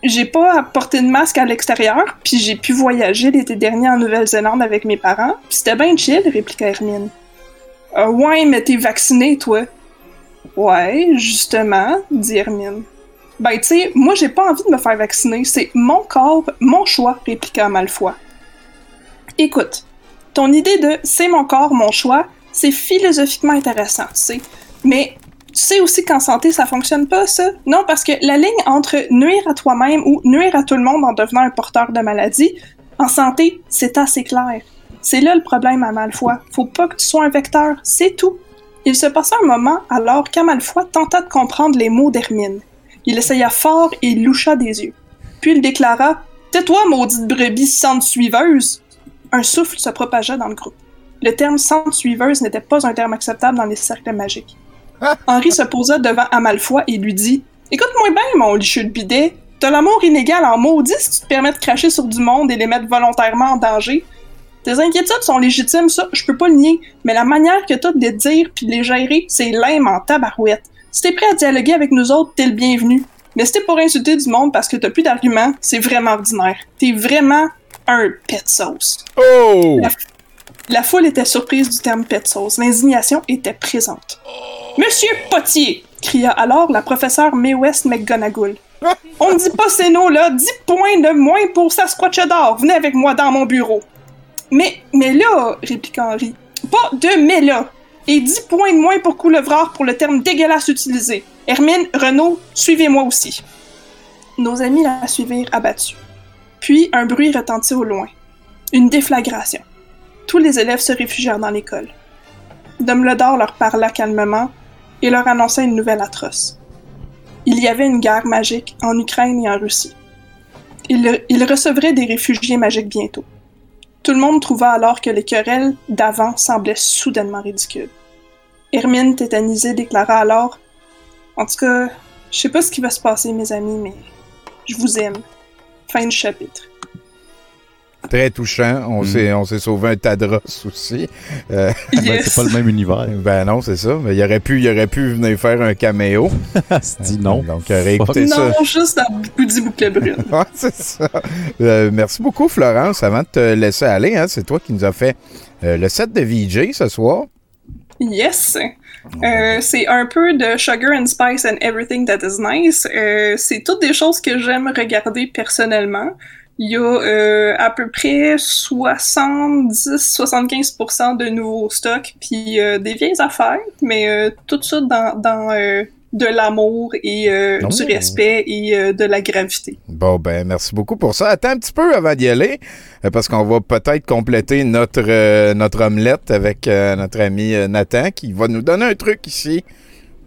j'ai pas apporté de masque à l'extérieur, puis j'ai pu voyager l'été dernier en Nouvelle-Zélande avec mes parents, puis c'était bien chill, répliqua Hermine. Euh, ouais, mais t'es vacciné, toi. Ouais, justement, dit Hermine. Ben, tu sais, moi, j'ai pas envie de me faire vacciner. C'est mon corps, mon choix, répliqua Malfoy. Écoute, ton idée de c'est mon corps, mon choix, c'est philosophiquement intéressant, tu sais. Mais tu sais aussi qu'en santé, ça fonctionne pas, ça? Non, parce que la ligne entre nuire à toi-même ou nuire à tout le monde en devenant un porteur de maladie, en santé, c'est assez clair. C'est là le problème à Malfoy. Faut pas que tu sois un vecteur, c'est tout. Il se passa un moment alors qu'Amalfoy tenta de comprendre les mots d'Hermine. Il essaya fort et loucha des yeux. Puis il déclara Tais-toi, maudite brebis centre suiveuse Un souffle se propagea dans le groupe. Le terme centre suiveuse n'était pas un terme acceptable dans les cercles magiques. Henri se posa devant Amalfoy et lui dit Écoute-moi bien, mon licheux de bidet. T'as l'amour inégal en maudit si tu te permets de cracher sur du monde et les mettre volontairement en danger. Tes inquiétudes sont légitimes, ça, je peux pas le nier, mais la manière que t'as de les dire puis de les gérer, c'est lame en tabarouette. Si t'es prêt à dialoguer avec nous autres, t'es le bienvenu. Mais si t'es pour insulter du monde parce que t'as plus d'arguments, c'est vraiment ordinaire. T'es vraiment un pet sauce. Oh! La, la foule était surprise du terme pet sauce. L'indignation était présente. Monsieur Potier! cria alors la professeure May West McGonagall. On ne dit pas ces noms-là, 10 points de moins pour Sasquatch d'or. Venez avec moi dans mon bureau. Mais, mais là, répliqua Henri, pas de mais là. Et 10 points de moins pour coulevrard pour le terme dégueulasse utilisé. Hermine, Renaud, suivez-moi aussi. Nos amis la suivirent abattus. Puis un bruit retentit au loin. Une déflagration. Tous les élèves se réfugièrent dans l'école. Dumbledore leur parla calmement et leur annonça une nouvelle atroce. Il y avait une guerre magique en Ukraine et en Russie. Il, il recevrait des réfugiés magiques bientôt. Tout le monde trouva alors que les querelles d'avant semblaient soudainement ridicules. Hermine, tétanisée, déclara alors En tout cas, je sais pas ce qui va se passer, mes amis, mais je vous aime. Fin du chapitre. Très touchant. On Mm. s'est on s'est sauvé un Tadros aussi. Euh, Ben, c'est pas le même univers. Ben non, c'est ça. Mais il aurait pu, il aurait pu venir faire un caméo. Dis non. Donc, il aurait écouté ça. Non, juste dans Boudi Bouclet Brune. Ouais, c'est ça. Euh, merci beaucoup, Florence. Avant de te laisser aller, hein, c'est toi qui nous as fait euh, le set de VJ ce soir. Yes! Euh, c'est un peu de Sugar and Spice and Everything That Is Nice. Euh, c'est toutes des choses que j'aime regarder personnellement. Il y a euh, à peu près 70-75% de nouveaux stocks, puis euh, des vieilles affaires, mais euh, tout ça dans, dans euh, de l'amour et euh, Oh. du respect et euh, de la gravité. Bon, ben, merci beaucoup pour ça. Attends un petit peu avant d'y aller, euh, parce qu'on va peut-être compléter notre, notre omelette avec notre ami Nathan, qui va nous donner un truc ici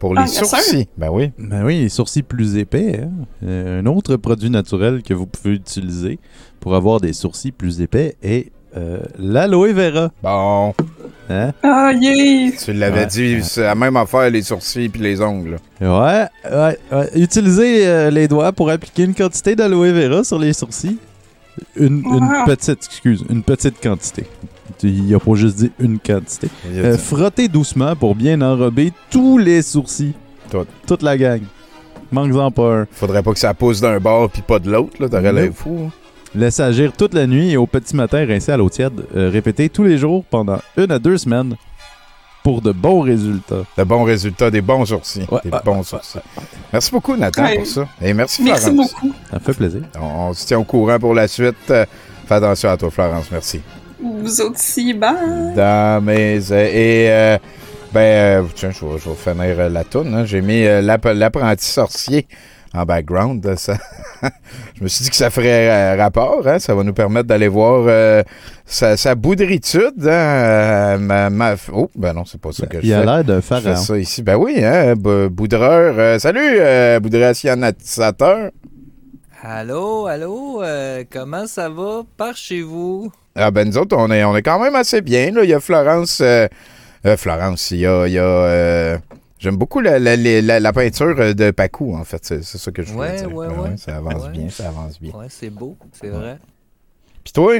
pour les Ah, sûr. sourcils. Ben oui. Ben oui, les sourcils plus épais. hein. Euh, un autre produit naturel que vous pouvez utiliser pour avoir des sourcils plus épais est euh, l'aloe vera. Bon. Hein? Ah, yay! Tu l'avais Ouais. dit, c'est la même affaire, les sourcils puis les ongles. Ouais, ouais, ouais. Utilisez euh, les doigts pour appliquer une quantité d'aloe vera sur les sourcils. Une, une Wow. petite, excuse, une petite quantité. Il n'y a pas juste dit une quantité. Euh, dit- frottez doucement pour bien enrober tous les sourcils. Tout. Toute la gang. Manque-en pas un. Faudrait pas que ça pousse d'un bord puis pas de l'autre, là. T'aurais l'air fou. hein. Laissez agir toute la nuit et au petit matin rincer à l'eau tiède. Euh, répétez tous les jours pendant une à deux semaines pour de bons résultats. De bons résultats, des bons sourcils. Ouais, des bons sourcils. Merci beaucoup, Nathan, Ouais. pour ça. Et merci, Merci Florence. beaucoup. Ça me fait plaisir. On, on se tient au courant pour la suite. Euh, Fais attention à toi, Florence. Merci. Vous aussi, bye! Dans mes. euh, et. euh, ben, euh, tiens, je vais, je vais finir euh, la toune. hein. J'ai mis euh, l'app- l'apprenti sorcier en background. Ça, je me suis dit que ça ferait euh, rapport. hein. Ça va nous permettre d'aller voir euh, sa, sa boudritude. hein. Euh, ma, ma- Oh, ben non, c'est pas ça que je Il a fais. l'air d'un fais pharaon. ça ici. Ben oui, hein, b- boudreur. Euh, salut, euh, boudréationisateur. Allô, allô, euh, comment ça va par chez vous? Ah ben nous autres, on est, on est quand même assez bien. Là. Il y a Florence. euh, euh, Florence, il y a. il y a, euh, J'aime beaucoup la, la- la- la- peinture de Pacou, en fait. C'est c'est ça que je voulais Ouais, dire. ouais, Ben ouais. Ça avance Ouais. bien, ça avance bien. Ouais, c'est beau, c'est vrai. Puis toi?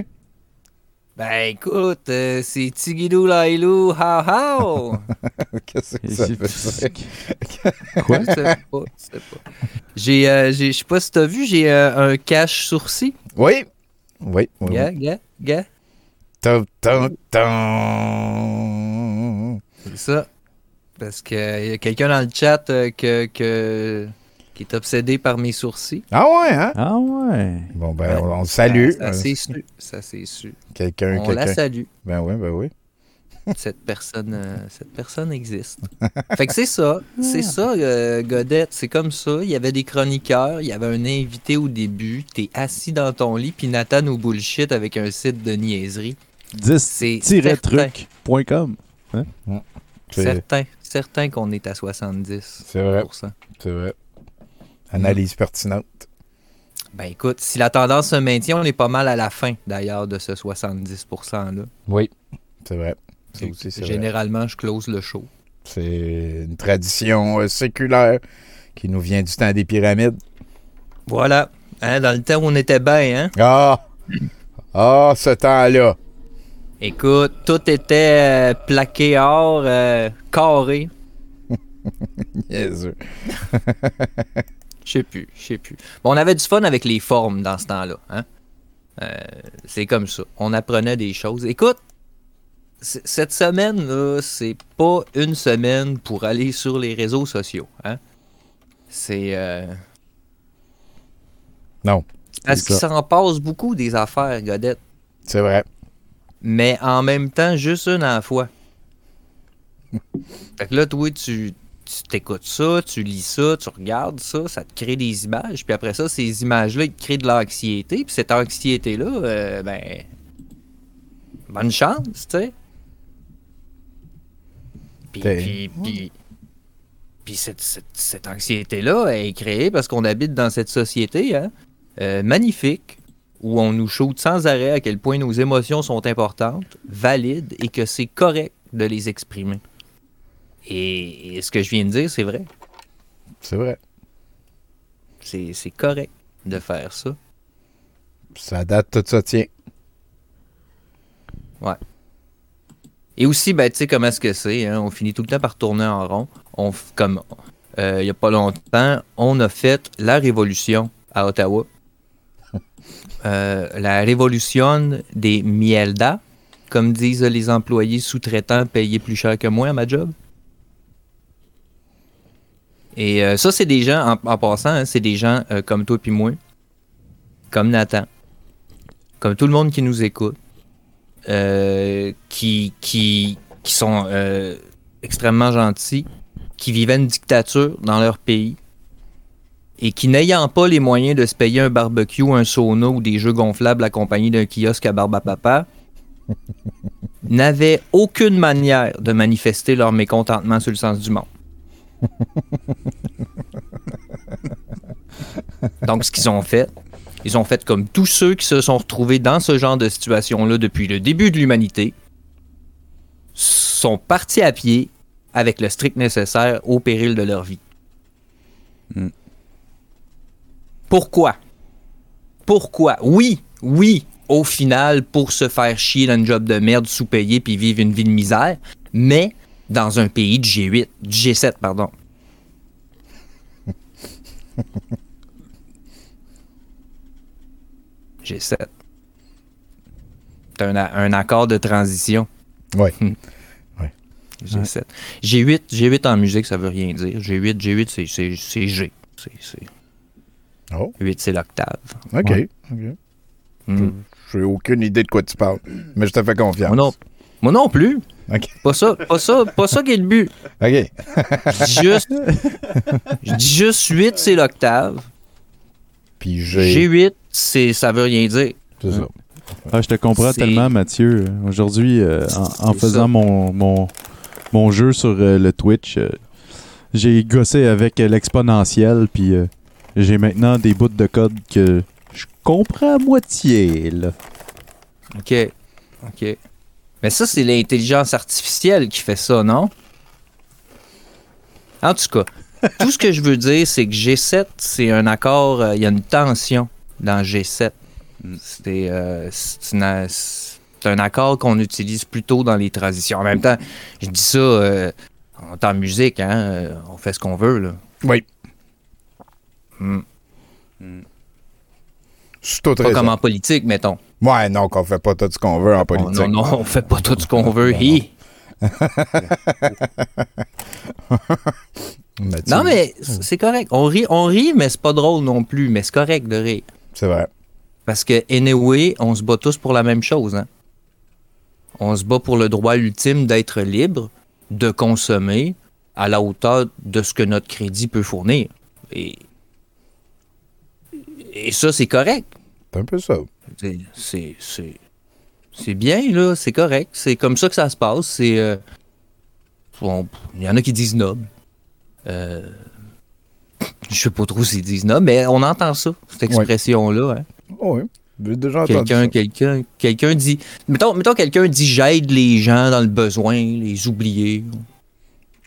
Ben écoute, euh, c'est Tigidou Lailou, how how! Qu'est-ce que ça veut dire? Quoi? Je sais pas, je sais pas. J'ai, euh, j'ai- je sais pas si t'as vu, j'ai euh, un cache sourcil. Oui. Oui. oui, gars, gars. Tum, tum, tum. C'est ça. Parce qu'il y a quelqu'un dans le chat euh, que, que- qui est obsédé par mes sourcils. Ah ouais, hein? Ah ouais. Bon, ben, on, on le salue. Ça, ça, c'est su. Ça, c'est su. Quelqu'un, On la salue. Ben oui, ben oui. Cette personne, euh, cette personne existe. fait que c'est ça. C'est ça, euh, Godette. C'est comme ça. Il y avait des chroniqueurs. Il y avait un invité au début. T'es assis dans ton lit. Puis Nathan nous bullshit avec un site de niaiserie. C'est certain. truc.com. Hein? C'est- Certain. Certain qu'on est à 70 C'est vrai. C'est vrai. Analyse pertinente. Ben écoute, si la tendance se maintient, on est pas mal à la fin d'ailleurs de ce 70%-là. Oui, c'est vrai. Ça aussi, c'est vrai. Généralement, je close le show. C'est une tradition euh, séculaire qui nous vient du temps des pyramides. Voilà. Hein, dans le temps où on était bien, hein? Ah! Ah, ce temps-là! Écoute, tout était euh, plaqué or, euh, carré. Niaiseux. Je sais plus, je sais plus. Bon, on avait du fun avec les formes dans ce temps-là. Hein? Euh, c'est comme ça. On apprenait des choses. Écoute, cette semaine, là, c'est pas une semaine pour aller sur les réseaux sociaux. Hein? C'est. euh, Non. Parce qu'il s'en passe beaucoup des affaires, Godette. C'est vrai. Mais en même temps, juste une à la fois. fait que là, toi, tu tu t'écoutes ça, tu lis ça, tu regardes ça, ça te crée des images. Puis après ça, ces images-là, ils te créent de l'anxiété. Puis cette anxiété-là, euh, ben. Bonne chance, tu sais. Puis, puis, puis, cette, cette- cette anxiété-là est créée parce qu'on habite dans cette société hein, euh, magnifique où on nous shoot sans arrêt à quel point nos émotions sont importantes, valides et que c'est correct de les exprimer. Et, et ce que je viens de dire, c'est vrai. C'est vrai. C'est c'est correct de faire ça. Ça date, tout ça tient. Ouais. Et aussi, ben, tu sais comment est-ce que c'est, hein, on finit tout le temps par tourner en rond. On, comme euh, il n'y a pas longtemps, on a fait la révolution à Ottawa. Euh, la révolution des mielda, comme disent les employés sous-traitants payés plus cher que moi à ma job. Et euh, ça, c'est des gens, en, en passant, hein, c'est des gens euh, comme toi puis moi, comme Nathan, comme tout le monde qui nous écoute, qui, qui, qui sont euh, extrêmement gentils, qui vivaient une dictature dans leur pays et qui, n'ayant pas les moyens de se payer un barbecue, un sauna ou des jeux gonflables accompagnés d'un kiosque à barbe à papa, n'avaient aucune manière de manifester leur mécontentement sur le sens du monde. Donc, ce qu'ils ont fait, ils ont fait comme tous ceux qui se sont retrouvés dans ce genre de situation-là depuis le début de l'humanité, sont partis à pied avec le strict nécessaire au péril de leur vie. Pourquoi? Pourquoi? Oui, oui, au final, pour se faire chier dans une job de merde sous-payé puis vivre une vie de misère, mais dans un pays de G8, G7, pardon. G7. C'est un, a- un accord de transition. Oui. G7. G8, G8 en musique, ça veut rien dire. G8, G8, c'est- c'est c'est G. C'est- c'est- Oh. 8, c'est l'octave. OK. Ouais. OK. Mm. J'ai aucune idée de quoi tu parles, mais je te fais confiance. Moi non, moi non plus. Pas ça, pas ça, pas ça qui est le but. OK. Je dis juste, je dis juste 8, c'est l'octave. Puis G. G8, c'est, ça veut rien dire. C'est ça. Ah, je te comprends tellement, Mathieu. Aujourd'hui, euh, en, faisant mon, mon, mon jeu sur euh, le Twitch, euh, j'ai gossé avec euh, l'exponentiel, puis euh, j'ai maintenant des bouts de code que je comprends à moitié. Là. OK. OK. Mais ça, c'est l'intelligence artificielle qui fait ça, non? En tout cas, tout ce que je veux dire, c'est que G7, c'est un accord, euh, il y a une tension dans G7. C'est euh, c'est un accord qu'on utilise plutôt dans les transitions. En même temps, je dis ça euh, en temps musique, hein, euh, on fait ce qu'on veut, là. Oui. Hmm. C'est tout Pas raison. comme en politique, mettons. Ouais, non, qu'on fait pas tout ce qu'on veut en politique. non, non, on fait pas tout ce qu'on veut. hi. Mais tu- Non, mais c'est correct. On rit, on rit, mais c'est pas drôle non plus. Mais c'est correct de rire. C'est vrai. Parce que, anyway, on se bat tous pour la même chose. Hein? On se bat pour le droit ultime d'être libre, de consommer à la hauteur de ce que notre crédit peut fournir. Et, et ça, c'est correct. C'est un peu ça. C'est- bien, là. C'est correct. C'est comme ça que ça se passe. C'est. euh, bon, Il y en a qui disent noble. Euh, je sais pas trop s'ils disent noble, mais on entend ça, cette expression-là. hein. Oh, oui. J'ai déjà entendu Quelqu'un, ça. quelqu'un, quelqu'un dit. Mettons, mettons quelqu'un dit j'aide les gens dans le besoin, les oubliés.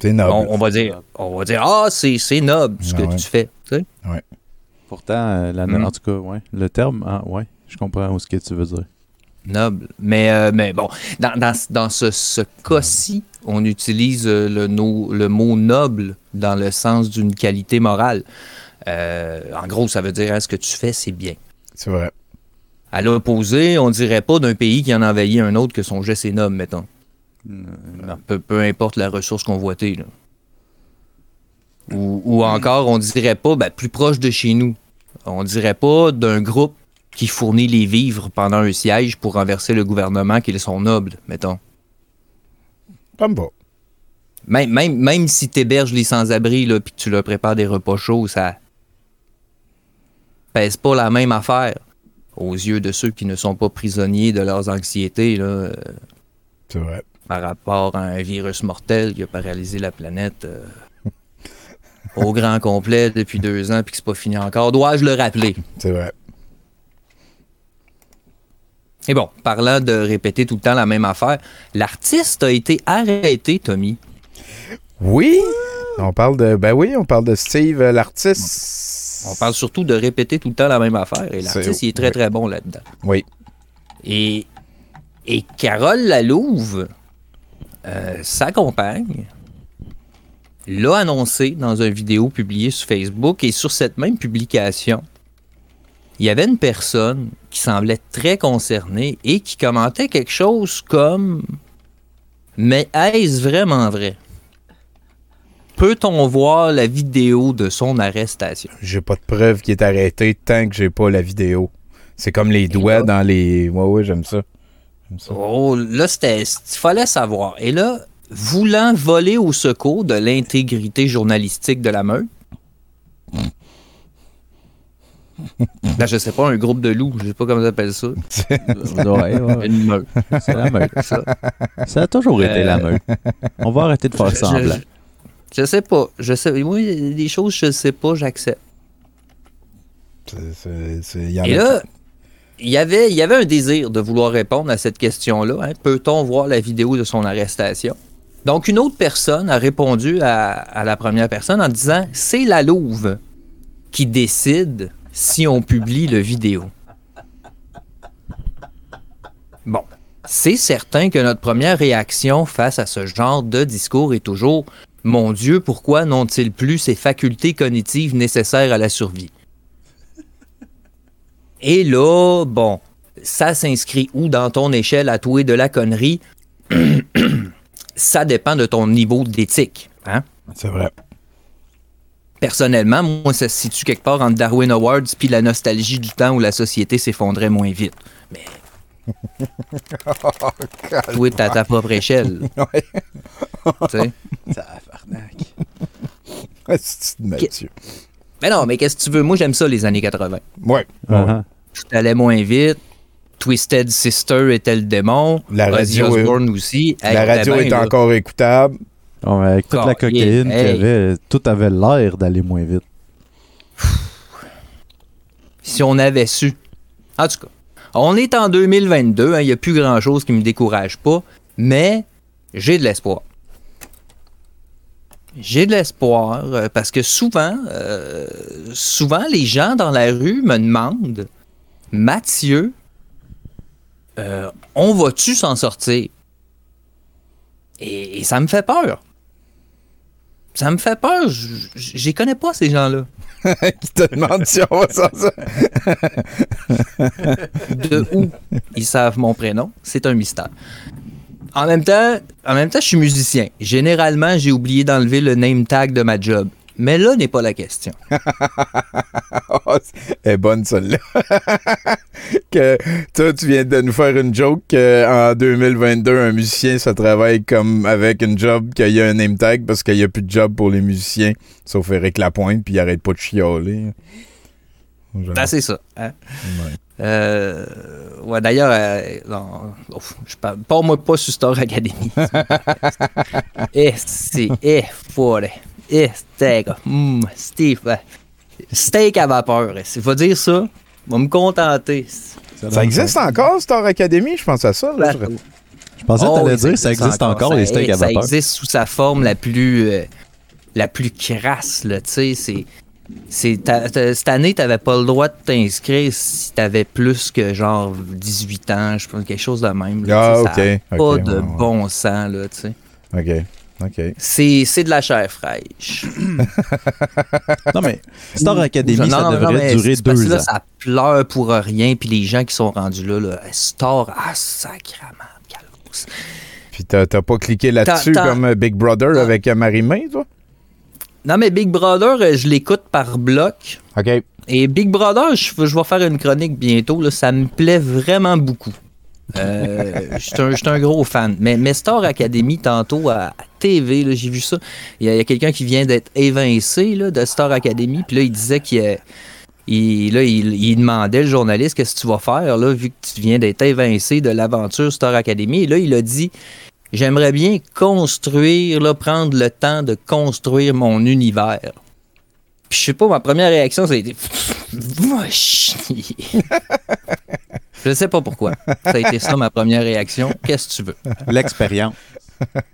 C'est noble. On, on va dire, on va dire ah c'est, c'est noble ce que Ah ouais. tu fais. tu sais. Ouais. Pourtant, euh, la- Mm. en tout cas, ouais, le terme, ah, ouais, je comprends ce que tu veux dire. Noble. Mais, euh, mais bon, dans, dans, dans ce, ce cas-ci, on utilise euh, le, no- le mot noble dans le sens d'une qualité morale. Euh, en gros, ça veut dire hein, ce que tu fais, c'est bien. C'est vrai. À l'opposé, on dirait pas d'un pays qui en a envahi un autre que son geste est noble, mettons. Peu, peu importe la ressource convoitée. Là. Ou, ou encore, on dirait pas, ben, plus proche de chez nous, on dirait pas d'un groupe qui fournit les vivres pendant un siège pour renverser le gouvernement qu'ils sont nobles, mettons. Pas pas. Même, même, même si tu héberges les sans-abri puis que tu leur prépares des repas chauds, ça pèse pas la même affaire aux yeux de ceux qui ne sont pas prisonniers de leurs anxiétés là, euh, C'est vrai. par rapport à un virus mortel qui a paralysé la planète euh, au grand complet depuis deux ans puis que c'est pas fini encore. Dois-je le rappeler? C'est vrai. Et bon, parlant de répéter tout le temps la même affaire, l'artiste a été arrêté, Tommy. Oui? On parle de. Ben oui, on parle de Steve, euh, l'artiste. On parle surtout de répéter tout le temps la même affaire. Et l'artiste, il est très, oui. très bon là-dedans. Oui. Et Et Carole Lalouve, euh, sa compagne, l'a annoncé dans une vidéo publiée sur Facebook et sur cette même publication, il y avait une personne qui semblait très concernée et qui commentait quelque chose comme Mais est-ce vraiment vrai? Peut-on voir la vidéo de son arrestation? J'ai pas de preuve qu'il est arrêté tant que j'ai pas la vidéo. C'est comme les doigts dans les. Ouais, ouais, j'aime ça. Oh, là, c'était. Il fallait savoir. Et là, voulant voler au secours de l'intégrité journalistique de la meute, Là, je sais pas, un groupe de loups, je sais pas comment ça s'appelle ça. Ouais, ouais. Une meute. C'est la meute. Ça. Ça a toujours été la meute. On va arrêter de faire Je- semblant. Je, je sais pas. Je sais. Moi, des choses, je sais pas, j'accepte. Et a- là, il y avait, il y avait un désir de vouloir répondre à cette question-là. hein. Peut-on voir la vidéo de son arrestation? Donc, une autre personne a répondu à, à la première personne en disant C'est la louve qui décide si on publie le vidéo. Bon, c'est certain que notre première réaction face à ce genre de discours est toujours Mon Dieu, pourquoi n'ont-ils plus ces facultés cognitives nécessaires à la survie? Et là, bon, ça s'inscrit où dans ton échelle à toi de la connerie? ça dépend de ton niveau d'éthique. Hein? C'est vrai. Personnellement, moi, ça se situe quelque part entre Darwin Awards puis la nostalgie du temps où la société s'effondrait moins vite. Mais. Toi, t'as ta propre échelle. Tu sais? C'est Mathieu. Mais non, mais qu'est-ce que tu veux? Moi, j'aime ça, les années 80. Ouais. Uh-huh. Tout allait moins vite. Twisted Sister était le démon. La Ozzy radio est- aussi. Hey, La radio ben, est là. encore écoutable. Avec toute la cocaïne qu'il y avait, tout avait l'air d'aller moins vite. Si on avait su. En tout cas, on est en 2022. hein, Il n'y a plus grand-chose qui me décourage pas. Mais j'ai de l'espoir. J'ai de l'espoir euh, parce que souvent, euh, souvent, les gens dans la rue me demandent Mathieu, euh, on va-tu s'en sortir? Et, et ça me fait peur. Ça me fait peur. Je les connais pas, ces gens-là. Qui te demandent si on va s'en de où? Ils savent mon prénom, c'est un mystère. En même temps, en même temps, je suis musicien. Généralement, j'ai oublié d'enlever le name tag de ma job. Mais là n'est pas la question. Oh, Elle est bonne, celle-là. que toi, tu viens de nous faire une joke qu'en 2022, un musicien, ça travaille comme avec une job qu'il y a un name tag parce qu'il n'y a plus de job pour les musiciens, sauf Eric Lapointe, puis il arrête pas de chialer. Ben, c'est ça. hein? Ouais. Euh, ouais, d'ailleurs, euh, je parle pas moi pas sur Star Academy. Eh, c'est, eh, folle. Eh, steak. Hum, Steve. euh, Steak à vapeur. Il faut dire ça. Va me contenter. Ça existe encore, Star Academy? Je pense à ça. Là. Je- Je pensais que Oh, t'allais oui, dire ça existe encore, Ça- les steaks à Ça vapeur. existe sous sa forme la plus, euh, la plus crasse, là, tu sais, c'est... c'est cette année, t'avais pas le droit de t'inscrire si t'avais plus que genre 18 ans, je pense, quelque chose de même. là, Ah, tu sais, ça Pas de ouais, ouais. bon sens, là, tu sais. OK. OK. C'est c'est de la chair fraîche. Non, mais Star Academy, Non, ça non, non, devrait mais durer parce deux là, ans. ça pleure pour rien, puis les gens qui sont rendus là, là Star, ah, sacrament, calme. Puis t'as t'as pas cliqué là-dessus comme euh, Big Brother avec euh, Marie-May, toi? Non, mais Big Brother, euh, je l'écoute par bloc. OK. Et Big Brother, je, je vais faire une chronique bientôt. Là, ça me plaît vraiment beaucoup. Euh, je suis un, gros fan. Mais, mais Star Academy, tantôt à, TV, j'ai vu ça. Il y a, quelqu'un qui vient d'être évincé là, de Star Academy. Puis là, il disait qu'il euh, là, il, demandait le journaliste qu'est-ce que tu vas faire là, vu que tu viens d'être évincé de l'aventure Star Academy. Et là, il a dit J'aimerais bien construire, là, prendre le temps de construire mon univers. Puis je sais pas, ma première réaction, été. Va chier. Je sais pas pourquoi. Ça a été ça ma première réaction. Qu'est-ce que tu veux? L'expérience.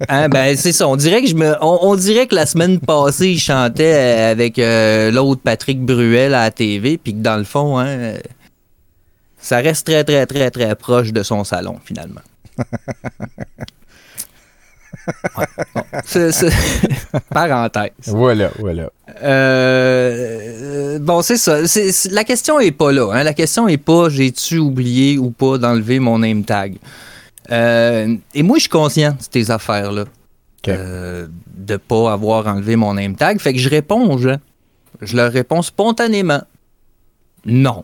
Hein, ben c'est ça. On dirait que je me, on, on dirait que la semaine passée, il chantait euh, avec euh, l'autre Patrick Bruel à la TV, puis que dans le fond, hein, euh, ça reste très très très très proche de son salon finalement. C'est- c'est- Parenthèse. Voilà, voilà. Euh, bon, c'est ça. C'est- c'est- la question est pas là. hein. La question est pas j'ai-tu oublié ou pas d'enlever mon name tag? Euh, et moi, je suis conscient de ces affaires-là. Euh, de pas avoir enlevé mon name tag. Fait que je réponds aux gens. Je leur réponds spontanément. Non.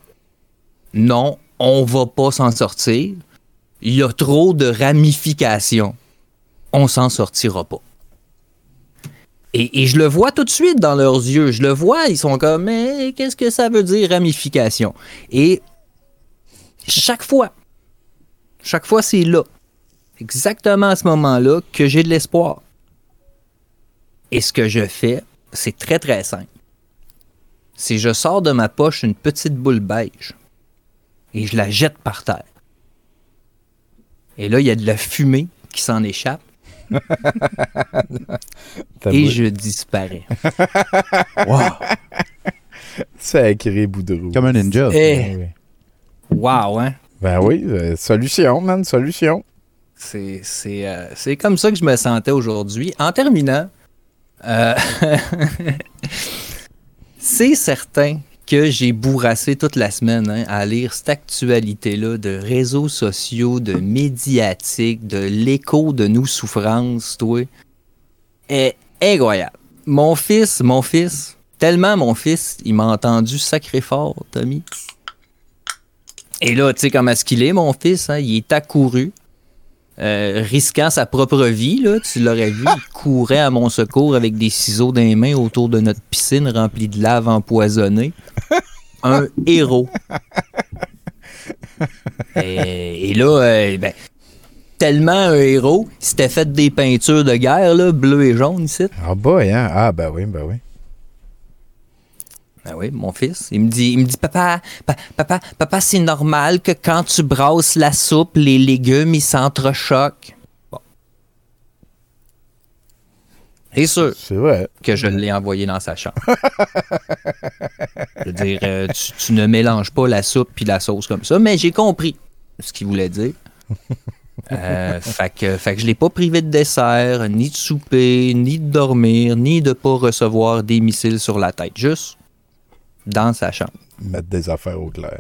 Non, on va pas s'en sortir. Il y a trop de ramifications. On s'en sortira pas. Et, je le vois tout de suite dans leurs yeux. Je le vois, ils sont comme, mais qu'est-ce que ça veut dire ramification? Et chaque fois, chaque fois, c'est là, exactement à ce moment-là, que j'ai de l'espoir. Et ce que je fais, c'est très très simple. C'est je sors de ma poche une petite boule beige et je la jette par terre. Et là, il y a de la fumée qui s'en échappe. Et je disparais. Sacré boudrou. Comme un ninja. Eh. Wow, hein? Ben oui, euh, solution, man, solution. C'est, c'est, euh, c'est comme ça que je me sentais aujourd'hui. En terminant, euh, c'est certain que j'ai bourrassé toute la semaine hein, à lire cette actualité-là de réseaux sociaux, de médiatiques, de l'écho de nos souffrances, toi. est incroyable. Mon fils, mon fils, tellement mon fils, il m'a entendu sacré fort, Tommy. Et là, tu sais comment est-ce qu'il est, mon fils, hein, il est accouru. Euh, risquant sa propre vie, là, tu l'aurais vu, il courait à mon secours avec des ciseaux dans les mains autour de notre piscine remplie de lave empoisonnée. Un héros. Et, et là, euh, ben, tellement un héros, il s'était fait des peintures de guerre, là, bleu et jaune ici. Ah boy, hein? Ah ben oui, ben oui. Ben oui, mon fils. Il me dit, il me dit papa, pa- papa, papa, c'est normal que quand tu brasses la soupe, les légumes, ils s'entrechoquent. Bon. C'est sûr. C'est vrai. Que je l'ai envoyé dans sa chambre. je veux dire, euh, tu, tu ne mélanges pas la soupe puis la sauce comme ça, mais j'ai compris ce qu'il voulait dire. Euh, fait, que, fait que je l'ai pas privé de dessert, ni de souper, ni de dormir, ni de pas recevoir des missiles sur la tête. Juste dans sa chambre. Mettre des affaires au clair.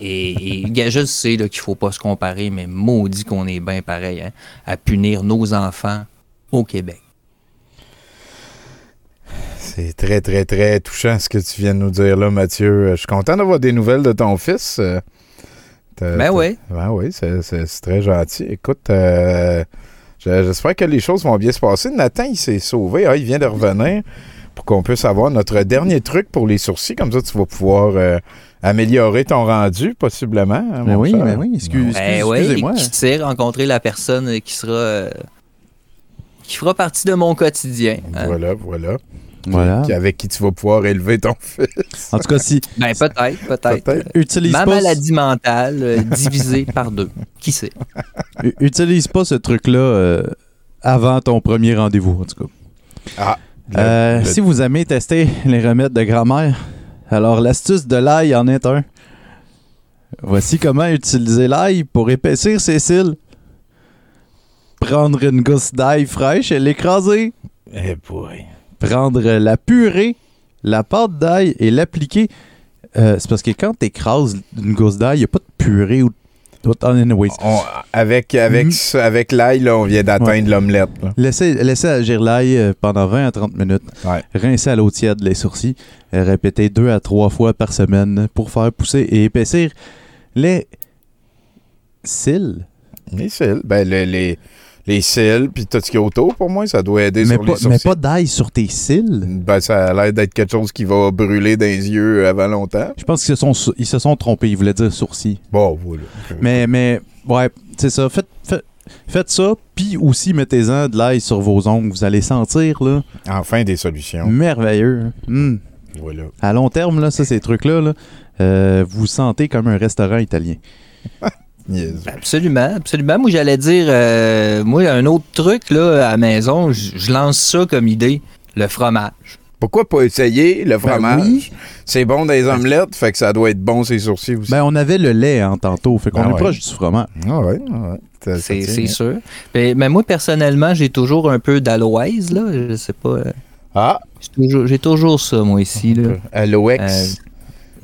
Et, et je sais qu'il faut pas se comparer, mais maudit qu'on est bien pareil hein, à punir nos enfants au Québec. C'est très, très, très touchant ce que tu viens de nous dire là, Mathieu. Je suis content d'avoir des nouvelles de ton fils. Euh, Ben oui. Ben oui, c'est- très gentil. Écoute, euh, je- j'espère que les choses vont bien se passer. Nathan, il s'est sauvé. Ah, il vient de revenir pour qu'on puisse avoir notre dernier truc pour les sourcils. Comme ça, tu vas pouvoir euh, améliorer ton rendu, possiblement. hein, Ben mon oui, cher. ben oui, excuse- Ben oui, excusez-moi. qui sait rencontrer la personne qui sera euh, qui fera partie de mon quotidien. hein. Voilà, voilà. Voilà. Qui- avec qui tu vas pouvoir élever ton fils. En tout cas, si. Ben peut-être, peut-être. Peut-être. Utilise Ma pas- maladie mentale euh, divisée par deux. Qui sait? U- Utilise pas ce truc-là euh, avant ton premier rendez-vous, en tout cas. Ah. Euh, le- Si vous aimez tester les remèdes de grand-mère, alors l'astuce de l'ail en est un. Voici comment utiliser l'ail pour épaissir ses cils. Prendre une gousse d'ail fraîche et l'écraser. Eh boy. Prendre la purée, la pâte d'ail et l'appliquer. Euh, c'est parce que quand tu écrases une gousse d'ail, il n'y a pas de purée ou. Anyways. On- avec avec, Mhm. ce- avec l'ail, là, on vient d'atteindre l'omelette. Laissez, laissez agir l'ail euh, pendant 20 à 30 minutes. Rincez à l'eau tiède les sourcils. Répétez deux à trois fois par semaine pour faire pousser et épaissir les cils. Les cils. Ben, le- les, les cils, puis tout ce qui est autour, pour moi, ça doit aider Mais sur pas, les mais pas d'ail sur tes cils? Ben, ça a l'air d'être quelque chose qui va brûler dans les yeux avant longtemps. Je pense qu'ils se sont, ils se sont trompés. Ils voulaient dire sourcils. Bon, voilà. Mais, mais ouais, c'est ça. Faites, faites, faites ça, puis aussi mettez-en de l'ail sur vos ongles. Vous allez sentir, là. Enfin, des solutions. Merveilleux. Hmm. Voilà. À long terme, là, ça, ces trucs-là, là, euh, vous sentez comme un restaurant italien. Absolument, absolument. Moi, j'allais dire, euh, moi, un autre truc là, à la maison, je lance ça comme idée, le fromage. Pourquoi pas essayer le Ben fromage? oui. C'est bon dans les omelettes, fait que ça doit être bon ses sourcils aussi. Ben, on avait le lait en tantôt, fait qu'on Ah est ouais. proche du fromage. Ah ouais, ah ouais. C'est hein. sûr. Mais, mais moi, personnellement, j'ai toujours un peu d'aloès, là. Je sais pas. euh, Ah! J'ai toujours, j'ai toujours ça, moi, ici, là. Aloex. Euh,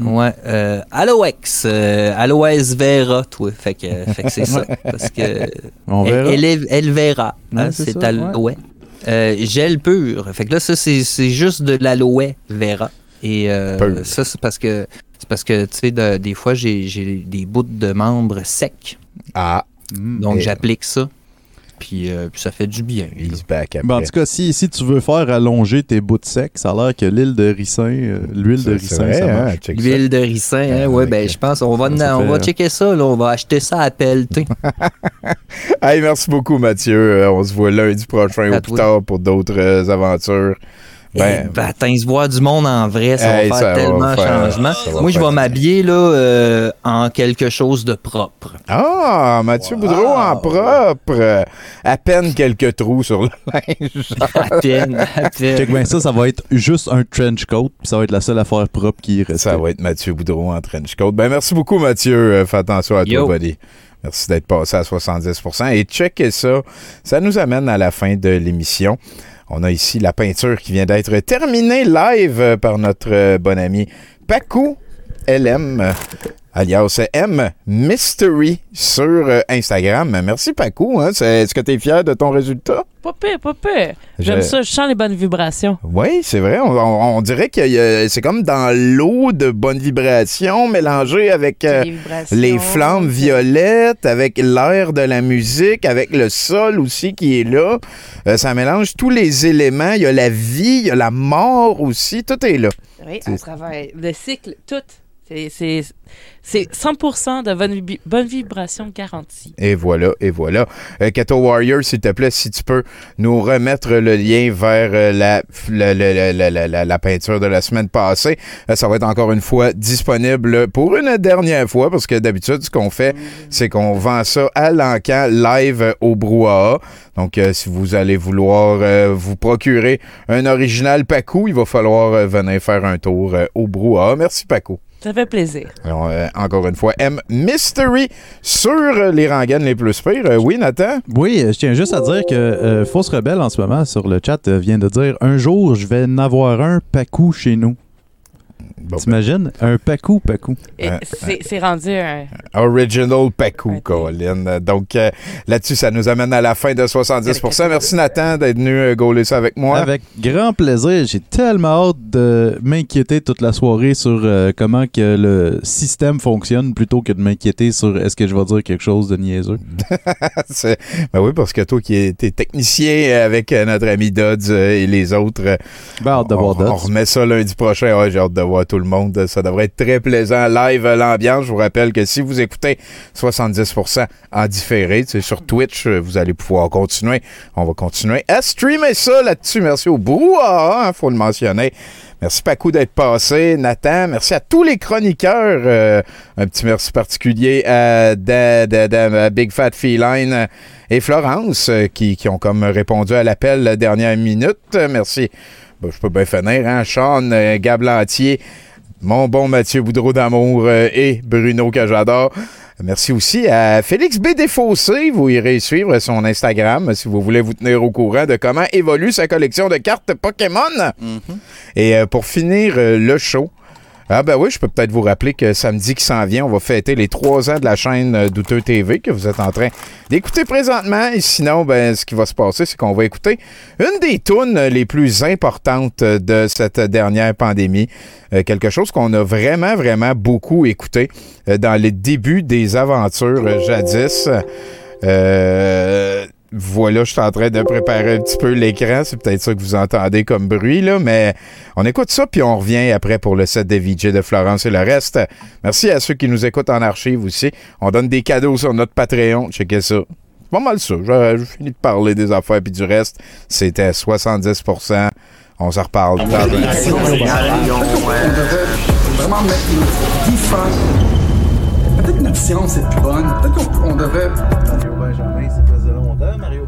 ouais. Euh, Aloex. euh, Aloès Vera, toi. Fait que, fait que c'est ça. Parce que. On elle, verra. elle, elle verra. Ouais, hein, c'est aloe. Euh, gel pur. Fait que là, ça, c'est c'est juste de l'aloe vera. Et euh, ça, c'est parce que, c'est parce que, tu sais, de- des fois, j'ai j'ai des bouts de membres secs. Ah! Donc, Et- j'applique ça. Puis, euh, puis ça fait du bien. là. He's back après. Ben, en tout cas, si, si tu veux faire allonger tes bouts de sec, ça a l'air que l'huile de ricin, euh, l'huile de ricin, vrai, ça hein, marche. L'huile de ricin, hein, ouais, ben, je pense, on va, Ça on fait, va checker ça, là, on va acheter ça à pelleter. Hey, merci beaucoup, Mathieu. Euh, on se voit lundi prochain À ou plus toi. tard pour d'autres aventures. Ben, Ben, attends, se voir du monde en vrai, ça Hey, va ça faire va tellement faire- changement. va Moi, je vais m'habiller là euh, en quelque chose de propre. Ah, Mathieu Boudreau en propre. À peine quelques trous sur le linge. À peine, à peine. Check bien ça, ça va être juste un trench coat, puis ça va être la seule affaire propre qui reste. Ça va être Mathieu Boudreau en trench coat. Ben, merci beaucoup, Mathieu. Euh, fais attention à Yo. toi, buddy. Merci d'être passé à 70% Et checkez ça. Ça nous amène à la fin de l'émission. On a ici la peinture qui vient d'être terminée live par notre euh, bon ami Paco LM, alias M Mystery sur euh, Instagram. Merci Paco. Hein. Est-ce que tu es fier de ton résultat? Pas pire, pas pire. J'aime Je- ça, je sens les bonnes vibrations. Oui, c'est vrai. On, on- on dirait que euh, c'est comme dans l'eau de bonnes vibrations mélangées avec euh, Les flammes violettes, avec l'air de la musique, avec le sol aussi qui est là. Euh, ça mélange tous les éléments. Il y a la vie, il y a la mort aussi. Tout est là. Oui, à travers le cycle, tout. C'est- C'est c'est 100% de bonne, vibra- bonne vibration garantie. Et voilà, et voilà. Euh, Keto Warrior, s'il te plaît, si tu peux nous remettre le lien vers euh, la, la, la- la- peinture de la semaine passée. Euh, ça va être encore une fois disponible pour une dernière fois, parce que d'habitude, ce qu'on fait, c'est qu'on vend ça à l'encan live au brouhaha. Donc, euh, si vous allez vouloir vous procurer un original Paco, il va falloir venir faire un tour au brouhaha. Merci Paco. Ça fait plaisir. Alors, euh, encore une fois, M Mystery sur euh, les rengaines les plus pires. Euh, oui, Nathan? Oui, je tiens juste à dire que euh, Fausse Rebelle en ce moment sur le chat euh, vient de dire un jour je vais en avoir un pacou chez nous. Bon, ben, T'imagines? Un pacou pacou. Ouais, c'est rendu un. Original Paco, Colin. Euh, Donc, euh, là-dessus, ça nous amène à la fin de 70 Merci, Nathan, d'être venu euh, gauler ça avec moi. Avec grand plaisir. J'ai tellement hâte de m'inquiéter toute la soirée sur euh, comment que le système fonctionne plutôt que de m'inquiéter sur est-ce que je vais dire quelque chose de niaiseux. Ben oui, parce que toi qui es t'es technicien avec euh, notre ami Dodds euh, et les autres, euh, Ben, hâte de on, voir on d'autres. remet ça lundi prochain. Ouais, J'ai hâte de voir tout le monde. Ça devrait être très plaisant. Live, euh, l'ambiance. Je vous rappelle que si vous écoutez 70% en différé, sais, sur Twitch, euh, vous allez pouvoir continuer. On va continuer à streamer ça là-dessus. Merci au brouhaha, hein, faut le mentionner. Merci Paco d'être passé. Nathan, merci à tous les chroniqueurs. Euh, un petit merci particulier à, Big Fat Feline et Florence qui, qui ont comme répondu à l'appel la dernière minute. Merci. Ben, je peux bien finir. Hein? Sean euh, Gablantier, mon bon Mathieu Boudreau d'Amour euh, et Bruno que j'adore. Merci aussi à Félix B. Desfossés. Vous irez suivre son Instagram si vous voulez vous tenir au courant de comment évolue sa collection de cartes Pokémon. Et euh, pour finir le show, ah ben oui, je peux peut-être vous rappeler que samedi qui s'en vient, on va fêter les trois ans de la chaîne euh, Douteux TV que vous êtes en train d'écouter présentement. Et sinon, ben, ce qui va se passer, c'est qu'on va écouter une des tunes les plus importantes euh, de cette dernière pandémie. Euh, quelque chose qu'on a vraiment, vraiment beaucoup écouté dans les débuts des aventures jadis. Euh, voilà, je suis en train de préparer un petit peu l'écran. C'est peut-être ça que vous entendez comme bruit, là, mais on écoute ça, puis on revient après pour le set de VJ de Florence et le reste. Merci à ceux qui nous écoutent en archive aussi. On donne des cadeaux sur notre Patreon. Checkez ça. C'est pas mal ça. J'ai j'ai fini de parler des affaires puis du reste. C'était 70% On s'en reparle vraiment. Peut-être que notre science est plus bonne. Peut-être qu'on on Mario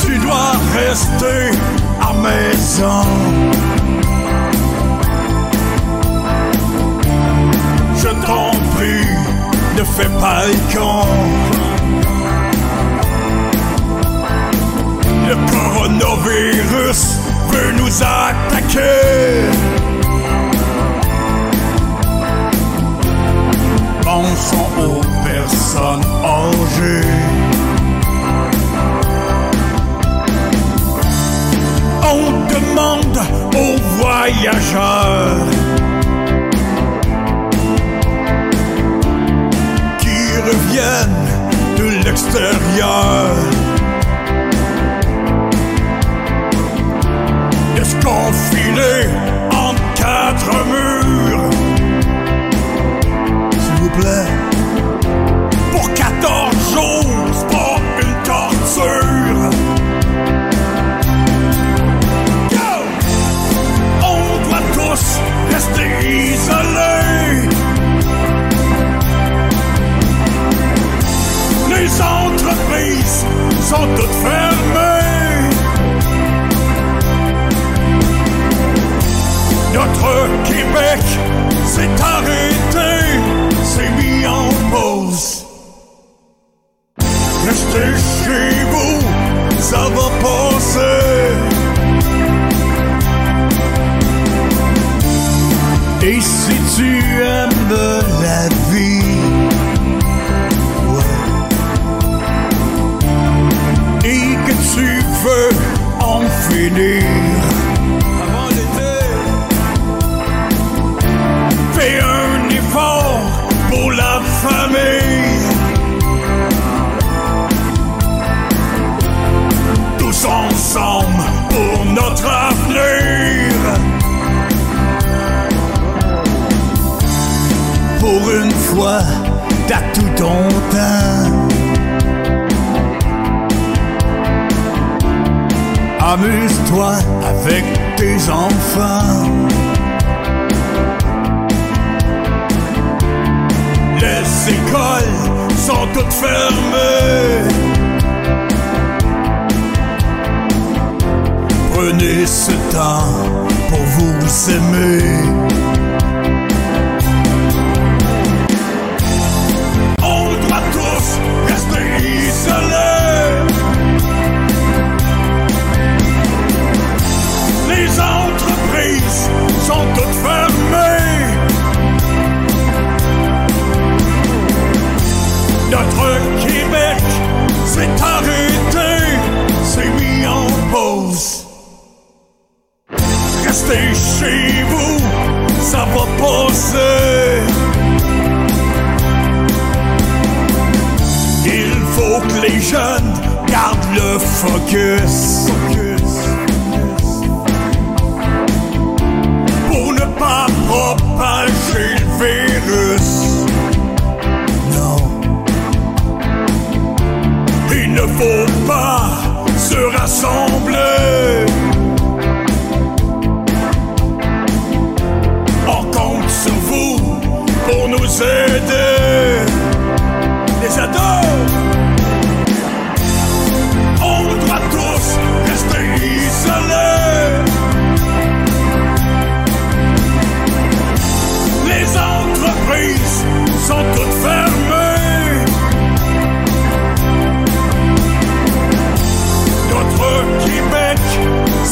Tu dois rester à maison. Je t'en prie, ne fais pas le con. Le coronavirus veut nous attaquer. Pensons aux personnes âgées. On demande aux voyageurs qui reviennent de l'extérieur de se confiner en quatre murs. Pour 14 jours, pas une torture. On doit tous rester isolés. Les entreprises sont toutes fermées. Notre Québec s'est arrêté, Et Fois, t'as tout ton. Amuse-toi avec tes enfants. Les écoles sont toutes fermées. Prenez ce temps pour vous aimer. Notre Québec s'est arrêté, s'est mis en pause. Restez chez vous, ça va passer. Il faut que les jeunes gardent le focus. Pour ne pas propager le virus. Faut pas se rassembler.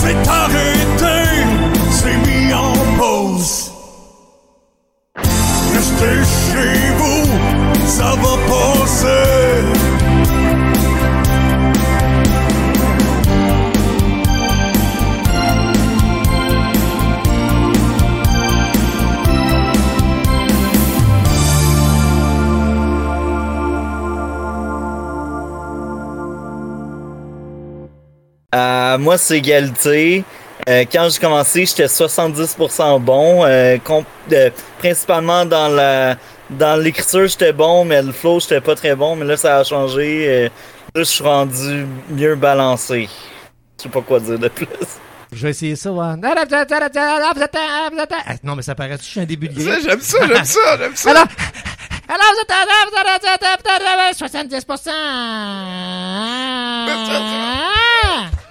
S'est arrêté, Moi, c'est égalité. Euh, quand j'ai commencé, j'étais 70% bon. Euh, euh, principalement dans la dans l'écriture, j'étais bon, mais le flow, j'étais pas très bon. Mais là, ça a changé. Euh, là, je suis rendu mieux balancé. Je sais pas quoi dire de plus. Je vais essayer ça, ouais. Non, mais ça paraît que je suis un début de grille. j'aime ça, j'aime ça, j'aime ça. Alors, alors, vous êtes à 70%.